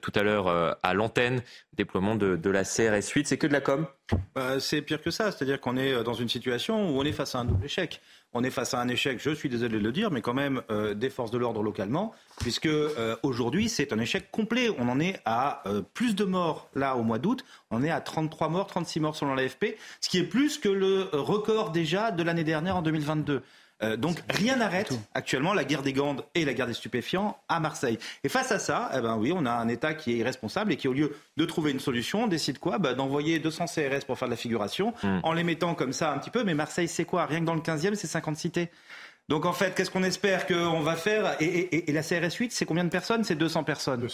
tout à l'heure à l'antenne, déploiement de, la CRS 8. C'est que de la com? Bah, C'est pire que ça, c'est-à-dire qu'on est dans une situation où on est face à un double échec on est face à un échec, je suis désolé de le dire, mais quand même euh, des forces de l'ordre localement, puisque euh, aujourd'hui c'est un échec complet. On en est à euh, plus de morts là au mois d'août, on est à 33 morts, 36 morts selon l'AFP, ce qui est plus que le record déjà de l'année dernière en 2022. Euh, donc rien n'arrête actuellement la guerre des gandes et la guerre des stupéfiants à Marseille. Et face à ça, eh ben oui, on a un État qui est irresponsable et qui, au lieu de trouver une solution, décide quoi? Bah, D'envoyer 200 CRS pour faire de la figuration, hmm. en les mettant comme ça un petit peu. Mais Marseille, c'est quoi? Rien que dans le 15e, c'est 50 cités. Donc en fait, qu'est-ce qu'on espère qu'on va faire? Et, la CRS 8, c'est combien de personnes? C'est 200 personnes.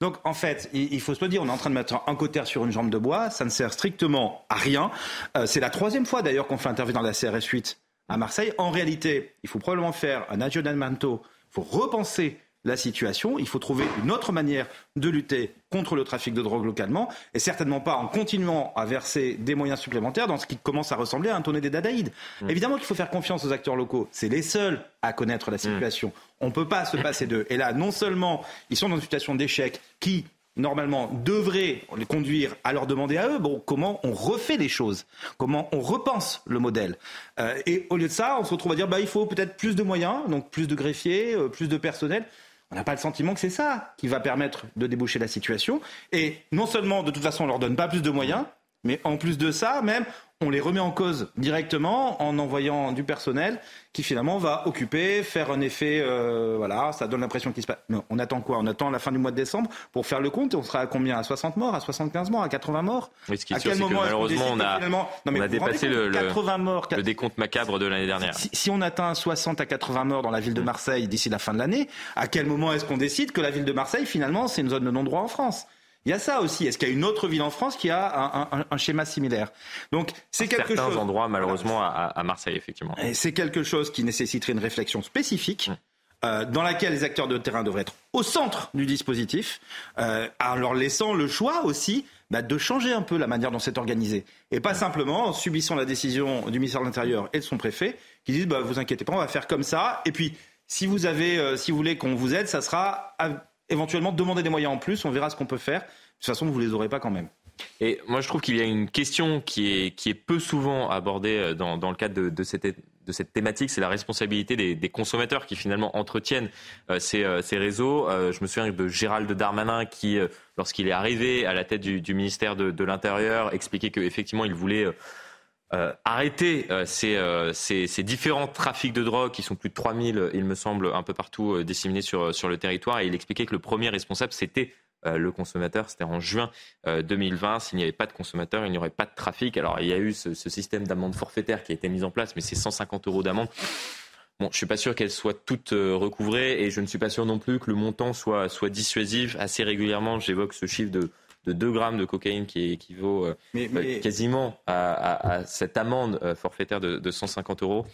Donc en fait, il, faut se le dire, on est en train de mettre un côté sur une jambe de bois, ça ne sert strictement à rien. Euh, c'est la troisième fois d'ailleurs qu'on fait intervenir la CRS 8 à Marseille. En réalité, il faut probablement faire un aggiornamento, il faut repenser la situation, il faut trouver une autre manière de lutter contre le trafic de drogue localement, et certainement pas en continuant à verser des moyens supplémentaires dans ce qui commence à ressembler à un tonnet des dadaïdes. Mmh. Évidemment qu'il faut faire confiance aux acteurs locaux, c'est les seuls à connaître la situation. Mmh. On ne peut pas se passer d'eux. Et là, non seulement ils sont dans une situation d'échec qui, normalement, devrait les conduire à leur demander à eux bon, comment on refait les choses, comment on repense le modèle. Euh, et au lieu de ça, on se retrouve à dire bah, il faut peut-être plus de moyens, donc plus de greffiers, euh, plus de personnel. On n'a pas le sentiment que c'est ça qui va permettre de déboucher la situation. Et non seulement, de toute façon, on leur donne pas plus de moyens, mais en plus de ça, même, on les remet en cause directement en envoyant du personnel qui finalement va occuper, faire un effet, euh, voilà, ça donne l'impression qu'il se passe. on attend quoi? On attend la fin du mois de décembre pour faire le compte et on sera à combien? À 60 morts, à 75 morts, à 80 morts? Oui, ce qui est sûr, c'est que malheureusement, on a, on a dépassé le, morts, le décompte macabre de l'année dernière. Si, si, on atteint 60 à 80 morts dans la ville de Marseille d'ici la fin de l'année, à quel moment est-ce qu'on décide que la ville de Marseille, finalement, c'est une zone de non-droit en France? Il y a ça aussi. Est-ce qu'il y a une autre ville en France qui a un, schéma similaire? Donc c'est quelque certains endroits, malheureusement, à, Marseille, effectivement. C'est quelque chose qui nécessiterait une réflexion spécifique. Euh, dans laquelle les acteurs de terrain devraient être au centre du dispositif, euh, en leur laissant le choix aussi bah, de changer un peu la manière dont c'est organisé. Et pas simplement en subissant la décision du ministère de l'Intérieur et de son préfet, qui disent bah, vous inquiétez pas, on va faire comme ça. Et puis, si vous, avez, euh, si vous voulez qu'on vous aide, ça sera éventuellement demander des moyens en plus, on verra ce qu'on peut faire. De toute façon, vous ne les aurez pas quand même. Et moi, je trouve qu'il y a une question qui est, qui est peu souvent abordée euh, dans, dans le cadre de, de, cette, de cette thématique, c'est la responsabilité des, consommateurs qui finalement entretiennent euh, ces, euh, ces, réseaux. je me souviens de Gérald Darmanin qui, lorsqu'il est arrivé à la tête du, du ministère de, de l'Intérieur, expliquait qu'effectivement, il voulait euh, arrêter euh, ces, euh, ces, différents trafics de drogue qui sont plus de 3000, il me semble, un peu partout disséminés sur, le territoire. Et il expliquait que le premier responsable, c'était le consommateur. C'était en juin 2020. S'il n'y avait pas de consommateur, il n'y aurait pas de trafic. Alors, il y a eu ce, ce système d'amende forfaitaire qui a été mis en place, mais c'est 150 euros d'amende. Bon, je suis pas sûr qu'elles soient toutes recouvrées et je ne suis pas sûr non plus que le montant soit, soit dissuasif. Assez régulièrement, j'évoque ce chiffre de de 2 grammes de cocaïne qui équivaut euh, euh, quasiment à, cette amende euh, forfaitaire de, 150 euros.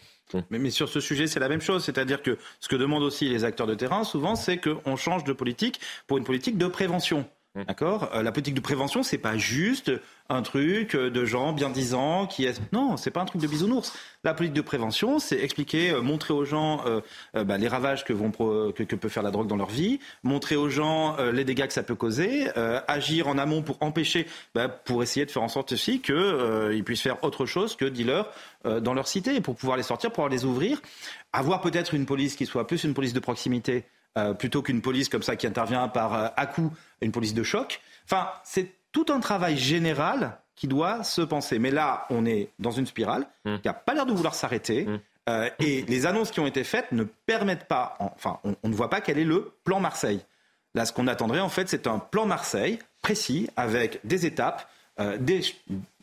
Mais, mais, sur ce sujet, c'est la même chose. C'est-à-dire que ce que demandent aussi les acteurs de terrain, souvent, c'est qu'on change de politique pour une politique de prévention. Mmh. D'accord? La politique de prévention, c'est pas juste un truc de gens bien disants qui est non, c'est pas un truc de bisounours. La politique de prévention, c'est expliquer, euh, montrer aux gens euh, euh, bah, les ravages que, vont que, peut faire la drogue dans leur vie, montrer aux gens les dégâts que ça peut causer, agir en amont pour empêcher, bah, pour essayer de faire en sorte aussi qu'ils puissent faire autre chose que dealers dans leur cité, pour pouvoir les sortir, pour les ouvrir, avoir peut-être une police qui soit plus une police de proximité plutôt qu'une police comme ça qui intervient par à coup, une police de choc. Enfin, c'est tout un travail général qui doit se penser. Mais là, on est dans une spirale mmh. qui n'a pas l'air de vouloir s'arrêter. Mmh. Euh, et les annonces qui ont été faites ne permettent pas, enfin, on, ne voit pas quel est le plan Marseille. Là, ce qu'on attendrait, en fait, c'est un plan Marseille précis, avec des étapes, euh, des,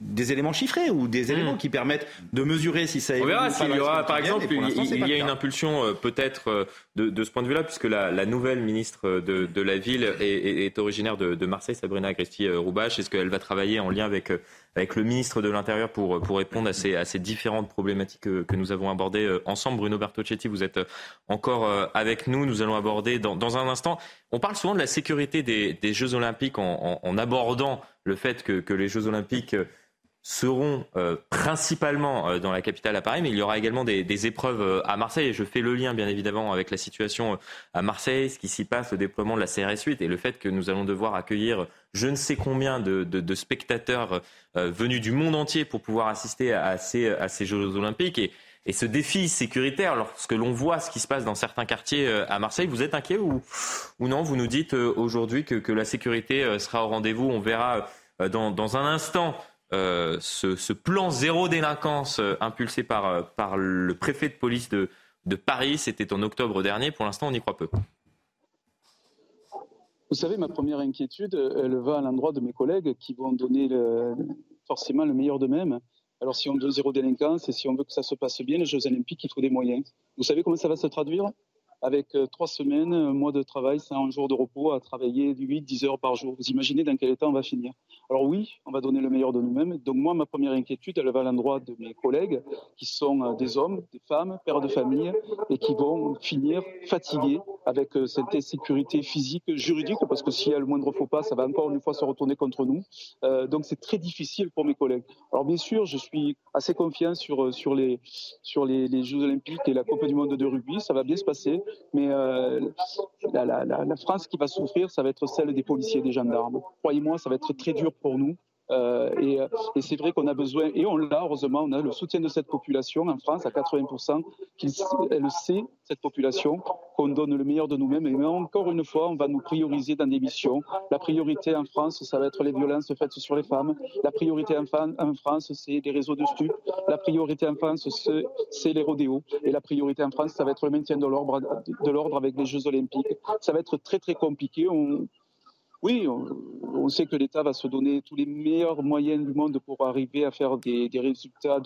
des, éléments chiffrés ou des éléments hmm. qui permettent de mesurer si ça On verra s'il y aura, par exemple, il, y a une impulsion euh, peut-être euh, de, de, ce point de vue-là, puisque la, la, nouvelle ministre de, de la ville est, est originaire de, de, Marseille, Sabrina Agresti-Roubache. Est-ce qu'elle va travailler en lien avec, avec le ministre de l'Intérieur pour, pour répondre à ces, à ces différentes problématiques que, que, nous avons abordées ensemble Bruno Bertocchetti, vous êtes encore avec nous. Nous allons aborder dans, dans un instant. On parle souvent de la sécurité des, des Jeux Olympiques en, en, en abordant le fait que, que les Jeux Olympiques euh, seront euh, principalement euh, dans la capitale à Paris, mais il y aura également des, des, épreuves à Marseille. Et je fais le lien, bien évidemment, avec la situation à Marseille, ce qui s'y passe, le déploiement de la CRS 8 et le fait que nous allons devoir accueillir je ne sais combien de, de, de spectateurs venus du monde entier pour pouvoir assister à, ces, à ces, Jeux Olympiques. Et, et ce défi sécuritaire, lorsque l'on voit ce qui se passe dans certains quartiers à Marseille, vous êtes inquiet ou, ou non? Vous nous dites aujourd'hui que, que, la sécurité sera au rendez-vous. On verra euh, dans, un instant euh, ce, plan zéro délinquance euh, impulsé par, par le préfet de police de, de Paris. C'était en octobre dernier. Pour l'instant, on y croit peu. Vous savez, ma première inquiétude, elle va à l'endroit de mes collègues qui vont donner forcément le meilleur d'eux-mêmes. Alors, si on veut zéro délinquance et si on veut que ça se passe bien, les Jeux Olympiques, il faut des moyens. Vous savez comment ça va se traduire? Avec euh, trois semaines, un mois de travail, un jour de repos, à travailler 8-10 heures par jour. Vous imaginez dans quel état on va finir Alors oui, on va donner le meilleur de nous-mêmes. Donc moi, ma première inquiétude, elle va à l'endroit de mes collègues, qui sont euh, des hommes, des femmes, pères de famille, et qui vont finir fatigués avec euh, cette insécurité physique, juridique, parce que s'il y a le moindre faux pas, ça va encore une fois se retourner contre nous. donc c'est très difficile pour mes collègues. Alors bien sûr, je suis assez confiant sur, sur, les, sur les Jeux Olympiques et la Coupe du Monde de rugby. Ça va bien se passer. Mais euh, la, la, France qui va souffrir, ça va être celle des policiers des gendarmes. Croyez-moi, ça va être très dur pour nous. Euh, et, euh, et c'est vrai qu'on a besoin, et on l'a, heureusement, on a le soutien de cette population en France à 80%, qu'elle sait, cette population, qu'on donne le meilleur de nous-mêmes. Et encore une fois, on va nous prioriser dans des missions. La priorité en France, ça va être les violences faites sur les femmes. La priorité en, France, c'est les réseaux de stupes. La priorité en France, c'est les rodéos. Et la priorité en France, ça va être le maintien de l'ordre avec les Jeux Olympiques. Ça va être très, très compliqué. Oui, on, sait que l'État va se donner tous les meilleurs moyens du monde pour arriver à faire des, résultats,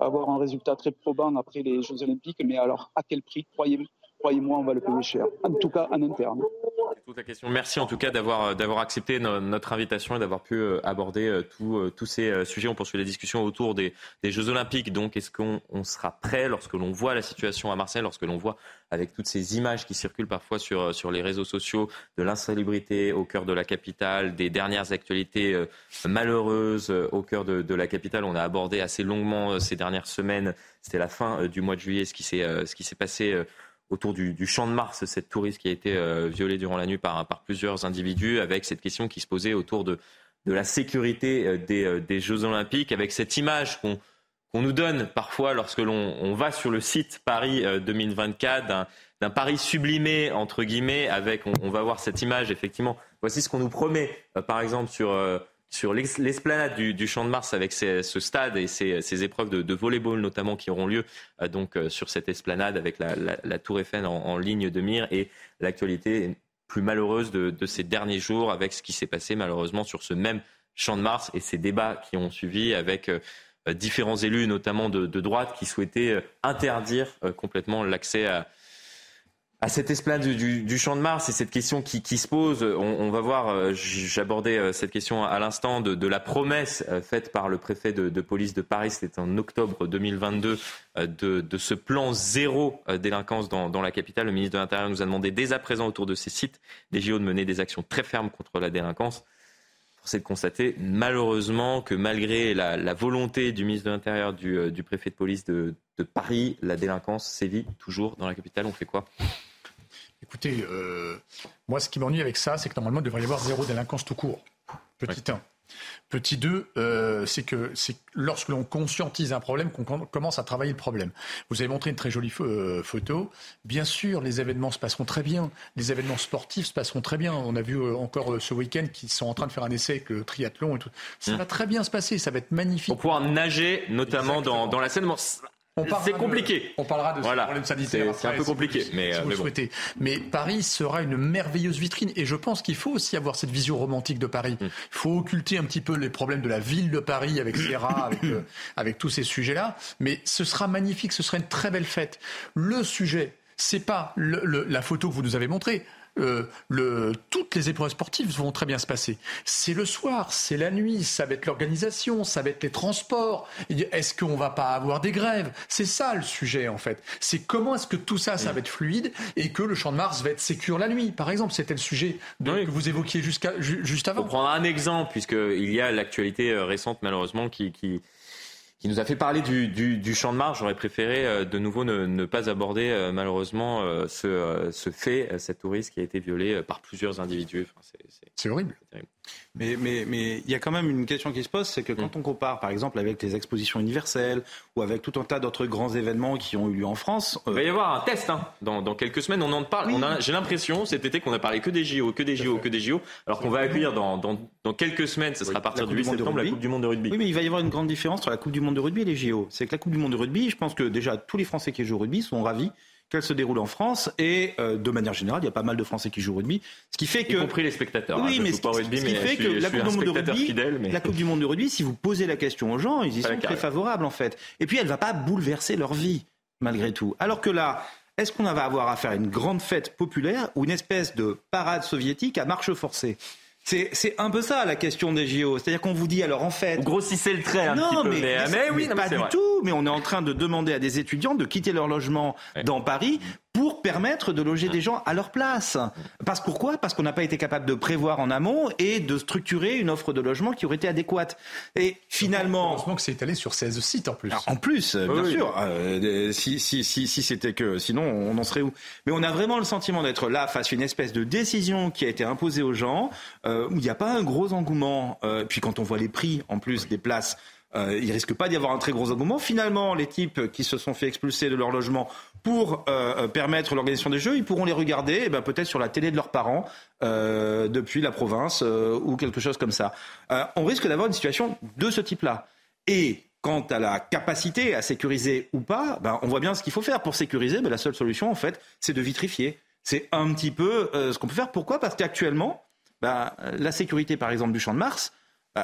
avoir un résultat très probant après les Jeux Olympiques. Mais alors, à quel prix Croyez-moi, croyez-moi, on va le payer cher. En tout cas, en interne. toute la question. Merci en tout cas d'avoir d'avoir accepté notre invitation et d'avoir pu euh, aborder euh, tous ces euh, sujets. On poursuit la discussion autour des, des Jeux Olympiques. Donc, est-ce qu'on sera prêt lorsque l'on voit la situation à Marseille, lorsque l'on voit avec toutes ces images qui circulent parfois sur, sur les réseaux sociaux de l'insalubrité au cœur de la capitale, des dernières actualités malheureuses au cœur de, de la capitale? On a abordé assez longuement ces dernières semaines. C'était la fin du mois de juillet, ce qui s'est ce qui s'est passé autour du, du, champ de Mars, cette touriste qui a été euh, violée durant la nuit par, par, plusieurs individus, avec cette question qui se posait autour de, de la sécurité euh, des, euh, des, Jeux Olympiques, avec cette image qu'on nous donne parfois lorsque l'on on va sur le site Paris 2024 d'un Paris sublimé entre guillemets, avec on, on, va voir cette image effectivement. Voici ce qu'on nous promet, par exemple sur sur l'esplanade du, Champ de Mars avec ce stade et ces, épreuves de, de volleyball notamment qui auront lieu euh, donc euh, sur cette esplanade avec la, Tour Eiffel en, ligne de mire et l'actualité plus malheureuse de, ces derniers jours avec ce qui s'est passé malheureusement sur ce même Champ de Mars et ces débats qui ont suivi avec euh, différents élus notamment de, droite qui souhaitaient interdire complètement l'accès à, à cette esplanade du, Champ de Mars et cette question qui, se pose, on, va voir, euh, j'abordais euh, cette question à l'instant de, la promesse euh, faite par le préfet de, police de Paris, c'était en octobre 2022, de, ce plan zéro délinquance dans, la capitale. Le ministre de l'Intérieur nous a demandé dès à présent autour de ces sites des JO de mener des actions très fermes contre la délinquance. C'est de constater malheureusement que malgré la, volonté du ministre de l'Intérieur, du, euh, préfet de police de, Paris, la délinquance sévit toujours dans la capitale. On fait quoi? Écoutez, euh, moi ce qui m'ennuie avec ça, c'est que normalement il devrait y avoir zéro délinquance tout court. Petit 1. Petit 2, euh, c'est que c'est lorsque l'on conscientise un problème qu'on commence à travailler le problème. Vous avez montré une très jolie euh, photo. Bien sûr, les événements se passeront très bien. Les événements sportifs se passeront très bien. On a vu euh, encore ce week-end qu'ils sont en train de faire un essai avec le triathlon et tout. Ça mmh. va très bien se passer. Ça va être magnifique. Pour pouvoir nager, notamment dans, dans, la Seine. C'est compliqué. on parlera de voilà. problème sanitaire. C'est un peu compliqué, si, mais, si euh, vous mais le bon. souhaitez. Mais Paris sera une merveilleuse vitrine, et je pense qu'il faut aussi avoir cette vision romantique de Paris. Mm. Il faut occulter un petit peu les problèmes de la ville de Paris avec ses rats, avec, euh, avec tous ces sujets-là. Mais ce sera magnifique, ce sera une très belle fête. Le sujet, c'est pas le- le- la photo que vous nous avez montrée. Euh, le, toutes les épreuves sportives vont très bien se passer. C'est le soir, c'est la nuit, ça va être l'organisation, ça va être les transports. Est-ce qu'on va pas avoir des grèves? C'est ça le sujet en fait. C'est comment est-ce que tout ça, ça va être fluide et que le champ de Mars va être sécure la nuit. Par exemple, c'était le sujet de- que vous évoquiez jusqu'à ju- juste avant. Pour prendre un exemple, puisqu'il y a l'actualité euh, récente malheureusement qui, qui, qui nous a fait parler du, du, du champ de Mars. J'aurais préféré euh, de nouveau ne, ne pas aborder euh, malheureusement euh, ce, euh, ce fait, euh, cette touriste qui a été violée par plusieurs individus. Enfin, c'est- c'est- C'est horrible. Mais mais mais il y a quand même une question qui se pose, c'est que quand on compare, par exemple, avec les expositions universelles ou avec tout un tas d'autres grands événements qui ont eu lieu en France, Il va y avoir un test hein. dans, dans quelques semaines. On en parle. J'ai l'impression cet été qu'on a parlé que des JO, que des JO, que des JO, alors qu'on va accueillir dans, dans, dans quelques semaines, ce sera à partir du Coupe 8 Monde de septembre, la. Coupe du Monde de rugby. Oui, mais il va y avoir une grande différence entre la Coupe du Monde de rugby et les JO. C'est que la Coupe du Monde de rugby, je pense que déjà tous les Français qui jouent au rugby sont ravis qu'elle se déroule en France et euh, de manière générale, il y a pas mal de Français qui jouent au rugby, ce qui fait que Y compris les spectateurs. hein. Oui, Je mais ce pas qui, rugby, ce qui mais fait je que je la Coupe du Monde de rugby, fidèle, mais- la Coupe du Monde de rugby, si vous posez la question aux gens, ils y Pas sont très favorables en fait. Et puis elle va pas bouleverser leur vie malgré tout. Alors que là, est-ce qu'on va avoir à faire une grande fête populaire ou une espèce de parade soviétique à marche forcée? C'est, c'est un peu ça la question des JO. C'est-à-dire qu'on vous dit alors en fait. Vous grossissez le trait un non, petit peu, mais, mais- mais oui, non, pas du vrai. tout. Mais on est en train de demander à des étudiants de quitter leur logement dans Paris pour permettre de loger des gens à leur place. Parce pourquoi? Parce qu'on n'a pas été capable de prévoir en amont et de structurer une offre de logement qui aurait été adéquate. Et finalement, Heureusement que c'est étalé sur 16 sites en plus. alors, en plus, bien Oui, oui. sûr, euh, si, si, si, si c'était que, sinon on en serait où? Mais on a vraiment le sentiment d'être là face à une espèce de décision qui a été imposée aux gens, euh, où il n'y a pas un gros engouement. Euh, puis quand on voit les prix en plus des places, euh, il risque pas d'y avoir un très gros engouement. Finalement, les types qui se sont fait expulser de leur logement pour euh, euh, permettre l'organisation des jeux, ils pourront les regarder, eh ben, peut-être sur la télé de leurs parents euh, depuis la province ou quelque chose comme ça. On risque d'avoir une situation de ce type-là. Et quant à la capacité à sécuriser ou pas, ben, on voit bien ce qu'il faut faire. Pour sécuriser, ben, la seule solution, en fait, c'est de vitrifier. C'est un petit peu ce qu'on peut faire. Pourquoi? Parce qu'actuellement, la sécurité, par exemple, du Champ de Mars,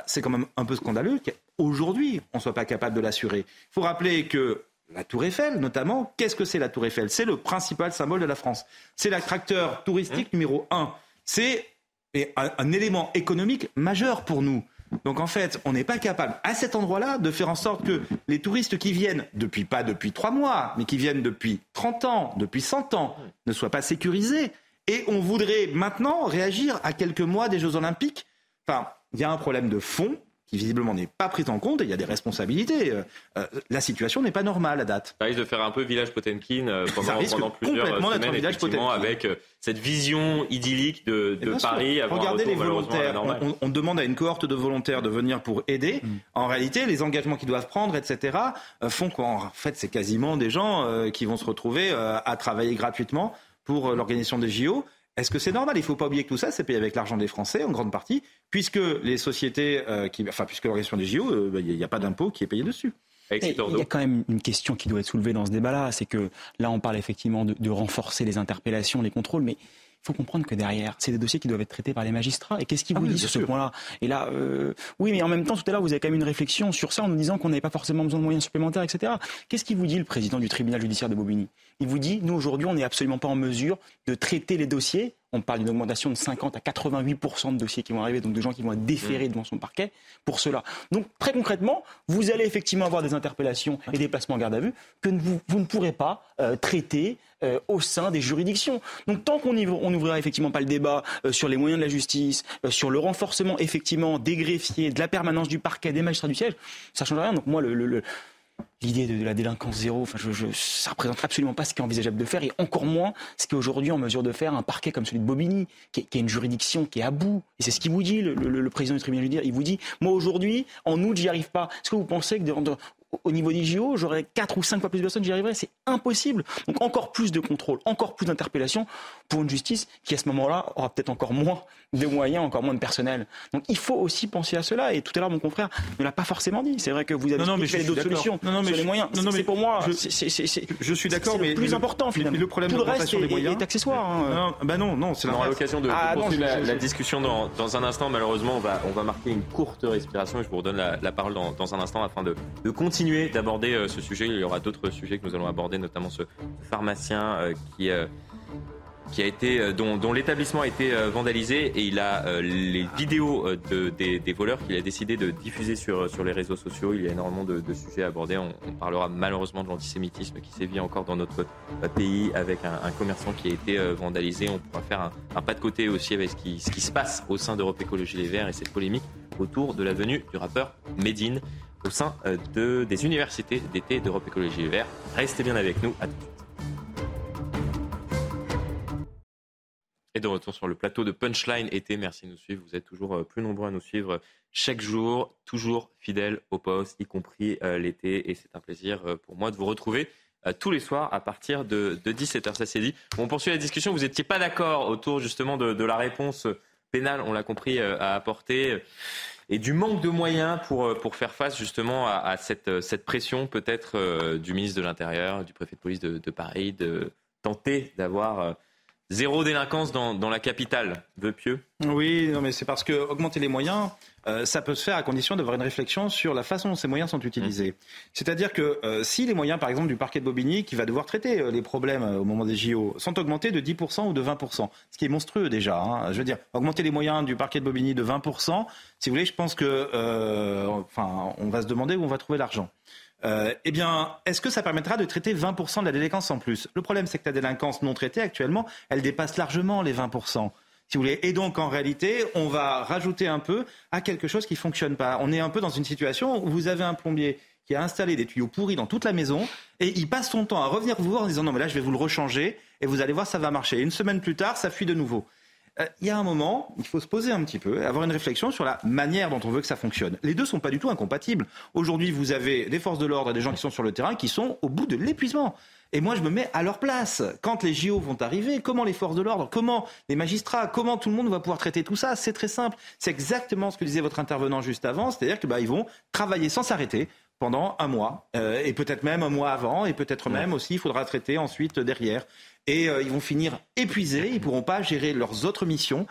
c'est quand même un peu scandaleux qu'aujourd'hui, on ne soit pas capable de l'assurer. Il faut rappeler que la Tour Eiffel, notamment, qu'est-ce que c'est la Tour Eiffel? C'est le principal symbole de la France. C'est l'attracteur touristique numéro un. C'est un, un élément économique majeur pour nous. Donc en fait, on n'est pas capable à cet endroit-là de faire en sorte que les touristes qui viennent depuis pas depuis trois mois, mais qui viennent depuis 30 ans, depuis 100 ans, ne soient pas sécurisés. Et on voudrait maintenant réagir à quelques mois des Jeux Olympiques. Enfin, il y a un problème de fond qui visiblement n'est pas pris en compte et il y a des responsabilités. Euh, euh, la situation n'est pas normale à date. Ça risque de faire un peu village Potemkin euh, Ça pendant, risque pendant plusieurs complètement d'être semaines, un village Potemkin. avec euh, cette vision idyllique de, de Paris. un Regardez retour les malheureusement à la volontaires. On, on demande à une cohorte de volontaires de venir pour aider. Mm. En réalité, les engagements qu'ils doivent prendre, etc., font qu'en fait, c'est quasiment des gens qui vont se retrouver à travailler gratuitement pour l'organisation des JO. Est-ce que c'est normal? Il ne faut pas oublier que tout ça, c'est payé avec l'argent des Français en grande partie, puisque les sociétés, euh, qui, enfin, puisque l'organisation des JO, euh, il n'y a pas d'impôt qui est payé dessus. Et Il y a quand même une question qui doit être soulevée dans ce débat-là, c'est que là on parle effectivement de, de renforcer les interpellations, les contrôles, mais il faut comprendre que derrière, c'est des dossiers qui doivent être traités par les magistrats. Et qu'est-ce qu'ils Ah vous oui, disent sur ce point-là? Et là, euh, oui, mais en même temps, tout à l'heure, vous avez quand même une réflexion sur ça en nous disant qu'on n'avait pas forcément besoin de moyens supplémentaires, etc. Qu'est-ce qu'il vous dit, le président du tribunal judiciaire de Bobigny? Il vous dit, nous aujourd'hui, on n'est absolument pas en mesure de traiter les dossiers. On parle d'une augmentation de 50 à 88% de dossiers qui vont arriver, donc de gens qui vont être déférés devant son parquet pour cela. Donc très concrètement, vous allez effectivement avoir des interpellations et des placements en garde à vue que vous, vous ne pourrez pas euh, traiter euh, au sein des juridictions. Donc tant qu'on on n'ouvrira effectivement pas le débat euh, sur les moyens de la justice, euh, sur le renforcement effectivement des greffiers, de la permanence du parquet, des magistrats du siège, ça change rien. Donc moi, L'idée de, la délinquance zéro, enfin, je, je, ça représente absolument pas ce qui est envisageable de faire, et encore moins ce qui est aujourd'hui en mesure de faire un parquet comme celui de Bobigny, qui est, une juridiction qui est à bout. Et c'est ce qu'il vous dit, le président du tribunal judiciaire. Il vous dit, moi aujourd'hui, en août, j'y arrive pas. Est-ce que vous pensez que de- de- au niveau des JO, j'aurais 4 ou 5 fois plus de personnes, j'y arriverais. C'est impossible. Donc encore plus de contrôle, encore plus d'interpellation pour une justice qui, à ce moment-là, aura peut-être encore moins de moyens, encore moins de personnel. Donc il faut aussi penser à cela. Et tout à l'heure, mon confrère ne l'a pas forcément dit. C'est vrai que vous avez non, non, d'autres solutions non, non, mais sur les moyens. Non, non, mais pour moi, je, suis d'accord, mais le plus important finalement. le problème tout de le reste des moyens est accessoire. Hein. Non, bah non, non, c'est On aura l'occasion de, ah, continuer la, discussion dans, dans, un instant. Malheureusement, on va, on va marquer une courte respiration et je vous redonne la, parole dans, dans, un instant afin de, de continuer d'aborder euh, ce sujet. Il y aura d'autres sujets que nous allons aborder, notamment ce pharmacien euh, qui euh, qui a été, dont, l'établissement a été vandalisé et il a les vidéos de, des, voleurs qu'il a décidé de diffuser sur, les réseaux sociaux. Il y a énormément de, sujets abordés. On, on, parlera malheureusement de l'antisémitisme qui sévit encore dans notre pays avec un, commerçant qui a été vandalisé. On pourra faire un, un, pas de côté aussi avec ce qui, ce qui se passe au sein d'Europe Écologie Les Verts et cette polémique autour de la venue du rappeur Medine au sein de, des universités d'été d'Europe Écologie Les Verts. Restez bien avec nous. À tout de suite. Et de retour sur le plateau de Punchline été. Merci de nous suivre. Vous êtes toujours euh, plus nombreux à nous suivre chaque jour, toujours fidèles au poste, y compris euh, l'été. Et c'est un plaisir euh, pour moi de vous retrouver tous les soirs à partir de, 17h. Ça c'est dit. on poursuit la discussion. Vous n'étiez pas d'accord autour justement de, la réponse pénale, on l'a compris, à apporter. Et du manque de moyens pour, pour faire face justement à, cette, cette pression peut-être du ministre de l'Intérieur, du préfet de police de, de Paris, de tenter d'avoir Zéro délinquance dans, dans la capitale, veut Pieux Oui, non, mais c'est parce que augmenter les moyens, euh, ça peut se faire à condition d'avoir une réflexion sur la façon dont ces moyens sont utilisés. Mmh. C'est-à-dire que euh, si les moyens, par exemple, du parquet de Bobigny, qui va devoir traiter euh, les problèmes au moment des JO, sont augmentés de 10% ou de 20%, ce qui est monstrueux déjà. Hein. Je veux dire, augmenter les moyens du parquet de Bobigny de 20%, si vous voulez, je pense que, enfin, on va se demander où on va trouver l'argent. Euh, eh bien, est-ce que ça permettra de traiter 20% de la délinquance en plus? Le problème, c'est que la délinquance non traitée actuellement, elle dépasse largement les 20%. Si vous voulez. Et donc, en réalité, on va rajouter un peu à quelque chose qui ne fonctionne pas. On est un peu dans une situation où vous avez un plombier qui a installé des tuyaux pourris dans toute la maison et il passe son temps à revenir vous voir en disant non mais là je vais vous le rechanger et vous allez voir ça va marcher. une semaine plus tard, ça fuit de nouveau. Euh, il y a un moment, il faut se poser un petit peu, avoir une réflexion sur la manière dont on veut que ça fonctionne. Les deux sont pas du tout incompatibles. Aujourd'hui, vous avez des forces de l'ordre et des gens qui sont sur le terrain qui sont au bout de l'épuisement. Et moi, je me mets à leur place. Quand les JO vont arriver, comment les forces de l'ordre, comment les magistrats, comment tout le monde va pouvoir traiter tout ça C'est très simple. C'est exactement ce que disait votre intervenant juste avant, c'est-à-dire que bah, ils vont travailler sans s'arrêter pendant un mois, euh, et peut-être même un mois avant, et peut-être même aussi, il faudra traiter ensuite derrière et euh, ils vont finir épuisés, ils ne pourront pas gérer leurs autres missions.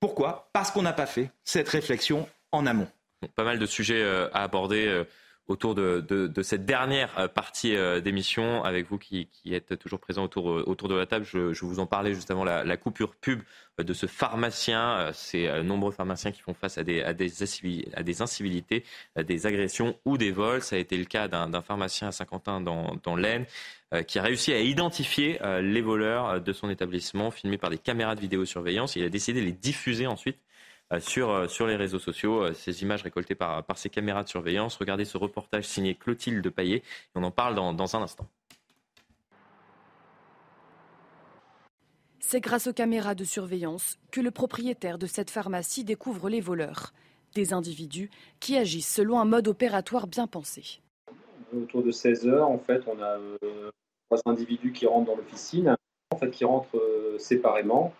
Pourquoi? Parce qu'on n'a pas fait cette réflexion en amont. Pas mal de sujets euh, à aborder euh, autour de, cette dernière partie d'émission, avec vous qui, êtes toujours présent autour, autour de la table. Je, vous en parlais juste avant la, coupure pub de ce pharmacien. Ces nombreux pharmaciens qui font face à des, à des, incivilités, à des agressions ou des vols. Ça a été le cas d'un pharmacien à Saint-Quentin dans, l'Aisne qui a réussi à identifier euh, les voleurs euh, de son établissement, filmés par des caméras de vidéosurveillance. Il a décidé de les diffuser ensuite sur, les réseaux sociaux, ces images récoltées par, par ces caméras de surveillance. Regardez ce reportage signé Clotilde Paillet, et on en parle dans un instant. C'est grâce aux caméras de surveillance que le propriétaire de cette pharmacie découvre les voleurs, des individus qui agissent selon un mode opératoire bien pensé autour de 16 heures, en fait, on a euh, trois individus qui rentrent dans l'officine, en fait, qui rentrent euh, séparément.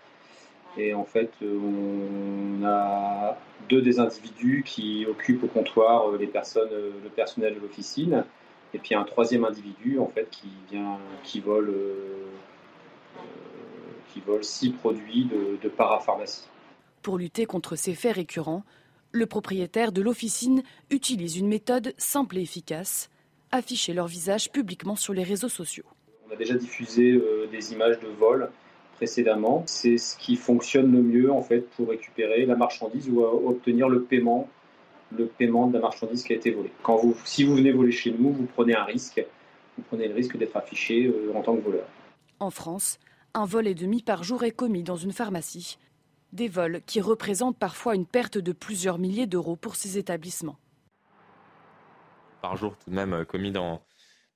Et en fait, on a deux des individus qui occupent au comptoir euh, les personnes, le personnel de l'officine, et puis un troisième individu en fait qui vient, qui vole, qui vole six produits de, de parapharmacie. Pour lutter contre ces faits récurrents, le propriétaire de l'officine utilise une méthode simple et efficace afficher leur visage publiquement sur les réseaux sociaux. On a déjà diffusé euh, des images de vol précédemment. C'est ce qui fonctionne le mieux en fait pour récupérer la marchandise ou obtenir le paiement, le paiement de la marchandise qui a été volée. Quand vous, si vous venez voler chez nous, vous prenez un risque. Vous prenez le risque d'être affiché euh, en tant que voleur. En France, un vol et demi par jour est commis dans une pharmacie. Des vols qui représentent parfois une perte de plusieurs milliers d'euros pour ces établissements par jour tout de même euh, commis dans,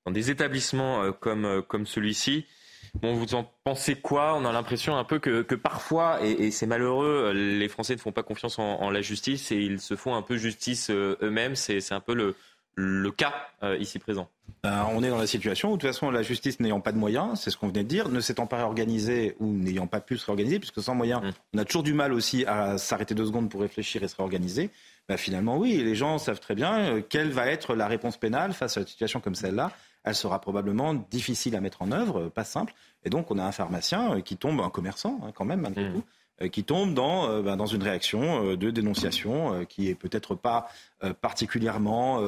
dans des établissements euh, comme, euh, comme celui-ci. Bon, vous en pensez quoi? On a l'impression un peu que, que parfois, et, c'est malheureux, les Français ne font pas confiance en, la justice et ils se font un peu justice eux-mêmes. C'est un peu le, le cas ici présent ben, on est dans la situation où, de toute façon, la justice n'ayant pas de moyens, c'est ce qu'on venait de dire, ne s'étant pas réorganisée ou n'ayant pas pu se réorganiser, puisque sans moyens, mm. on a toujours du mal aussi à s'arrêter deux secondes pour réfléchir et se réorganiser. Ben, finalement, oui, les gens savent très bien euh, quelle va être la réponse pénale face à une situation comme celle-là. Elle sera probablement difficile à mettre en œuvre, pas simple. Et donc, on a un pharmacien euh, qui tombe, un commerçant, hein, quand même, malgré mm. tout, euh, qui tombe dans, euh, ben, dans une réaction euh, de dénonciation qui est peut-être pas particulièrement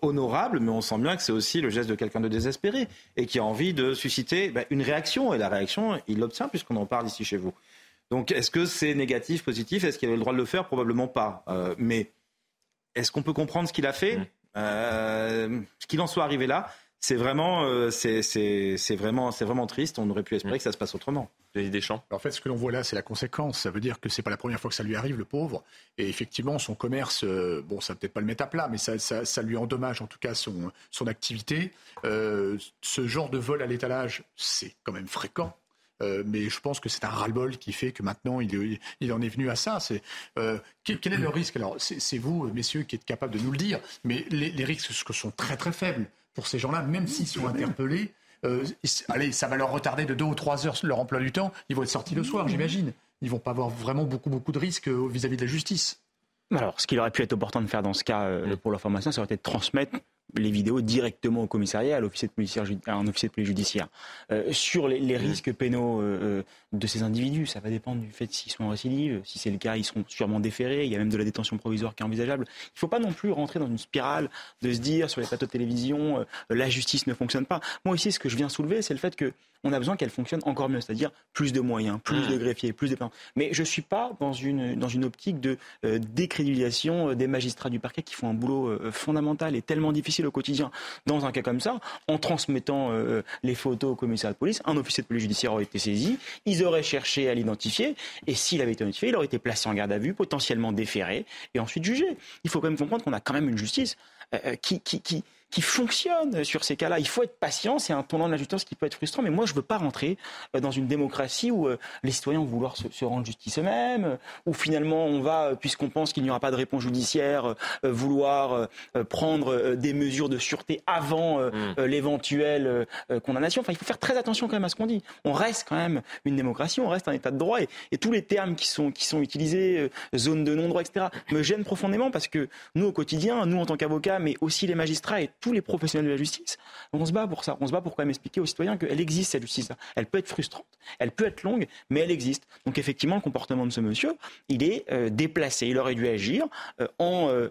honorable, mais on sent bien que c'est aussi le geste de quelqu'un de désespéré et qui a envie de susciter ben, une réaction. Et la réaction, il l'obtient puisqu'on en parle ici chez vous. Donc est-ce que c'est négatif, positif? Est-ce qu'il avait le droit de le faire? Probablement pas. mais est-ce qu'on peut comprendre ce qu'il a fait? Mmh. Qu'il en soit arrivé là, c'est vraiment, euh, c'est vraiment, c'est vraiment triste. On aurait pu espérer mm. que ça se passe autrement. Des champs. En fait, ce que l'on voit là, c'est la conséquence. Ça veut dire que c'est pas la première fois que ça lui arrive, le pauvre. Et effectivement, son commerce, euh, bon, ça peut-être pas le mettre à plat, mais ça, ça, lui endommage en tout cas son, son activité. Euh, ce genre de vol à l'étalage, c'est quand même fréquent. Mais je pense que c'est un ras-le-bol qui fait que maintenant il, il, en est venu à ça. C'est quel, est le risque? Alors c'est vous, messieurs, qui êtes capables de nous le dire, mais les, les risques sont très très faibles pour ces gens-là, même s'ils sont interpellés. Euh, allez, ça va leur retarder de deux ou trois heures leur emploi du temps. Ils vont être sortis le soir, j'imagine. Ils vont pas avoir vraiment beaucoup, beaucoup de risques euh, vis-à-vis de la justice. Alors, ce qu'il aurait pu être opportun de faire dans ce cas euh, pour l'information, ça aurait été de transmettre les vidéos directement au commissariat, à l'officier de police, un officier de police judiciaire. Euh, sur les, les, risques pénaux euh, euh, de ces individus, ça va dépendre du fait s'ils sont en récidive. Si c'est le cas, ils seront sûrement déférés. Il y a même de la détention provisoire qui est envisageable. Il ne faut pas non plus rentrer dans une spirale de se dire sur les plateaux de télévision, la justice ne fonctionne pas. Moi ici, ce que je viens soulever, c'est le fait que on a besoin qu'elle fonctionne encore mieux, c'est-à-dire plus de moyens, plus de mmh. greffiers, plus de Mais je ne suis pas dans une, dans une optique de décrédibilisation des magistrats du parquet qui font un boulot fondamental et tellement difficile au quotidien. Dans un cas comme ça, en transmettant euh, les photos au commissariat de police, un officier de police judiciaire aurait été saisi, ils auraient cherché à l'identifier, et s'il avait été identifié, il aurait été placé en garde à vue, potentiellement déféré, et ensuite jugé. Il faut quand même comprendre qu'on a quand même une justice euh, euh, qui qui fonctionne sur ces cas-là. Il faut être patient, c'est un tournant de la justice qui peut être frustrant, mais moi je ne veux pas rentrer euh, dans une démocratie où euh, les citoyens vont vouloir se, rendre justice eux-mêmes, euh, où finalement on va, puisqu'on pense qu'il n'y aura pas de réponse judiciaire, vouloir prendre des mesures de sûreté avant mm. l'éventuelle condamnation. Enfin, il faut faire très attention quand même à ce qu'on dit. On reste quand même une démocratie, on reste un état de droit, et, et tous les termes qui sont, qui sont utilisés, zone de non-droit, etc., me gênent profondément parce que nous au quotidien, nous en tant qu'avocats, mais aussi les magistrats et tous les professionnels de la justice. On se bat pour ça. On se bat pour quand même expliquer aux citoyens qu'elle existe, cette justice-là. Elle peut être frustrante, elle peut être longue, mais elle existe. Donc effectivement, le comportement de ce monsieur, il est euh, déplacé. Il aurait dû agir euh, en euh,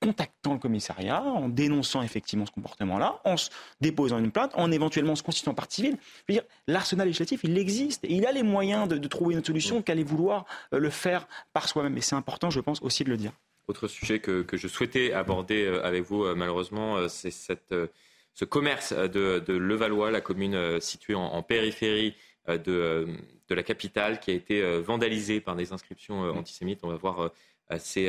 contactant le commissariat, en dénonçant effectivement ce comportement-là, en se déposant une plainte, en éventuellement se constituant partie civile. Je veux dire, l'arsenal législatif, il existe. Et il a les moyens de, de trouver une solution qu'allait vouloir le faire par soi-même. Et c'est important, je pense, aussi de le dire. Autre sujet que, je souhaitais aborder euh, avec vous, euh, malheureusement, euh, c'est ce commerce de, Levallois, la commune située en, périphérie de, la capitale, qui a été vandalisé par des inscriptions antisémites. On va voir ces,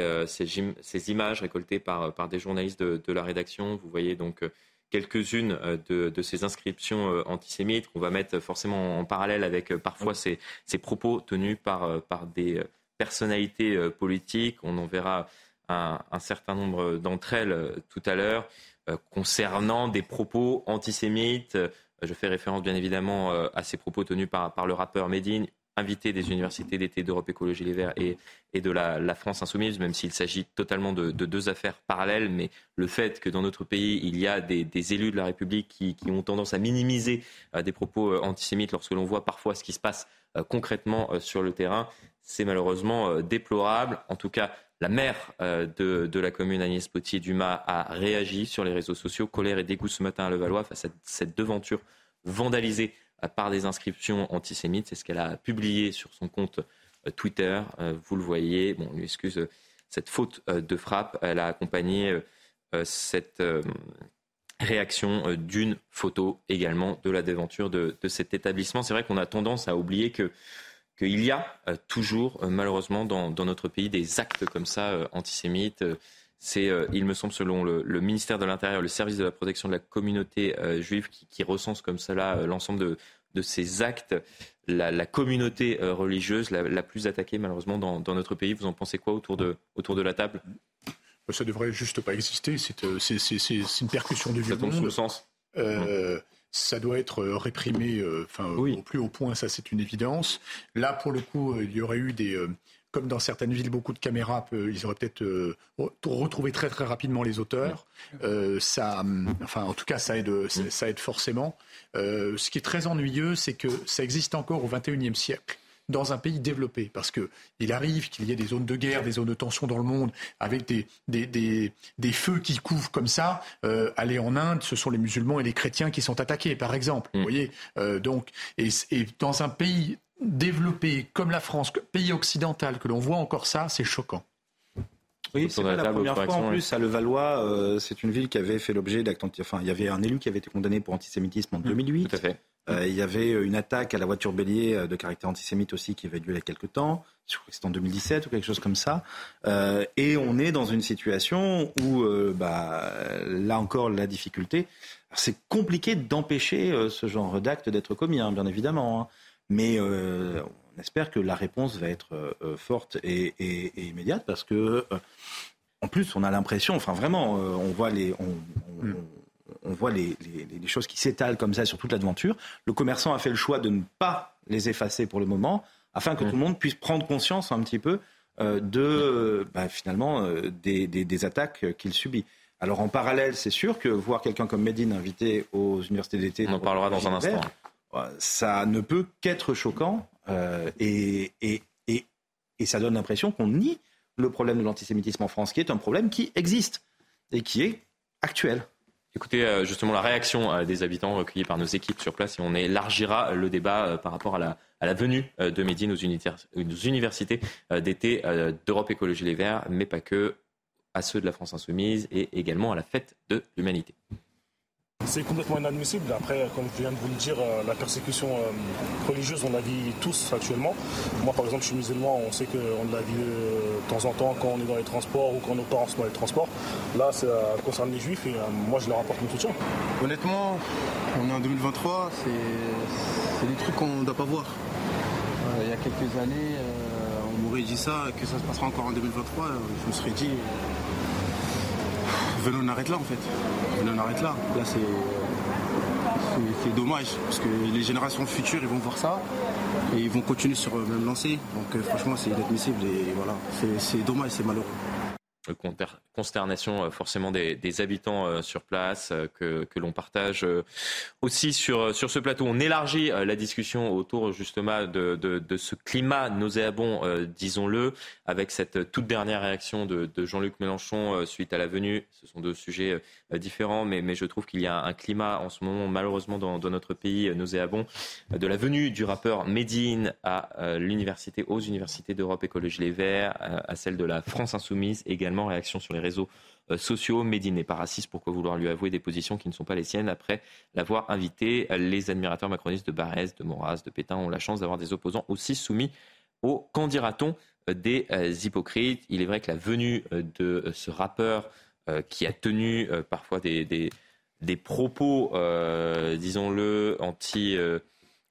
images récoltées par, des journalistes de, la rédaction. Vous voyez donc quelques-unes de, ces inscriptions antisémites qu'on va mettre forcément en parallèle avec parfois ces, propos tenus par, par des personnalités politiques. On en verra un, certain nombre d'entre elles euh, tout à l'heure euh, concernant des propos antisémites. Euh, je fais référence bien évidemment à ces propos tenus par, le rappeur Medine, invité des universités d'été d'Europe Écologie Les Verts et, et de la, France Insoumise, même s'il s'agit totalement de, deux affaires parallèles, mais le fait que dans notre pays, il y a des, élus de la République qui, qui, ont tendance à minimiser des propos antisémites lorsque l'on voit parfois ce qui se passe concrètement sur le terrain, c'est malheureusement déplorable. En tout cas, la maire euh, de, la commune, Agnès Potier-Dumas, a réagi sur les réseaux sociaux. Colère et dégoût ce matin à Levallois face à cette devanture vandalisée euh, par des inscriptions antisémites. C'est ce qu'elle a publié sur son compte euh, Twitter. Vous le voyez. Bon, on lui excuse cette faute de frappe. Elle a accompagné cette réaction d'une photo également de la déventure de cet établissement. C'est vrai qu'on a tendance à oublier que qu'il y a euh, toujours, euh, malheureusement, dans, notre pays, des actes comme ça euh, antisémites. C'est, il me semble, selon le, ministère de l'Intérieur, le service de la protection de la communauté juive, qui, recense comme cela l'ensemble de, ces actes. La, communauté religieuse la, plus attaquée, malheureusement, dans, notre pays. Vous en pensez quoi autour de, autour de la table? Ça devrait juste pas exister. C'est une percussion du vieux ça tombe sous le sens. Ça doit être réprimé enfin, au plus haut point, ça c'est une évidence. Là, pour le coup, il y aurait eu des, comme dans certaines villes, beaucoup de caméras, ils auraient peut-être euh, retrouvé très très rapidement les auteurs. Euh, ça, enfin, en tout cas, ça aide, ça aide forcément. Euh, ce qui est très ennuyeux, c'est que ça existe encore au XXIe siècle dans un pays développé, parce que il arrive qu'il y ait des zones de guerre, des zones de tension dans le monde, avec des, des, des, des feux qui couvrent comme ça. Euh, aller en Inde, ce sont les musulmans et les chrétiens qui sont attaqués, par exemple. Vous voyez, donc, et, et dans un pays développé comme la France, pays occidental, que l'on voit encore ça, c'est choquant. Oui, c'est pas la première fois en plus à Levallois. Euh, c'est une ville qui avait fait l'objet d'actes. Enfin, il y avait un élu qui avait été condamné pour antisémitisme en 2008. Mmh, tout à fait. Euh, il y avait une attaque à la voiture bélier euh, de caractère antisémite aussi qui avait lieu il y a quelques temps. Je crois que c'était en 2017 ou quelque chose comme ça. et on est dans une situation où, bah, là encore, la difficulté. C'est compliqué d'empêcher ce genre d'acte d'être commis, hein, bien évidemment. Hein. Mais euh, on espère que la réponse va être euh, forte et, immédiate parce que, euh, en plus, on a l'impression, enfin vraiment, on voit les. On, mm. voit les, choses qui s'étalent comme ça sur toute l'aventure. Le commerçant a fait le choix de ne pas les effacer pour le moment, afin que tout le monde puisse prendre conscience un petit peu de bah, finalement des, attaques qu'il subit. Alors en parallèle, c'est sûr que voir quelqu'un comme Medine invité aux universités d'été, on en parlera dans un instant ça ne peut qu'être choquant euh, et, et, et, et, ça donne l'impression qu'on nie le problème de l'antisémitisme en France, qui est un problème qui existe et qui est actuel. Écoutez euh, justement la réaction euh, des habitants recueillis par nos équipes sur place et on élargira le débat par rapport à la, venue de Médine aux universités d'été d'Europe Écologie Les Verts, mais pas que, à ceux de la France Insoumise et également à la fête de l'humanité. C'est complètement inadmissible. Après, comme je viens de vous le dire, euh, la persécution euh, religieuse, on la vit tous actuellement. Moi, par exemple, je suis musulman, on sait qu'on la vit euh, de temps en temps quand on est dans les transports ou quand nos parents sont dans les transports. Là, ça concerne les juifs et moi, je leur apporte mon soutien. Honnêtement, on est en 2023, c'est des trucs qu'on ne doit pas voir. il y a quelques années, on m'aurait dit ça, que ça se passera encore en 2023, je me serais dit venons, on arrête là en fait. Venons, on arrête là. Là, c'est, dommage parce que les générations futures, ils vont voir ça et ils vont continuer sur le même lancée. Donc, euh, franchement, c'est inadmissible et voilà, c'est dommage, c'est malheureux consternation euh, forcément des, habitants euh, sur place euh, que, l'on partage aussi sur, sur ce plateau. On élargit la discussion autour justement de, de, ce climat nauséabond, disons-le, avec cette toute dernière réaction de, Jean-Luc Mélenchon suite à la venue. Ce sont deux sujets différents, mais, je trouve qu'il y a un climat en ce moment malheureusement dans, notre pays nauséabond de la venue du rappeur Médine à l'université, aux universités d'Europe Écologie Les Verts, à celle de la France Insoumise également. Réaction sur les réseaux euh, sociaux. Médine n'est pas raciste, pourquoi vouloir lui avouer des positions qui ne sont pas les siennes après l'avoir invité? Les admirateurs macronistes de Barès, de Maurras, de Pétain ont la chance d'avoir des opposants aussi soumis au qu'en dira-t-on euh, des euh, hypocrites. Il est vrai que la venue de ce rappeur qui a tenu parfois des, des, propos, disons-le, anti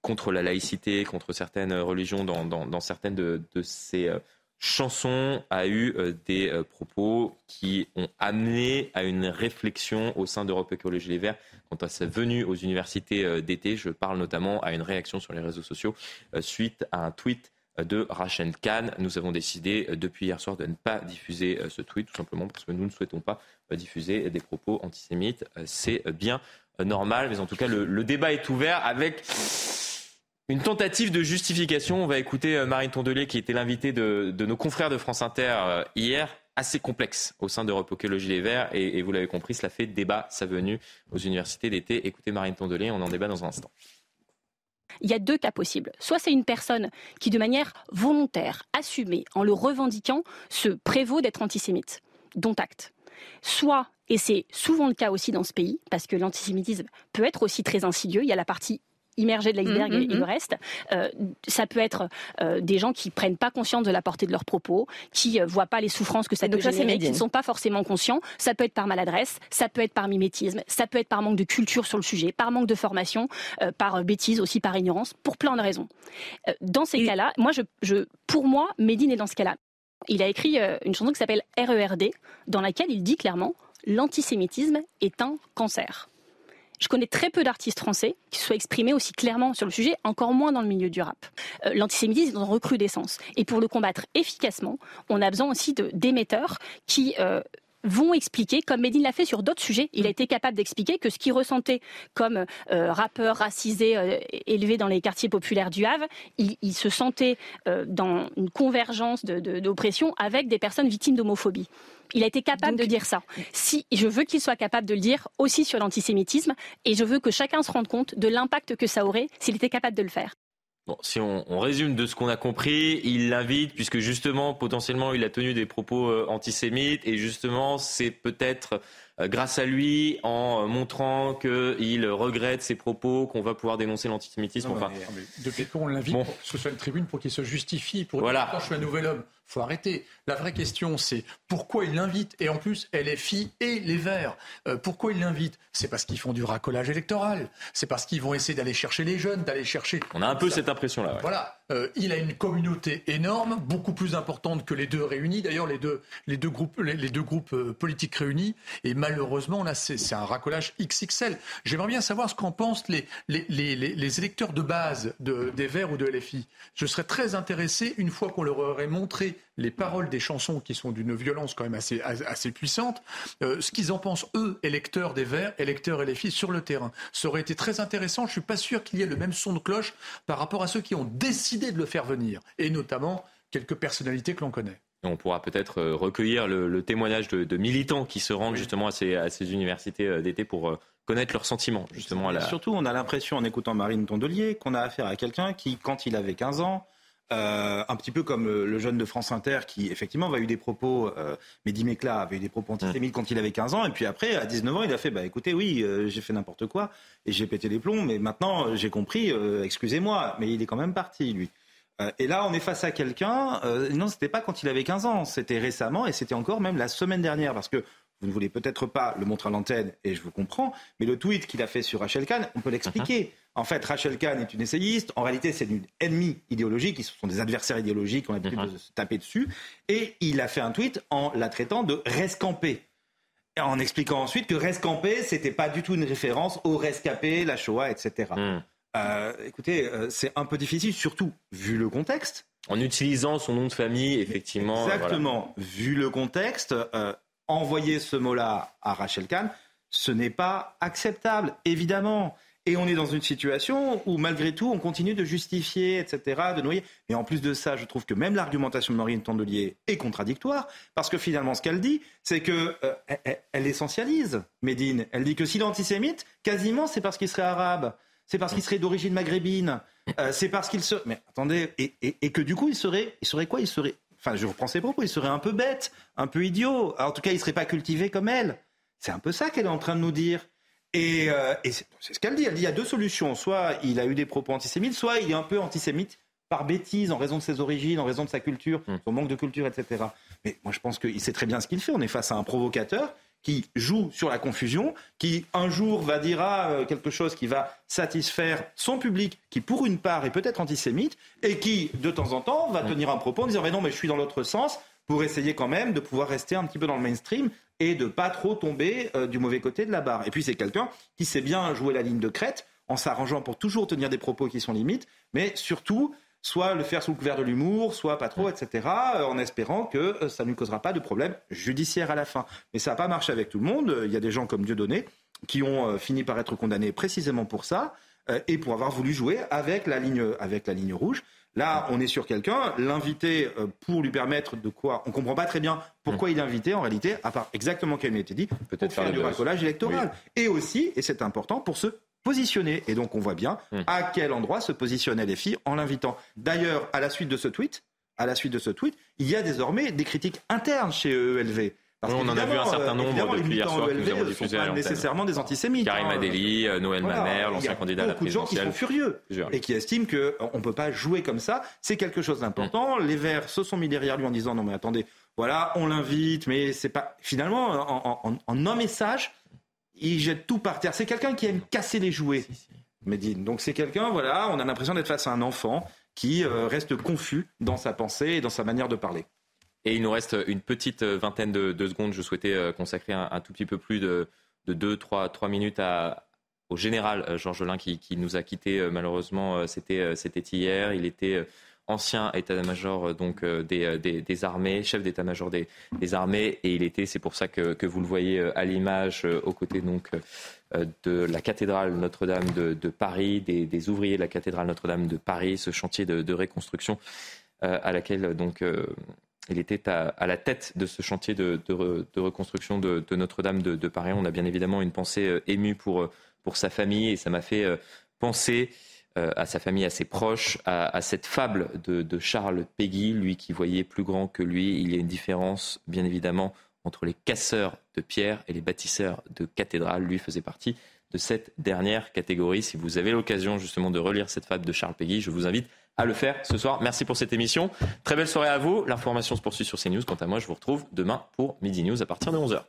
contre la laïcité, contre certaines religions dans, dans, certaines de, de ces chanson a eu euh, des euh, propos qui ont amené à une réflexion au sein d'Europe Écologie Les Verts quant à sa venue aux universités euh, d'été. Je parle notamment à une réaction sur les réseaux sociaux suite à un tweet de Rachel Kahn. Nous avons décidé depuis hier soir de ne pas diffuser ce tweet, tout simplement parce que nous ne souhaitons pas diffuser des propos antisémites. C'est bien normal, mais en tout cas, le débat est ouvert avec une tentative de justification. On va écouter euh, Marine Tondelier, qui était l'invitée de, nos confrères de France Inter euh, hier, assez complexe au sein d'Europe Écologie Les Verts. Et, vous l'avez compris, cela fait débat sa venue aux universités d'été. Écoutez Marine Tondelier, on en débat dans un instant. Il y a deux cas possibles. Soit c'est une personne qui, de manière volontaire, assumée, en le revendiquant, se prévaut d'être antisémite, dont acte. Soit, et c'est souvent le cas aussi dans ce pays, parce que l'antisémitisme peut être aussi très insidieux, il y a la partie immergés de l'iceberg mm, mm, et, le mm. reste. Euh, ça peut être euh, des gens qui prennent pas conscience de la portée de leurs propos, qui euh, voient pas les souffrances que ça peut générer, qui ne sont pas forcément conscients. Ça peut être par maladresse, ça peut être par mimétisme, ça peut être par manque de culture sur le sujet, par manque de formation, par bêtise aussi, par ignorance, pour plein de raisons. dans ces cas-là, moi, je, je, pour moi, Médine est dans ce cas-là. Il a écrit une chanson qui s'appelle RERD, dans laquelle il dit clairement l'antisémitisme est un cancer. Je connais très peu d'artistes français qui se soient exprimés aussi clairement sur le sujet, encore moins dans le milieu du rap. Euh, l'antisémitisme est en recrudescence. Et pour le combattre efficacement, on a besoin aussi d'émetteurs qui euh, vont expliquer, comme Medine l'a fait sur d'autres sujets, il a été capable d'expliquer que ce qu'il ressentait comme euh, rappeur racisé euh, élevé dans les quartiers populaires du Havre, il, se sentait euh, dans une convergence d'oppression de, avec des personnes victimes d'homophobie. Il a été capable de dire ça. Si je veux qu'il soit capable de le dire aussi sur l'antisémitisme, et je veux que chacun se rende compte de l'impact que ça aurait s'il était capable de le faire. Bon, si on, résume de ce qu'on a compris, il l'invite puisque justement, potentiellement, il a tenu des propos euh, antisémites et justement, c'est peut-être euh, grâce à lui, en montrant qu'il regrette ses propos, qu'on va pouvoir dénoncer l'antisémitisme. Enfin, depuis qu'on l'invite pour que ce soit une tribune pour qu'il se justifie, pour voilà. dire quand je suis un nouvel homme, faut arrêter. La vraie question, c'est pourquoi il l'invite Et en plus, elle est fille et les Verts. Euh, pourquoi il l'invite? C'est parce qu'ils font du racolage électoral. C'est parce qu'ils vont essayer d'aller chercher les jeunes, d'aller chercher. On a un peu cette impression-là. Voilà. Euh, il a une communauté énorme, beaucoup plus importante que les deux réunis. D'ailleurs, les deux, les deux groupes, les, deux groupes euh, politiques réunis. Et malheureusement, là, c'est un racolage XXL. J'aimerais bien savoir ce qu'en pensent les, les, les, électeurs de base de, des Verts ou de LFI. Je serais très intéressé, une fois qu'on leur aurait montré les paroles des chansons qui sont d'une violence quand même assez, assez puissante, euh, ce qu'ils en pensent, eux, électeurs des Verts, électeurs et les filles, sur le terrain. Ça aurait été très intéressant. Je ne suis pas sûr qu'il y ait le même son de cloche par rapport à ceux qui ont décidé de le faire venir, et notamment quelques personnalités que l'on connaît. On pourra peut-être euh, recueillir le, témoignage de, militants qui se rendent justement à ces, à ces universités euh, d'été pour connaître leurs sentiments justement. À Surtout, on a l'impression en écoutant Marine Tondelier qu'on a affaire à quelqu'un qui, quand il avait 15 ans, euh, un petit peu comme le, jeune de France Inter qui, effectivement, avait eu des propos, euh, Mehdi avait eu des propos antisémites quand il avait 15 ans, et puis après, à 19 ans, il a fait, bah écoutez, oui, euh, j'ai fait n'importe quoi, et j'ai pété les plombs, mais maintenant, j'ai compris, excusez-moi, mais il est quand même parti, lui. et là, on est face à quelqu'un, non, c'était pas quand il avait 15 ans, c'était récemment, et c'était encore même la semaine dernière, parce que vous ne voulez peut-être pas le montrer à l'antenne, et je vous comprends, mais le tweet qu'il a fait sur Rachel Kahn, on peut l'expliquer. Uh-huh. En fait, Rachel Kahn est une essayiste. En réalité, c'est une ennemie idéologique. Ils sont des adversaires idéologiques. On a l'habitude uh-huh. de se taper dessus. Et il a fait un tweet en la traitant de rescampée. En expliquant ensuite que rescampé, c'était pas du tout une référence au rescapé, la Shoah, etc. Hmm. Euh, écoutez, euh, c'est un peu difficile, surtout vu le contexte. En utilisant son nom de famille, effectivement. Exactement. Vu le contexte, euh, envoyer ce mot-là à Rachel Kahn, ce n'est pas acceptable, évidemment. Et on est dans une situation où, malgré tout, on continue de justifier, etc., de noyer. Et en plus de ça, je trouve que même l'argumentation de Marine Tondelier est contradictoire, parce que finalement, ce qu'elle dit, c'est qu'elle euh, elle, essentialise Médine. Elle dit que si l'antisémite, quasiment, c'est parce qu'il serait arabe, c'est parce qu'il serait d'origine maghrébine, euh, c'est parce qu'il serait... Mais attendez, et, et, que du coup, il serait, il serait quoi? Il serait enfin je reprends ses propos, il serait un peu bête, un peu idiot. en tout cas, il ne serait pas cultivé comme elle. C'est un peu ça qu'elle est en train de nous dire. Et, euh, c'est ce qu'elle dit. Elle dit il y a deux solutions. Soit il a eu des propos antisémites, soit il est un peu antisémite par bêtise, en raison de ses origines, en raison de sa culture, hmm. son manque de culture, etc. Mais moi, je pense qu'il sait très bien ce qu'il fait. On est face à un provocateur qui joue sur la confusion, qui un jour va dire euh, quelque chose qui va satisfaire son public, qui pour une part est peut-être antisémite, et qui de temps en temps va tenir un propos en disant mais non mais je suis dans l'autre sens pour essayer quand même de pouvoir rester un petit peu dans le mainstream et de pas trop tomber euh, du mauvais côté de la barre. Et puis c'est quelqu'un qui sait bien jouer la ligne de crête en s'arrangeant pour toujours tenir des propos qui sont limites, mais surtout soit le faire sous le couvert de l'humour, soit pas trop, etc., euh, en espérant que euh, ça ne lui causera pas de problème judiciaire à la fin. Mais ça n'a pas marché avec tout le monde. Il y a des gens comme Dieudonné qui ont euh, fini par être condamnés précisément pour ça et pour avoir voulu jouer avec la ligne, avec la ligne rouge. Là, on est sur quelqu'un, l'inviter pour lui permettre de quoi On ne comprend pas très bien pourquoi il est invité, en réalité, à part exactement comme il a été dit, peut-être faire du racolage électoral. Et aussi, et c'est important, pour se positionner. Et donc on voit bien hmm. à quel endroit se positionnent les filles en l'invitant. D'ailleurs, à la suite de ce tweet, à la suite de ce tweet, il y a désormais des critiques internes chez ELV. Parce on en a vu un certain nombre depuis hier soir qui nous diffusé pas nécessairement des antisémites. Karim hein. Adeli, euh, Noël Mamère, l'ancien candidat à la présidentielle. Beaucoup de gens qui sont furieux et qui estiment qu'on ne peut pas jouer comme ça. C'est quelque chose d'important. Hmm. Les Verts se sont mis derrière lui en disant non mais attendez, voilà, on l'invite, mais c'est pas... Finalement, en, en, en un message, il jette tout par terre. C'est quelqu'un qui aime casser les jouets, Medine. Donc c'est quelqu'un, voilà, on a l'impression d'être face à un enfant qui euh, reste confus dans sa pensée et dans sa manière de parler. Et il nous reste une petite vingtaine de, secondes. Je souhaitais consacrer un, tout petit peu plus de, de 2, 3, 3 minutes à, au général Georges Lin qui, qui, nous a quittés malheureusement. C'était hier. Il était ancien état-major donc des, des, armées, chef d'état-major des, armées, et il était, c'est pour ça que, que, vous le voyez à l'image, aux côtés donc de la cathédrale Notre-Dame de, Paris, des, ouvriers de la cathédrale Notre-Dame de Paris, ce chantier de, de reconstruction à laquelle donc il était à, la tête de ce chantier de, reconstruction de, Notre-Dame de, Paris. On a bien évidemment une pensée euh, émue pour, pour sa famille et ça m'a fait euh, penser euh, à sa famille assez proche, à, cette fable de, Charles Péguy, lui qui voyait plus grand que lui. Il y a une différence, bien évidemment, entre les casseurs de pierre et les bâtisseurs de cathédrales. Lui faisait partie de cette dernière catégorie. Si vous avez l'occasion justement de relire cette fable de Charles Péguy, je vous invite à le faire ce soir. Merci pour cette émission. Très belle soirée à vous. L'information se poursuit sur CNews. Quant à moi, je vous retrouve demain pour Midi News à partir de 11h.